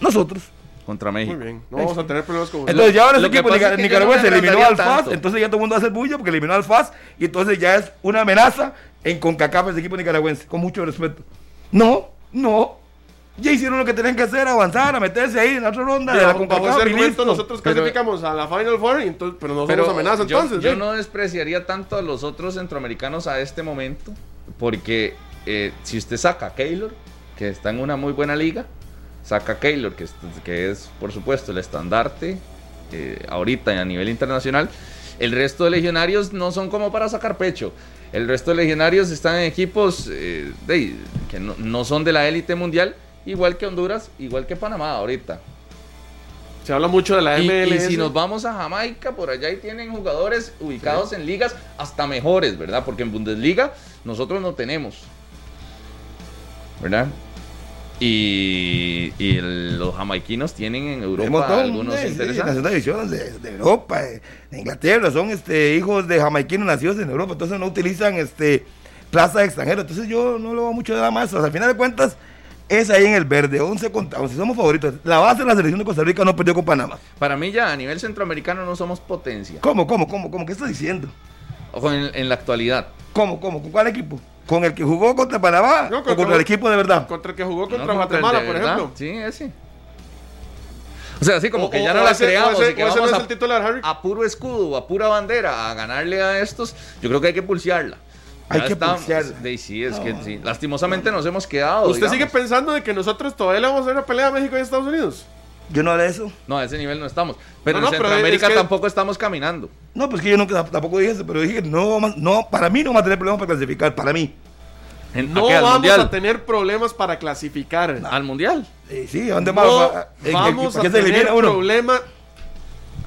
Nosotros. Contra Muy México. bien, no vamos a tener problemas con Entonces ya ahora ese que equipo nicaragüense eliminó al FAS, entonces ya todo el mundo hace bulla porque eliminó al FAS y entonces ya es una amenaza en CONCACAF ese equipo nicaragüense, con mucho respeto. No, no. Ya hicieron lo que tenían que hacer, avanzar, a meterse ahí en la otra ronda de la CONCACAF nosotros Pero- clasificamos a la Final Four, y entonces, pero no Pero somos amenaza yo, entonces. yo ¿sí? no despreciaría tanto a los otros centroamericanos a este momento, porque eh, si usted saca a Keylor, que está en una muy buena liga, saca a Keylor, que es, que es por supuesto el estandarte eh, ahorita a nivel internacional, el resto de legionarios no son como para sacar pecho. El resto de legionarios están en equipos eh, de- que no, no son de la élite mundial, igual que Honduras, igual que Panamá ahorita. Se habla mucho de la Y, y MLS. si nos vamos a Jamaica, por allá ahí tienen jugadores ubicados en ligas hasta mejores, ¿verdad? Porque en Bundesliga nosotros no tenemos. ¿Verdad? Y, y el- los jamaiquinos tienen en Europa montón, algunos eh, sí, interesantes. la segunda división de, de Europa, de, de Inglaterra, son este, hijos de jamaiquinos nacidos en Europa, entonces no utilizan este, plaza de extranjero. Entonces yo no lo veo mucho de la más. al final de cuentas, es ahí en el verde, 11 contra 11. Somos favoritos. La base de la selección de Costa Rica no perdió con Panamá. Para mí ya a nivel centroamericano no somos potencia. ¿Cómo, cómo, cómo, cómo? ¿Qué estás diciendo? Ojo, en, en la actualidad. ¿Cómo, cómo? ¿Con cuál equipo? ¿Con el que jugó contra Panamá No, o contra el equipo de verdad? Contra el que jugó No contra contra el Guatemala, por ejemplo. Sí, ese. O sea, así como O- que o- ya no la ese- creamos ese- y que no vamos es a, el titular, Harry. a puro escudo, a pura bandera, a ganarle a estos. Yo creo que hay que pulsearla. Hay Ya que pulsearla. de- sí, es que sí. Lastimosamente nos hemos quedado. ¿Usted digamos. sigue pensando de que nosotros todavía le vamos a hacer una pelea a México y Estados Unidos? Yo no hablé de eso. No, a ese nivel no estamos. Pero No, en no, pero Centroamérica es que- tampoco estamos caminando. No, pues que yo nunca, tampoco dije eso, pero dije que no, vamos- no, para mí no vamos a tener problemas para clasificar, para mí. En- No ¿a qué? ¿Al vamos mundial? a tener problemas para clasificar. Al mundial. Sí, ¿a dónde No vamos? a- en- en- a ¿para qué se tener problema.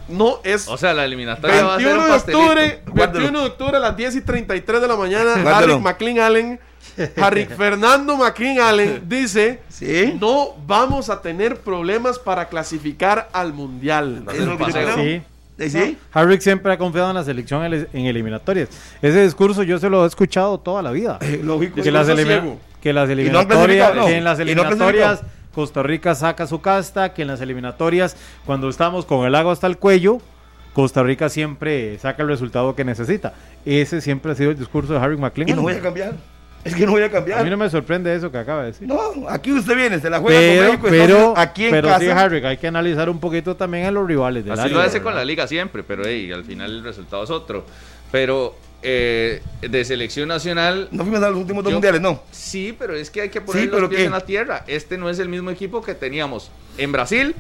No es O sea, la eliminatoria va a ser 21 de octubre, Guárdalo. 21 de octubre a las 10 y 33 de la mañana, Guárdalo. Harry McLean Allen, Harry Fernando McLean Allen dice, Sí. no vamos a tener problemas para clasificar al mundial. Es siempre ha confiado en la selección en eliminatorias. Ese discurso yo se lo he escuchado toda la vida. Eh, lógico. que, las que las eliminatorias, no. que en las no eliminatorias. Costa Rica saca su casta, que en las eliminatorias cuando estamos con el agua hasta el cuello, Costa Rica siempre saca el resultado que necesita. Ese siempre ha sido el discurso de Harry McLean. Y no voy a cambiar. Es que no voy a A cambiar. mí no me sorprende eso que acaba de decir. No, aquí usted viene, se la juega con Pero, México, pero, aquí en pero casa. sí, Harry, hay que analizar un poquito también a los rivales del Así área, lo hace ¿verdad? con la liga siempre, pero hey, al final el resultado es otro. Pero eh, de selección nacional, No fuimos a los últimos dos Yo- mundiales, no. sí, pero es que hay que poner Sí, los pies ¿qué? en la tierra. Este no es el mismo equipo que teníamos en Brasil.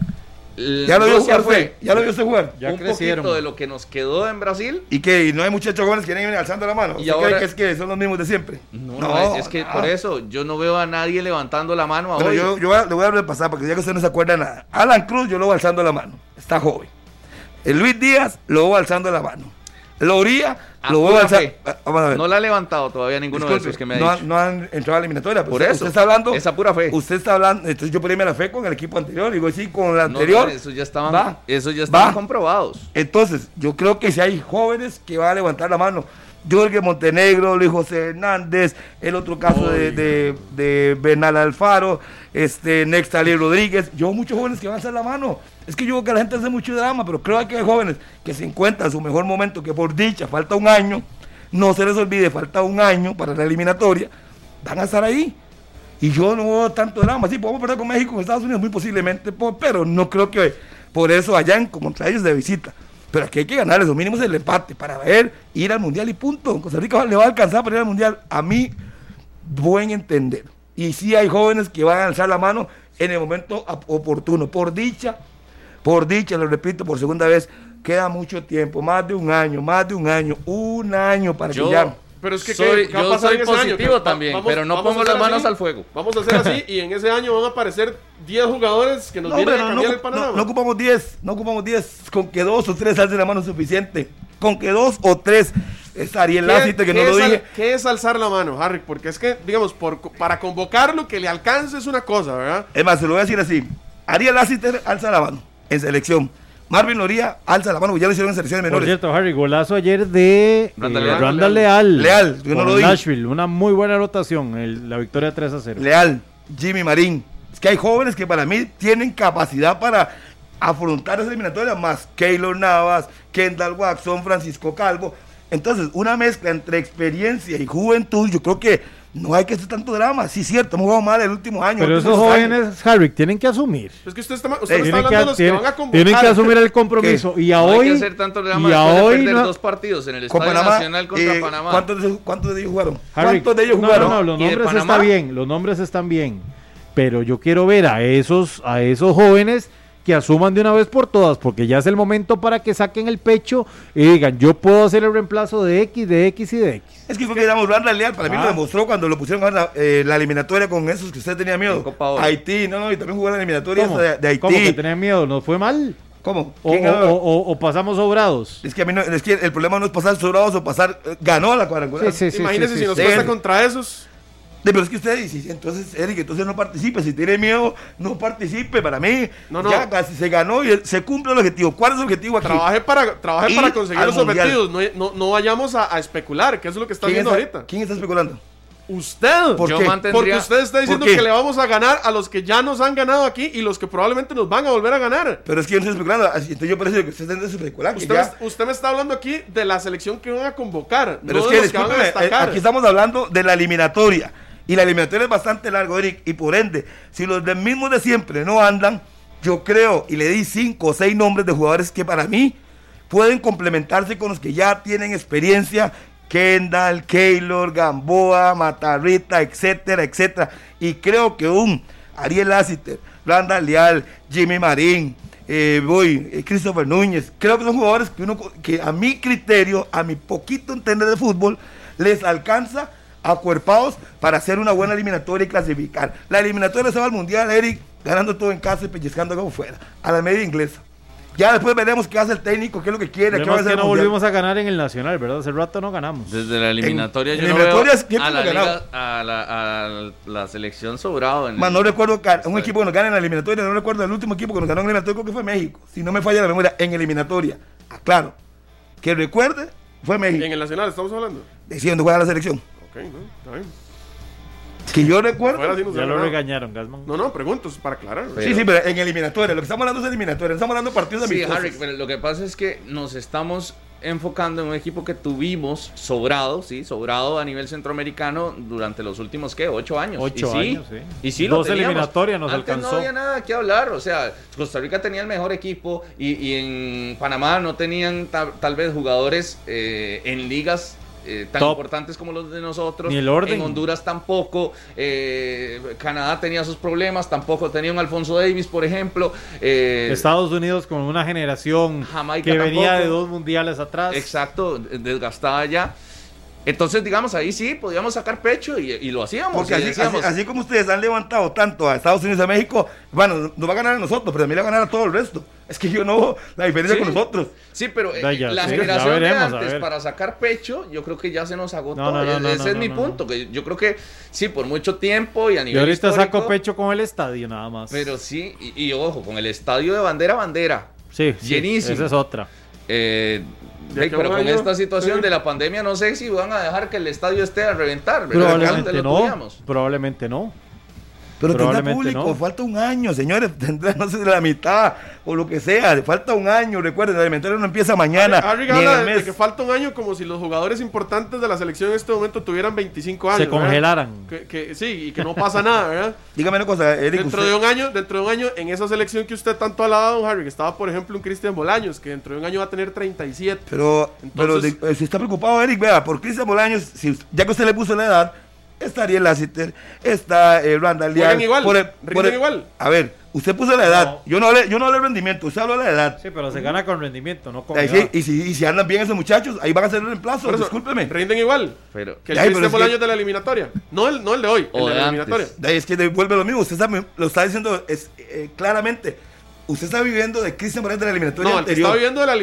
Ya lo vio jugar usted, ya lo vio usted jugar. Ya un crecieron. poquito de lo que nos quedó en Brasil. Y que no hay muchachos jóvenes que vienen alzando la mano. Y ¿Usted ahora- cree que es que son los mismos de siempre? No, no, es, es que no. por eso yo no veo a nadie levantando la mano ahora. yo, yo voy a- le voy a repasar porque ya que usted no se acuerda nada. Alan Cruz, yo lo voy alzando la mano. Está joven. El Luis Díaz, lo voy alzando la mano. Loría, lo voy. Ah, Vamos a ver. No la ha levantado todavía ninguno de esos que me ha no, dicho. no han entrado a la eliminatoria. pero Por usted, eso, Usted está hablando. esa pura fe. Usted está hablando. Entonces yo perdí la fe con el equipo anterior. Digo, sí, con la No, anterior. no, esos ya estaban, Va. esos ya estaban Va. comprobados. Entonces, yo creo que si hay jóvenes que van a levantar la mano, Jorge Montenegro, Luis José Hernández, el otro caso de, de, de Bernal Alfaro, este Nextalí Rodríguez, yo muchos jóvenes que van a hacer la mano. Es que yo veo que la gente hace mucho drama, pero creo que hay jóvenes que se encuentran en su mejor momento, que por dicha falta un año, no se les olvide, falta un año para la eliminatoria, van a estar ahí. Y yo no veo tanto drama. Sí, podemos perder con México, con Estados Unidos, muy posiblemente, po- pero no creo que por eso vayan contra ellos de visita. Pero aquí hay que ganarles, lo mínimo es el empate para ver, ir al mundial y punto. Costa Rica le va a alcanzar para ir al mundial. A mí, buen entender. Y sí hay jóvenes que van a alzar la mano en el momento oportuno. Por dicha, por dicha, lo repito por segunda vez, queda mucho tiempo, más de un año, más de un año, un año para Yo que ya. Pero es que soy, ¿qué- qué yo soy año? positivo también, vamos- pero no pongo las manos así, al fuego. Vamos a hacer así y en ese año van a aparecer 10 jugadores que nos No, vienen pero a no, cambiar el no- panorama. no ocupamos 10, no ocupamos 10, con que dos o tres alcen la mano es suficiente. Con que dos o tres, es Ariel ¿Qué- Lacite, que no lo dije. ¿Qué es alzar la mano, Harry? Porque es que, digamos, por, para convocarlo, que le alcance es una cosa, ¿verdad? Es más, se lo voy a decir así. Ariel Laciter alza la mano en selección. Marvin Loría alza la mano, porque ya lo hicieron en selecciones Por menores. cierto, Harry, golazo ayer de Randall eh, Leal. Randall Leal. Leal, yo no lo dije. Nashville, una muy buena rotación, el- la victoria 3 a 0. Leal, Jimmy Marín. Es que hay jóvenes que para mí tienen capacidad para afrontar esa eliminatoria, más Keylor Navas, Kendall Watson, Francisco Calvo. Entonces, una mezcla entre experiencia y juventud, yo creo que no hay que hacer tanto drama. Sí, cierto, hemos jugado mal el último año. Pero esos últimos años. jóvenes, Harry, tienen que asumir. Es que usted está, usted Eh, está Tienen hablando que, de los que tienen- van a convocar. tienen que asumir el compromiso. Y a No hoy. hay que hacer tanto drama y a después de hoy perder no- dos partidos en el Estadio Panamá, Nacional contra eh, Panamá. ¿cuántos, de, cuántos de ellos jugaron? Harry, ¿Cuántos de ellos no, jugaron? No, no, los ¿Y de nombres están bien, los nombres están bien. Pero yo quiero ver a esos, a esos jóvenes que asuman de una vez por todas, porque ya es el momento para que saquen el pecho y digan, yo puedo hacer el reemplazo de X, de X y de X. Es que fue que digamos, Randall Leal para mí lo Ah. demostró cuando lo pusieron a la, eh, la eliminatoria con esos que usted tenía miedo. Haití, no, no, y también jugó la eliminatoria de, de Haití. ¿Cómo que tenía miedo? ¿Nos fue mal? ¿Cómo? O, ¿Quién o- ganó? o- pasamos sobrados. Es que a mí no, es que el problema no es pasar sobrados o pasar, eh, ganó la cuadrangular. Sí, sí, sí, Imagínese sí, si sí, nos sí. cuesta Sí. contra esos. De, pero es que usted dice, entonces, Eric, entonces no participe. Si tiene miedo, no participe. Para mí, No, no. ya casi se ganó y el- se cumple el objetivo. ¿Cuál es el objetivo aquí? Trabaje para, trabaje para conseguir los Mundial. objetivos. No, no, no vayamos a, a especular, que es lo que está ¿Quién haciendo está, ahorita. ¿Quién está especulando? Usted. ¿Por Yo qué? mantendría- Porque usted está diciendo que le vamos a ganar a los que ya nos han ganado aquí y los que probablemente nos van a volver a ganar. Pero es que yo no estoy especulando. así- Entonces yo parece que usted está especulando. Usted, ya- usted me está hablando aquí de la selección que van a convocar, Pero no es de que, los que van a eh, destacar. aquí estamos hablando de la eliminatoria. Y la eliminatoria es bastante larga, Eric. Y por ende, si los del mismos de siempre no andan, yo creo, y le di cinco o seis nombres de jugadores que para mí pueden complementarse con los que ya tienen experiencia. Kendall, Keylor, Gamboa, Matarrita, etcétera, etcétera. Y creo que un Ariel Lassiter, Blanda Leal, Jimmy Marín, eh, voy, eh, Christopher Núñez. Creo que son jugadores que, uno, que a mi criterio, a mi poquito entender de fútbol, les alcanza acuerpados para hacer una buena eliminatoria y clasificar. La eliminatoria se va al Mundial, Eric, ganando todo en casa y pellizcando como fuera, a la media inglesa. Ya después veremos qué hace el técnico, qué es lo que quiere, qué va a hacer que no Mundial. volvimos a ganar en el Nacional, ¿verdad? Hace rato no ganamos. Desde la eliminatoria En- yo en no eliminatorias, veo ¿quién a la, liga- a, la, a la selección sobrado. En Más el- no recuerdo un equipo que nos gane en la eliminatoria, no recuerdo el último equipo que nos ganó en la eliminatoria, creo que fue México. Si no me falla la memoria, en eliminatoria. Aclaro. Que recuerde, fue México. En el Nacional estamos hablando. Diciendo juega la selección. Ok, no, está bien. Que yo recuerdo. Sí Ya lo regañaron, Gasman. No, no, pregunto, es para aclarar. sí, sí, pero en eliminatoria. Lo que estamos hablando es eliminatoria. Estamos hablando de partidos Sí, amistosos. Harry, pero lo que pasa es que nos estamos enfocando en un equipo que tuvimos sobrado, sí, sobrado a nivel centroamericano durante los últimos, ¿qué? Ocho años. Ocho y sí, años, sí. Y sí, lo Dos teníamos. eliminatorias nos Antes alcanzó. no había nada que hablar, o sea, Costa Rica tenía el mejor equipo y, y en Panamá no tenían ta- tal vez jugadores eh, en ligas eh, tan Top. importantes como los de nosotros. Ni el orden. En Honduras tampoco. eh, Canadá tenía sus problemas, tampoco tenía un Alfonso Davis, por ejemplo. eh, Estados Unidos con una generación Jamaica que venía tampoco. de dos mundiales atrás. Exacto, desgastada ya. Entonces, digamos, ahí sí podíamos sacar pecho y, y lo hacíamos. Porque y así, decíamos, así- así como ustedes han levantado tanto a Estados Unidos y a México, bueno, nos va a ganar a nosotros, pero también le va a ganar a todo el resto. Es que yo no la diferencia Sí. con nosotros. Sí, pero eh, Da ya, la sí, generación ya veremos, de antes para sacar pecho, yo creo que ya se nos agotó. No, no, no, no, Ese no, es no, mi no. punto. Que yo creo que sí, por mucho tiempo y a Y nivel ahorita histórico, saco pecho con el estadio nada más. Pero sí, y, y ojo, con el estadio de bandera a bandera. sí, sí, llenísimo. esa es otra. Eh, hey, pero con año- esta situación de la pandemia, no sé si van a dejar que el estadio esté a reventar. ¿verdad? Probablemente no. Probablemente no. Pero tendrá público, no. falta un año, señores, tendrá no sé la mitad o lo que sea, falta un año, recuerden, el elementario no empieza mañana. Harry ni en habla el de, de que falta un año como si los jugadores importantes de la selección en este momento tuvieran 25 años. Se congelaran. Que, que- sí, y que no pasa nada, ¿verdad? Dígame una cosa, Eric, Dentro usted- de un año, dentro de un año, en esa selección que usted tanto ha alabado, don Harry, que estaba, por ejemplo, un Cristian Bolaños, que dentro de un año va a tener 37. Pero, pero Entonces- de- eh, si está preocupado, Eric, vea, por Cristian Bolaños, si, ya que usted le puso la edad, está Ariel Lassiter, está eh, Randall Juegan Leal, igual, por el- rinden por el- igual. A ver, usted puso la edad, No. yo no hablé, yo no hablé de rendimiento, usted habló de la edad. Sí, pero se gana con rendimiento, no con Ahí sí, y, si, y si andan bien esos muchachos, ahí van a hacer el reemplazo, eso, discúlpeme. Rinden igual Pero, que el Ay, pero Cristian es que- Bolaños de la eliminatoria. No el, no el de hoy, O el de de la eliminatoria. De ahí es que devuelve lo mismo, usted sabe- lo está diciendo es, eh, claramente. Usted está viviendo de Cristian Bolaños de la eliminatoria No, el que anterior. está viviendo de la,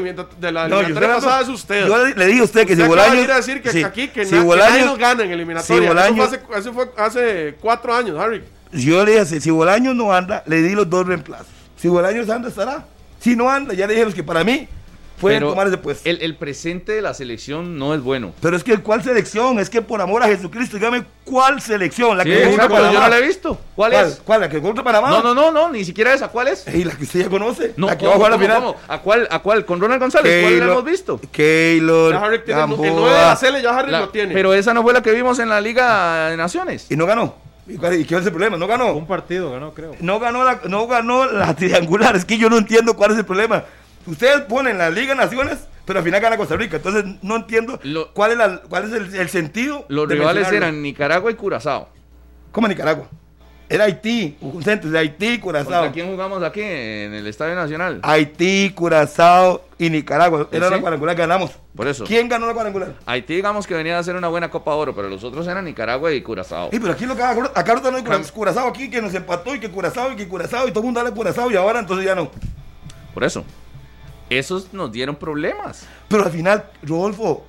de la No, yo eliminatoria estoy pasada es usted. Yo le, le dije a usted que Usted si Bolaños. decir que sí, aquí que, si na- que Bolaños- nadie nos gana en eliminatoria. si Eso Bolaños- fue hace, eso fue hace cuatro años, Harry. Yo le dije, si, si Bolaños no anda, le di los dos reemplazos. Si Bolaños anda, estará. Si no anda, ya le dije los que para mí pueden pero tomar ese puesto. el, el presente de la selección no es bueno. Pero es que, ¿cuál selección? Es que por amor a Jesucristo, dígame, ¿cuál selección? La Sí, que jugó contra exacto, yo Panamá. no la he visto. ¿Cuál, ¿Cuál? es? ¿Cuál? ¿La que jugó contra Panamá? No, no, no, no, ni siquiera esa. ¿Cuál es? Ey, la que usted ya conoce. No, la que va a ¿cómo, jugar la final. cómo? ¿A cuál? ¿A cuál? ¿Con Ronald González? ¿Cuál la hemos visto? Keylor, Ya Harry tiene el Gamboa, 9 de la Cele, ya Harry La- lo tiene. pero esa no fue la que vimos en la Liga de Naciones. Y no ganó. ¿Y cuál, y qué es el problema? No ganó. Un partido ganó, creo. No ganó la, no ganó la triangular. Es que yo no entiendo cuál es el problema. Ustedes ponen la Liga Naciones, pero al final gana Costa Rica. Entonces no entiendo Lo- cuál es, la- cuál es el, el sentido. Los de rivales eran Nicaragua y Curazao. ¿Cómo Nicaragua? Era Haití, un centro de Haití, ¿Contra Curazao. quién jugamos aquí en el Estadio Nacional? Haití, Curazao y Nicaragua. Era ¿Sí? la cuadrangular que ganamos. Por eso. ¿Quién ganó la cuadrangular? Haití, digamos que venía a hacer una buena Copa Oro, pero los otros eran Nicaragua y Curazao. Sí, pero aquí lo que acá ahorita no hay Cura- Curazao aquí que nos empató y que Curazao y que Curazao y todo el mundo dale Curazao y ahora entonces ya no. Por eso. Esos nos dieron problemas. Pero al final, Rodolfo,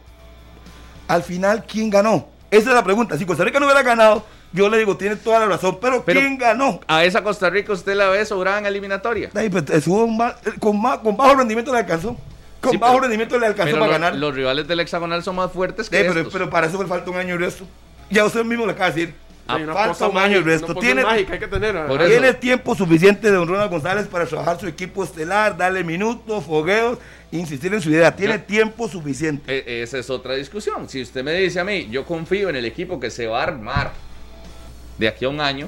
al final, ¿quién ganó? Esa es la pregunta. Si Costa Rica no hubiera ganado, yo le digo, tiene toda la razón, pero, Pero- ¿quién ganó? A esa Costa Rica usted la ve sobrada en eliminatoria. Ay, pues, estuvo mal- con, ma- con bajo rendimiento le alcanzó. Con Sí, bajo pero- rendimiento le alcanzó para lo- ganar. los rivales del hexagonal son más fuertes que Eh, pero, estos. pero para eso le falta un año y resto. Ya usted mismo le acaba de decir. Hay una falta cosa un año y mágica, resto. Tiene, mágica hay que tener. tiene tiempo suficiente de don Ronald González para trabajar su equipo estelar, darle minutos, fogueos, insistir en su idea. Tiene tiempo suficiente. E- esa es otra discusión. Si usted me dice a mí, yo confío en el equipo que se va a armar de aquí a un año,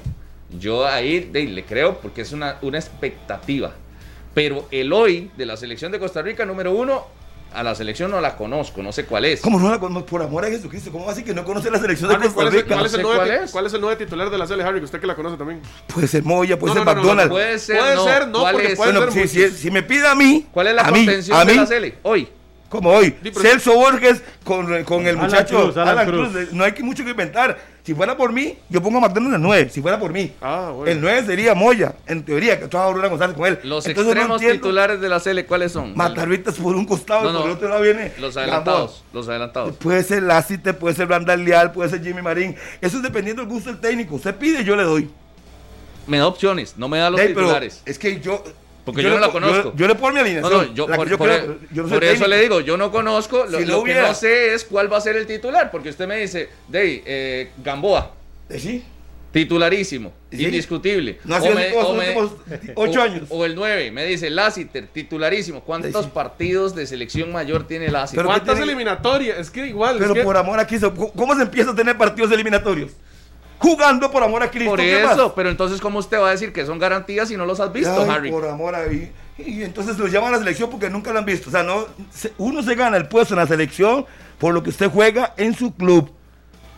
yo ahí de- le creo porque es una, una expectativa. Pero el hoy de la selección de Costa Rica, número uno, a la selección no la conozco, no sé cuál es. ¿Cómo no la conoce? Por amor a Jesucristo, ¿cómo va a decir que no conoce la selección de Costa ¿cuál, es, el- Rica? cuál es el nueve titular de la Sele, Harry? Usted que la conoce también. Puede ser Moya, puede No, ser no, McDonald's. Puede ser, Puede no. ser, no, ¿Cuál porque es? puede Bueno, ser si, si- si me pide a mí, ¿Cuál es la a mí, contención a de mí, la Sele? Hoy. Como hoy, Sí, Celso Borges con, con el Alan muchacho Cruz, Alan Alan Cruz. Cruz. No hay que mucho que inventar. Si fuera por mí, yo pongo a McDonald's el 9. Si fuera por mí. Ah, bueno. El 9 sería Moya, en teoría, que trabaja Aurora González con él. Los Entonces, no extremos entiendo. titulares de la Sele, ¿cuáles son? Matarritas por un costado No, y por no. el otro lado viene. Los adelantados, los adelantados. Puede ser Lacite, puede ser Randall Leal, puede ser Jimmy Marín. Eso es dependiendo del gusto del técnico. Usted pide, yo le doy. Me da opciones, no me da los titulares. es que yo. Porque yo no le la conozco. Yo, yo le pongo mi alineación. no, yo por, yo por creo, yo no soy por eso le digo, yo no conozco, lo, Si no lo que no sé es cuál va a ser el titular, porque usted me dice, Dey, eh, Gamboa, Eh, Sí. titularísimo, Sí. indiscutible. No ha sido me- los me- últimos ocho o- años. O el 9, me dice Lassiter, titularísimo. ¿Cuántos Sí. partidos de selección mayor tiene Lassiter? Pero- ¿qué ¿Cuántas tiene- eliminatorias? Es que igual. Pero es que- por amor a Cristo, ¿cómo- ¿cómo se empieza a tener partidos eliminatorios? Jugando por amor a Cristo. Por ¿qué eso, pero entonces, ¿cómo usted va a decir que son garantías si no los has visto, Ay, Harry? Por amor a y, y entonces los llaman a la selección porque nunca lo han visto. O sea, no, uno se gana el puesto en la selección por lo que usted juega en su club.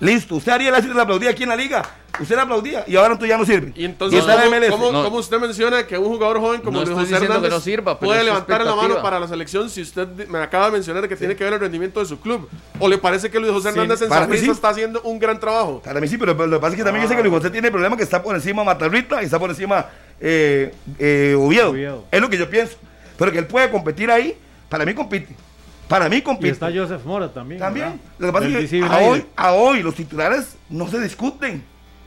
Listo, usted haría la le aplaudía aquí en la liga. Usted le aplaudía y ahora entonces ya no sirve. Y entonces, la ¿cómo, MLS. cómo- No. cómo usted menciona que un jugador joven como No Luis José Hernández no sirva, puede levantar la mano para la selección si usted me acaba de mencionar que tiene que ver el rendimiento de su club? ¿O le parece que Luis José Sí, Hernández en para Saprissa sí. está haciendo un gran trabajo? Para mí sí, pero, pero lo que pasa es que también yo sé que Luis José tiene el problema que está por encima Matarrita y está por encima eh, eh, Oviedo. Oviedo. Es lo que yo pienso. Pero que él puede competir ahí, para mí compite. Para mí Y compite. está Joseph Mora también. También. ¿verdad? Lo que pasa es que a hoy, a hoy los titulares no se discuten.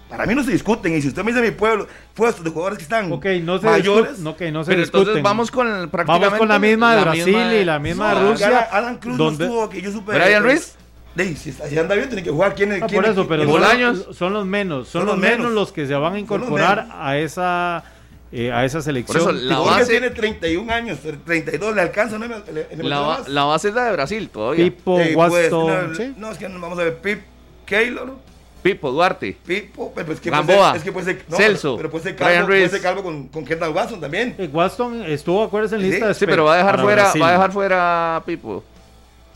Para mí no se discuten. Y si usted me dice mi pueblo, puestos de jugadores que están Ok, no se mayores. discuten. Ok, no se Pero entonces discuten. vamos con el- prácticamente Vamos con la misma de la Brasil misma de- y la misma No, de Rusia. Alan- Cruz no estuvo, que yo supe. ¿Brian Ruiz? De, si, está- si anda bien, tiene que jugar. ¿Quién, Ah, quién- por eso, pero son, son los menos, son, Son los los menos. menos. los que se van a incorporar a esa eh, a esa selección. eso, la Jorge base- tiene 31 años, 32, le alcanza, ¿no? Le- le- le La, base es la de Brasil todavía. Pipo, Eh, pues, Waston, no, sí. no, es que no, vamos a ver, Pip, Keylor, Pipo, Duarte. Pipo, pero es que Gamboa, puede ser, es que puede ser, no, Celso, pero puede ser Brian calvo, puede ser calvo con, con Kendall Watson también. Eh, Waston estuvo, acuérdense, en Sí, lista de Sí, pero va a dejar fuera, Brasil. va a dejar fuera a Pipo.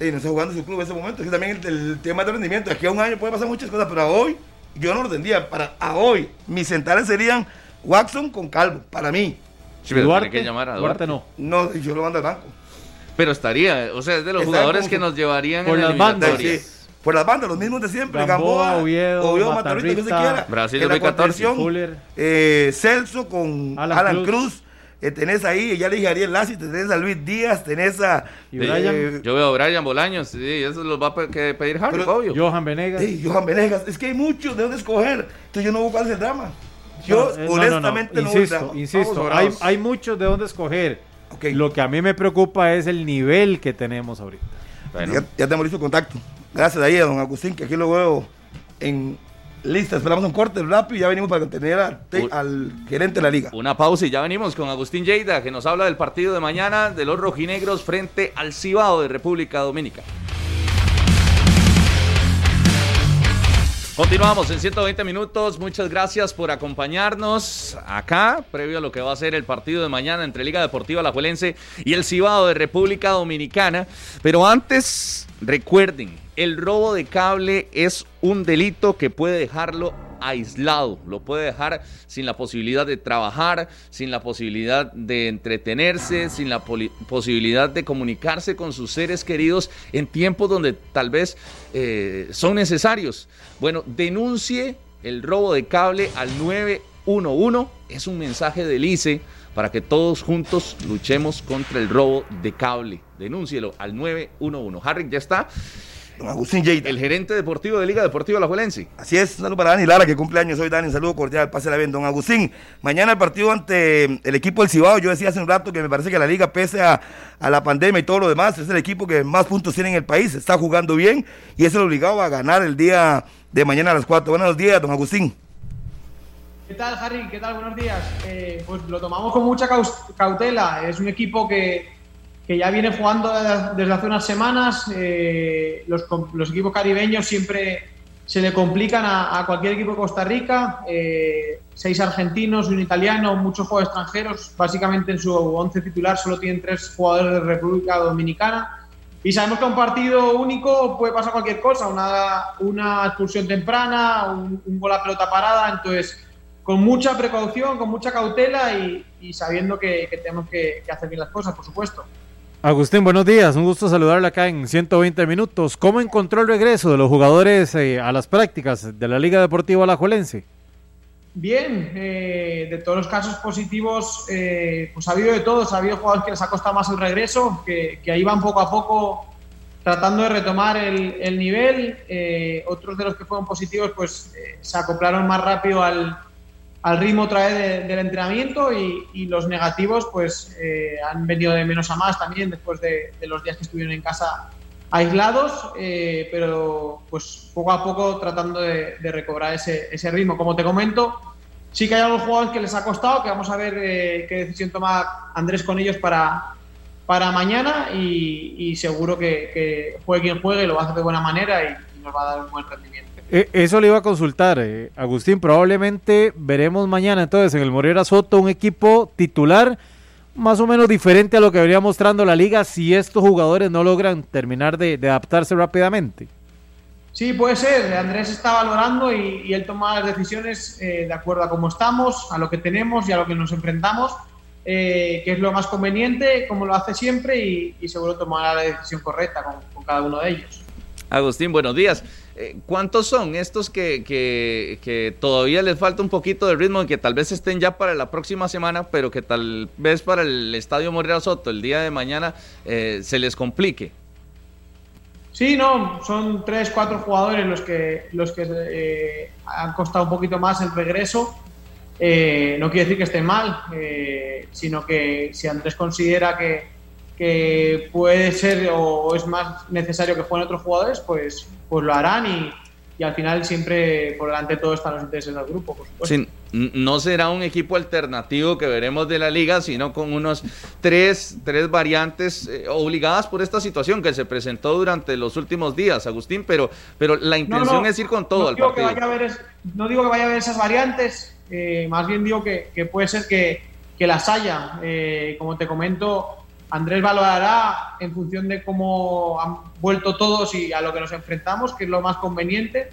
Y no está jugando su club en ese momento. Es que también el, el tema de rendimiento, aquí a un año puede pasar muchas cosas, pero a hoy, yo no lo tendría. Para a hoy, mis centrales serían Watson con Calvo, para mí. Sí, pero Duarte, tiene que llamar a Duarte. no. No, yo lo mando al banco. Pero estaría, o sea, es de los Está jugadores que nos llevarían Por en la las bandas. Sí. Por las bandas, los mismos de siempre. Gamboa, Gamboa, Oviedo, Matarrita, que se quiera. Brasil En la 2014, contención, Fuller. eh, Celso con Alan Alan, Cruz. Cruz. Eh, tenés ahí, ya le dije a Ariel Lassi, tenés a Luis Díaz, tenés a. ¿Y Brian? eh, Yo veo a Brian Bolaños, sí, eso los va a pedir Harry, Pero- obvio. Johan Venegas. Ey, Johan Venegas, es que hay muchos de dónde escoger. Entonces yo no es el drama. Yo, No, eh, no, no, no. honestamente, no, voy al Insisto, insisto, hay, hay muchos de dónde escoger. Lo que a mí me preocupa es el nivel que tenemos ahorita. Bueno, Ya, ya tenemos listo contacto. Gracias ahí a don Agustín, que aquí lo veo en lista. Esperamos un corte rápido y ya venimos para tener a- te- Uy. al gerente de la liga. Una pausa y ya venimos con Agustín Lleida, que nos habla del partido de mañana de los rojinegros frente al Cibao de República Dominicana. Continuamos en 120 minutos. Muchas gracias por acompañarnos acá, previo a lo que va a ser el partido de mañana entre Liga Deportiva Alajuelense y el Cibao de República Dominicana. Pero antes, recuerden, el robo de cable es un delito que puede dejarlo aislado, lo puede dejar sin la posibilidad de trabajar, sin la posibilidad de entretenerse, sin la posibilidad de comunicarse con sus seres queridos en tiempos donde tal vez eh, son necesarios. Bueno, denuncie el robo de cable al 911, es un mensaje del ICE para que todos juntos luchemos contra el robo de cable. Denúncielo al 911. Harry, ya está. Don Agustín Yeita. El gerente deportivo de Liga Deportiva La Juelense. Así es, un saludo para Dani Lara, que cumple años hoy, Dani, un saludo cordial, pásela bien. Don Agustín, mañana el partido ante el equipo del Cibao, yo decía hace un rato que me parece que la Liga, pese a, a la pandemia y todo lo demás, es el equipo que más puntos tiene en el país, está jugando bien y es el obligado a ganar el día de mañana a las 4. Buenos días, don Agustín. ¿Qué tal, Harry? ¿Qué tal? Buenos días. Eh, pues lo tomamos con mucha cautela. Es un equipo que, que ya viene jugando desde hace unas semanas. Eh, los, los, equipos caribeños siempre se le complican a, cualquier equipo de Costa Rica. Eh, seis argentinos, un italiano, muchos jugadores extranjeros. Básicamente en su once titular solo tienen tres jugadores de República Dominicana. Y sabemos que un partido único puede pasar cualquier cosa, una, una expulsión temprana, un, gol a pelota parada. Entonces, con mucha precaución, con mucha cautela y, sabiendo que, tenemos que, hacer bien las cosas, por supuesto. Agustín, buenos días. Un gusto saludarle acá en 120 minutos. ¿Cómo encontró el regreso de los jugadores eh, a las prácticas de la Liga Deportiva Alajuelense? Bien, eh, de todos los casos positivos, eh, pues ha habido de todos. Ha habido jugadores que les ha costado más el regreso, que, ahí van poco a poco tratando de retomar el, el nivel. otros de los que fueron positivos, pues se acoplaron más rápido al, al ritmo otra vez del entrenamiento y, los negativos pues eh, han venido de menos a más también después de, los días que estuvieron en casa aislados, eh, pero pues poco a poco tratando de, recobrar ese, ritmo. Como te comento, sí que hay algunos jugadores que les ha costado, que vamos a ver eh, qué decisión toma Andrés con ellos para, para mañana y, seguro que, que, juegue quien juegue, lo va a hacer de buena manera y nos va a dar un buen rendimiento. Eh, eso le iba a consultar, eh, Agustín. Probablemente veremos mañana entonces en el Morera Soto un equipo titular más o menos diferente a lo que venía mostrando la liga si estos jugadores no logran terminar de, adaptarse rápidamente. Sí, puede ser. Andrés está valorando y, él toma las decisiones eh, de acuerdo a cómo estamos, a lo que tenemos y a lo que nos enfrentamos, que es lo más conveniente, como lo hace siempre, y, seguro tomará la decisión correcta con cada uno de ellos. Agustín, buenos días. Eh, ¿Cuántos son estos que, que, todavía les falta un poquito de ritmo y que tal vez estén ya para la próxima semana, pero que tal vez para el Estadio Morera Soto el día de mañana eh, se les complique? Sí, no, son tres, cuatro jugadores los que, los que eh, han costado un poquito más el regreso. no quiere decir que estén mal, sino que si Andrés considera que, que puede ser o es más necesario que jueguen otros jugadores, pues, pues lo harán y, y al final siempre por delante de todo están los intereses del grupo, por supuesto. no será un equipo alternativo que veremos de la liga, sino con unos tres, tres variantes eh, obligadas por esta situación que se presentó durante los últimos días, Agustín, pero, pero la intención es ir con todo al partido. no digo que vaya a haber esas variantes, eh, más bien digo que, que, puede ser que, que las haya. Eh, como te comento, Andrés valorará en función de cómo han vuelto todos y a lo que nos enfrentamos, que es lo más conveniente.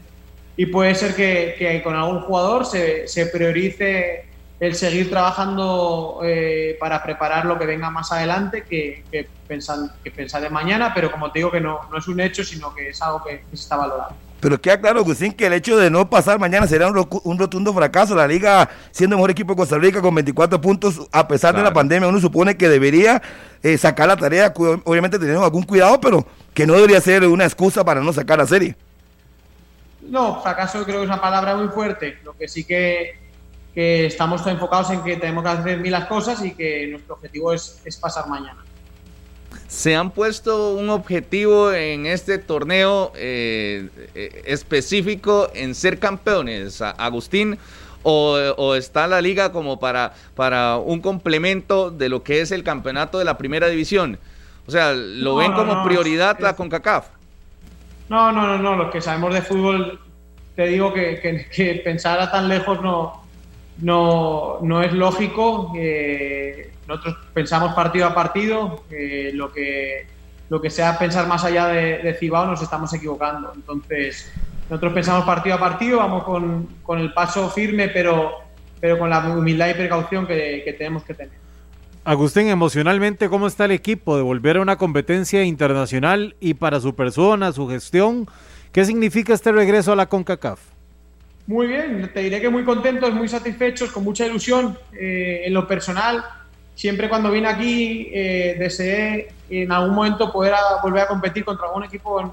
Y puede ser que, con algún jugador se, priorice el seguir trabajando eh, para preparar lo que venga más adelante que, que, pensar, que pensar de mañana, pero como te digo que no, no es un hecho, sino que es algo que, se está valorando. Pero queda claro, Agustín, que el hecho de no pasar mañana será un, rotundo fracaso. La liga, siendo el mejor equipo de Costa Rica con 24 puntos, a pesar de la pandemia, uno supone que debería eh, sacar la tarea, obviamente teniendo algún cuidado, pero que no debería ser una excusa para no sacar la serie. No, fracaso creo que es una palabra muy fuerte. Lo que sí que, que estamos enfocados en que tenemos que hacer mil las cosas y que nuestro objetivo es, es pasar mañana se han puesto un objetivo en este torneo eh, eh, específico en ser campeones, Agustín, o, está la liga como para, para un complemento de lo que es el campeonato de la primera división? O sea, ¿lo ven como prioridad la CONCACAF? No, no, no, no, lo que sabemos de fútbol, te digo que, que, pensar a tan lejos no, no, no es lógico. Nosotros pensamos partido a partido, lo, que, lo que sea pensar más allá de, Cibao nos estamos equivocando. Entonces, nosotros pensamos partido a partido, vamos con, con el paso firme, pero, pero con la humildad y precaución que, que tenemos que tener. Agustín, emocionalmente, ¿cómo está el equipo de volver a una competencia internacional y para su persona, su gestión? ¿Qué significa este regreso a la CONCACAF? Muy bien, te diré que muy contentos, muy satisfechos, con mucha ilusión eh, en lo personal. Siempre cuando vine aquí eh, deseé en algún momento poder a, volver a competir contra algún equipo en,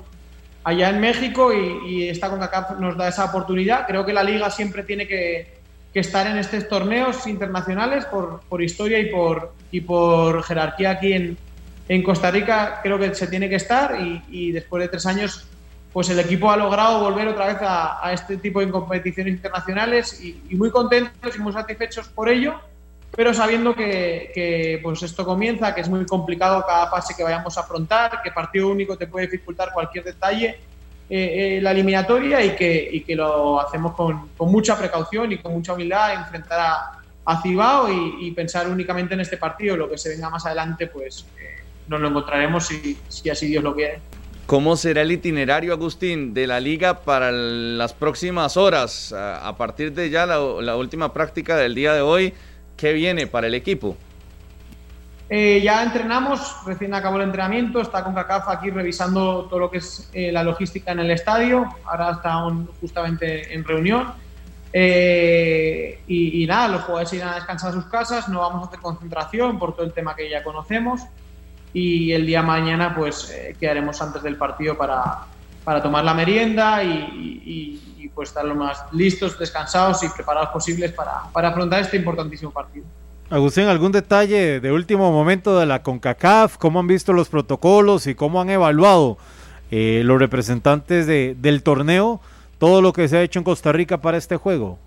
allá en México y, y esta CONCACAF nos da esa oportunidad. Creo que la liga siempre tiene que, que estar en estos torneos internacionales por, por historia y por, y por jerarquía aquí en, en, Costa Rica. Creo que se tiene que estar y, y después de tres años pues el equipo ha logrado volver otra vez a, este tipo de competiciones internacionales y, muy contentos y muy satisfechos por ello, pero sabiendo que, que, pues esto comienza, que es muy complicado cada fase que vayamos a afrontar, que partido único te puede dificultar cualquier detalle eh, eh, la eliminatoria y que, y que lo hacemos con, mucha precaución y con mucha humildad, enfrentar a, a Cibao y, y, pensar únicamente en este partido, lo que se venga más adelante pues eh, nos lo encontraremos si, si así Dios lo quiere. ¿Cómo será el itinerario, Agustín, de la liga para las próximas horas? A, partir de ya la, última práctica del día de hoy, ¿qué viene para el equipo? Eh, ya entrenamos, recién acabó el entrenamiento, está con CACAF aquí revisando todo lo que es eh, la logística en el estadio, ahora está un, justamente en reunión. Eh, y, y, nada, los jugadores irán a descansar a sus casas, no vamos a hacer concentración por todo el tema que ya conocemos y el día mañana pues eh, quedaremos antes del partido para, para tomar la merienda y, y, y, pues estar lo más listos, descansados y preparados posibles para, para afrontar este importantísimo partido. Agustín, ¿algún detalle de último momento de la CONCACAF? ¿Cómo han visto los protocolos y cómo han evaluado eh, los representantes de, del torneo todo lo que se ha hecho en Costa Rica para este juego?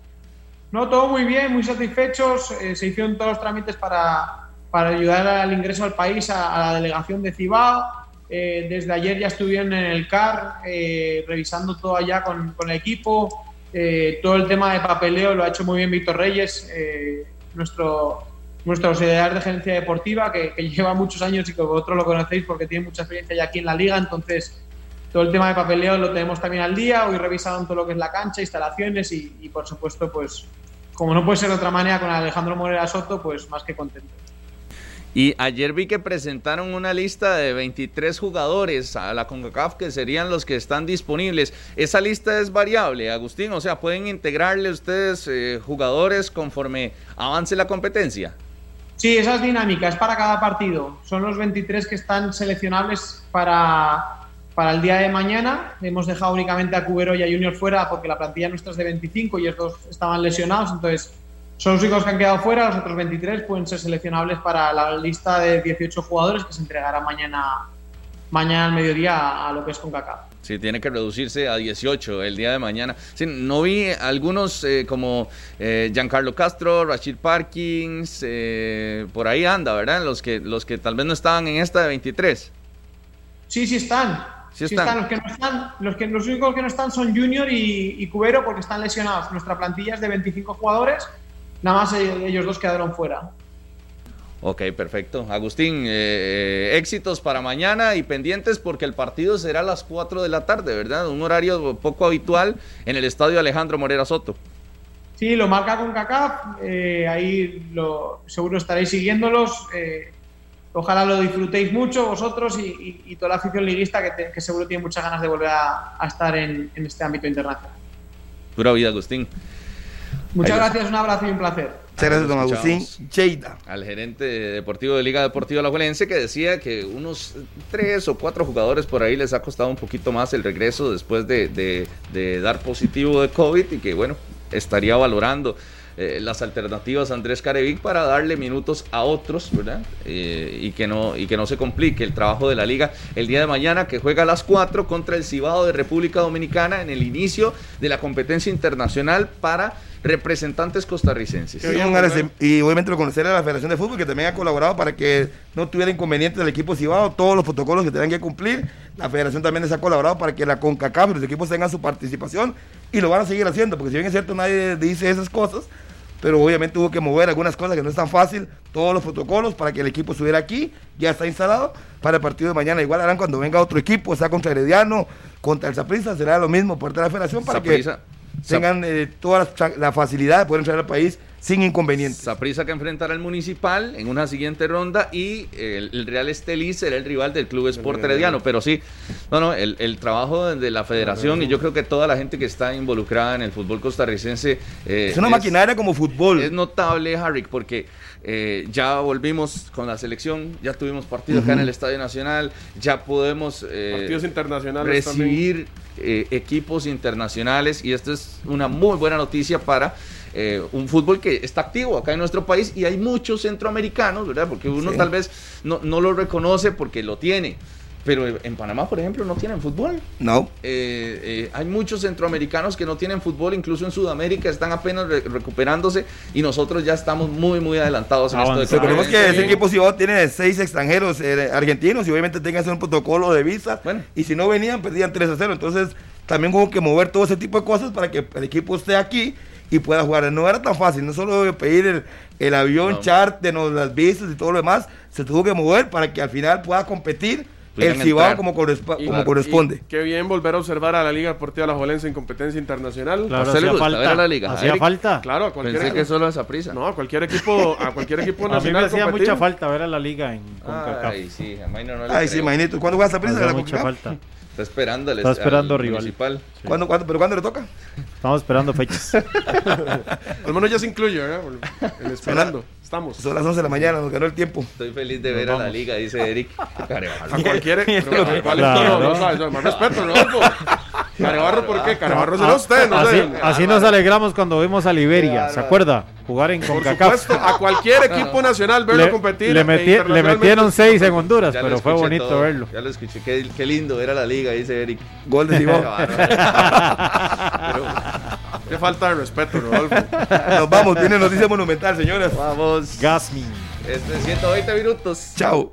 No, todo muy bien, muy satisfechos. Eh, se hicieron todos los trámites para, para ayudar al ingreso al país a, a la delegación de Cibao. Eh, desde ayer ya estuvieron en el CAR eh, revisando todo allá con, con el equipo. Eh, todo el tema de papeleo lo ha hecho muy bien Víctor Reyes, nuestro, nuestro auxiliar de gerencia deportiva, que, que, lleva muchos años y que vosotros lo conocéis porque tiene mucha experiencia ya aquí en la liga. Entonces, todo el tema de papeleo lo tenemos también al día. Hoy revisaron todo lo que es la cancha, instalaciones y, y por supuesto, pues como no puede ser de otra manera con Alejandro Morera Soto, pues más que contento. Y ayer vi que presentaron una lista de 23 jugadores a la CONCACAF que serían los que están disponibles. Esa lista es variable, Agustín, o sea, pueden integrarle ustedes eh, jugadores conforme avance la competencia. Sí, esa es dinámica, es para cada partido. Son los 23 que están seleccionables para, para el día de mañana. Hemos dejado únicamente a Cubero y a Junior fuera porque la plantilla nuestra es de 25 y estos estaban lesionados, entonces son los únicos que han quedado fuera, los otros 23 pueden ser seleccionables para la lista de 18 jugadores que se entregará mañana, mañana al mediodía a, lo que es CONCACAF. Sí, tiene que reducirse a 18 el día de mañana. Sí, no vi algunos eh, como eh, Giancarlo Castro, Rachid Parkins, eh, por ahí anda, ¿verdad? Los que, los que tal vez no estaban en esta de 23. Sí, sí están. Sí están. sí están. Los, que no están los, que, los únicos que no están son Junior y, y Cubero porque están lesionados. Nuestra plantilla es de 25 jugadores nada más ellos dos quedaron fuera. Ok, perfecto. Agustín, eh, éxitos para mañana y pendientes porque el partido será a las 4 de la tarde, ¿verdad? Un horario poco habitual en el estadio Alejandro Morera Soto. Sí, lo marca con CACAF, eh, ahí lo, seguro estaréis siguiéndolos. Eh, ojalá lo disfrutéis mucho vosotros y, y, y toda la afición liguista que, te, que, seguro tiene muchas ganas de volver a, a estar en, en, este ámbito internacional. Pura vida, Agustín. Muchas Ahí gracias, un abrazo y un placer. Muchas gracias, don Agustín Cheida. Al gerente deportivo de Liga Deportiva La Juelense que decía que unos tres o cuatro jugadores por ahí les ha costado un poquito más el regreso después de, de, de dar positivo de COVID y que, bueno, estaría valorando eh, las alternativas a Andrés Carevic para darle minutos a otros, ¿verdad? Eh, y, que no, y que no se complique el trabajo de la liga el día de mañana, que juega a las 4 contra el Cibado de República Dominicana en el inicio de la competencia internacional para representantes costarricenses. Y obviamente lo conoceré a la Federación de Fútbol, que también ha colaborado para que no tuviera inconvenientes del equipo Cibado, todos los protocolos que tenían que cumplir. La Federación también les ha colaborado para que la CONCACAF, los equipos tengan su participación y lo van a seguir haciendo, porque si bien es cierto nadie dice esas cosas, pero obviamente hubo que mover algunas cosas que no es tan fácil, todos los protocolos para que el equipo estuviera aquí, ya está instalado para el partido de mañana. Igual harán cuando venga otro equipo, sea contra Herediano, contra el Zaprisa, será lo mismo por parte de la federación para Saprissa. que tengan eh, toda la, la facilidad de poder entrar al país sin inconvenientes. Saprissa que enfrentará al Municipal en una siguiente ronda y el, el Real Estelí será el rival del Club Sport Herediano. Pero sí, no, no, el, el trabajo de la federación y yo creo que toda la gente que está involucrada en el fútbol costarricense. eh, Es una maquinaria como fútbol. Es notable, Harry, porque eh, ya volvimos con la selección, ya tuvimos partido acá en el Estadio Nacional, ya podemos eh, Partidos internacionales recibir eh, equipos internacionales y esto es una muy buena noticia para eh, un fútbol que está activo acá en nuestro país y hay muchos centroamericanos, ¿verdad? Porque uno Sí. tal vez no, no lo reconoce porque lo tiene. Pero en Panamá, por ejemplo, no tienen fútbol. No. Eh, eh, hay muchos centroamericanos que no tienen fútbol, incluso en Sudamérica están apenas re- recuperándose y nosotros ya estamos muy, muy adelantados en esto de Recordemos que ese equipo Cibao tiene seis extranjeros eh, argentinos y obviamente tengan que hacer un protocolo de visa. Y si no venían, perdían 3 a 0. Entonces también hubo que mover todo ese tipo de cosas para que el equipo esté aquí y pueda jugar. No era tan fácil, no solo pedir el, el avión, No. charter, no, las visas y todo lo demás. Se tuvo que mover para que al final pueda competir el Cibao como, corresp- Y- como corresponde. y qué bien volver a observar a la Liga Deportiva La Jolense en competencia internacional. Claro, ¿A usted le hacía gusta falta. a la liga, Hacía Eric? falta. Claro, a cualquier Pensé que solo esa prisa. No, a cualquier equipo, a cualquier equipo A mí me nacional. hacía mucha falta ver a la liga en CONCACAF. Ay, sí, a no le Ay, sí, creo. imagínate. ¿Cuándo juega esa prisa? Mucha falta. Está esperando Está esperando al rival. municipal. ¿Cuándo, cuándo, ¿Pero cuándo le toca? Estamos esperando fechas. Al menos ya se incluye, ¿verdad? El esperando. Estamos. Son las 11 de la mañana, nos ganó el tiempo. Estoy feliz de Nos ver a la liga, dice Eric. A cualquier. pero, ¿cuál es? Claro. No, no, no, más respeto, Rodolfo. Carebarro, ¿por qué? Carebarro será usted, no así, sé. así nos alegramos cuando vimos a Liberia, ¿se acuerda? Jugar en Por CONCACAF. supuesto, a cualquier equipo nacional verlo Le, competir. le e le metieron seis en Honduras, pero fue bonito todo, verlo. Ya lo escuché. Qué, qué lindo ver a la liga, dice Eric. Gol de Cibao. Qué falta de respeto, Rodolfo. Nos vamos, tiene noticia monumental, señores. Vamos. Gasmin. Este 120 minutos. Chao.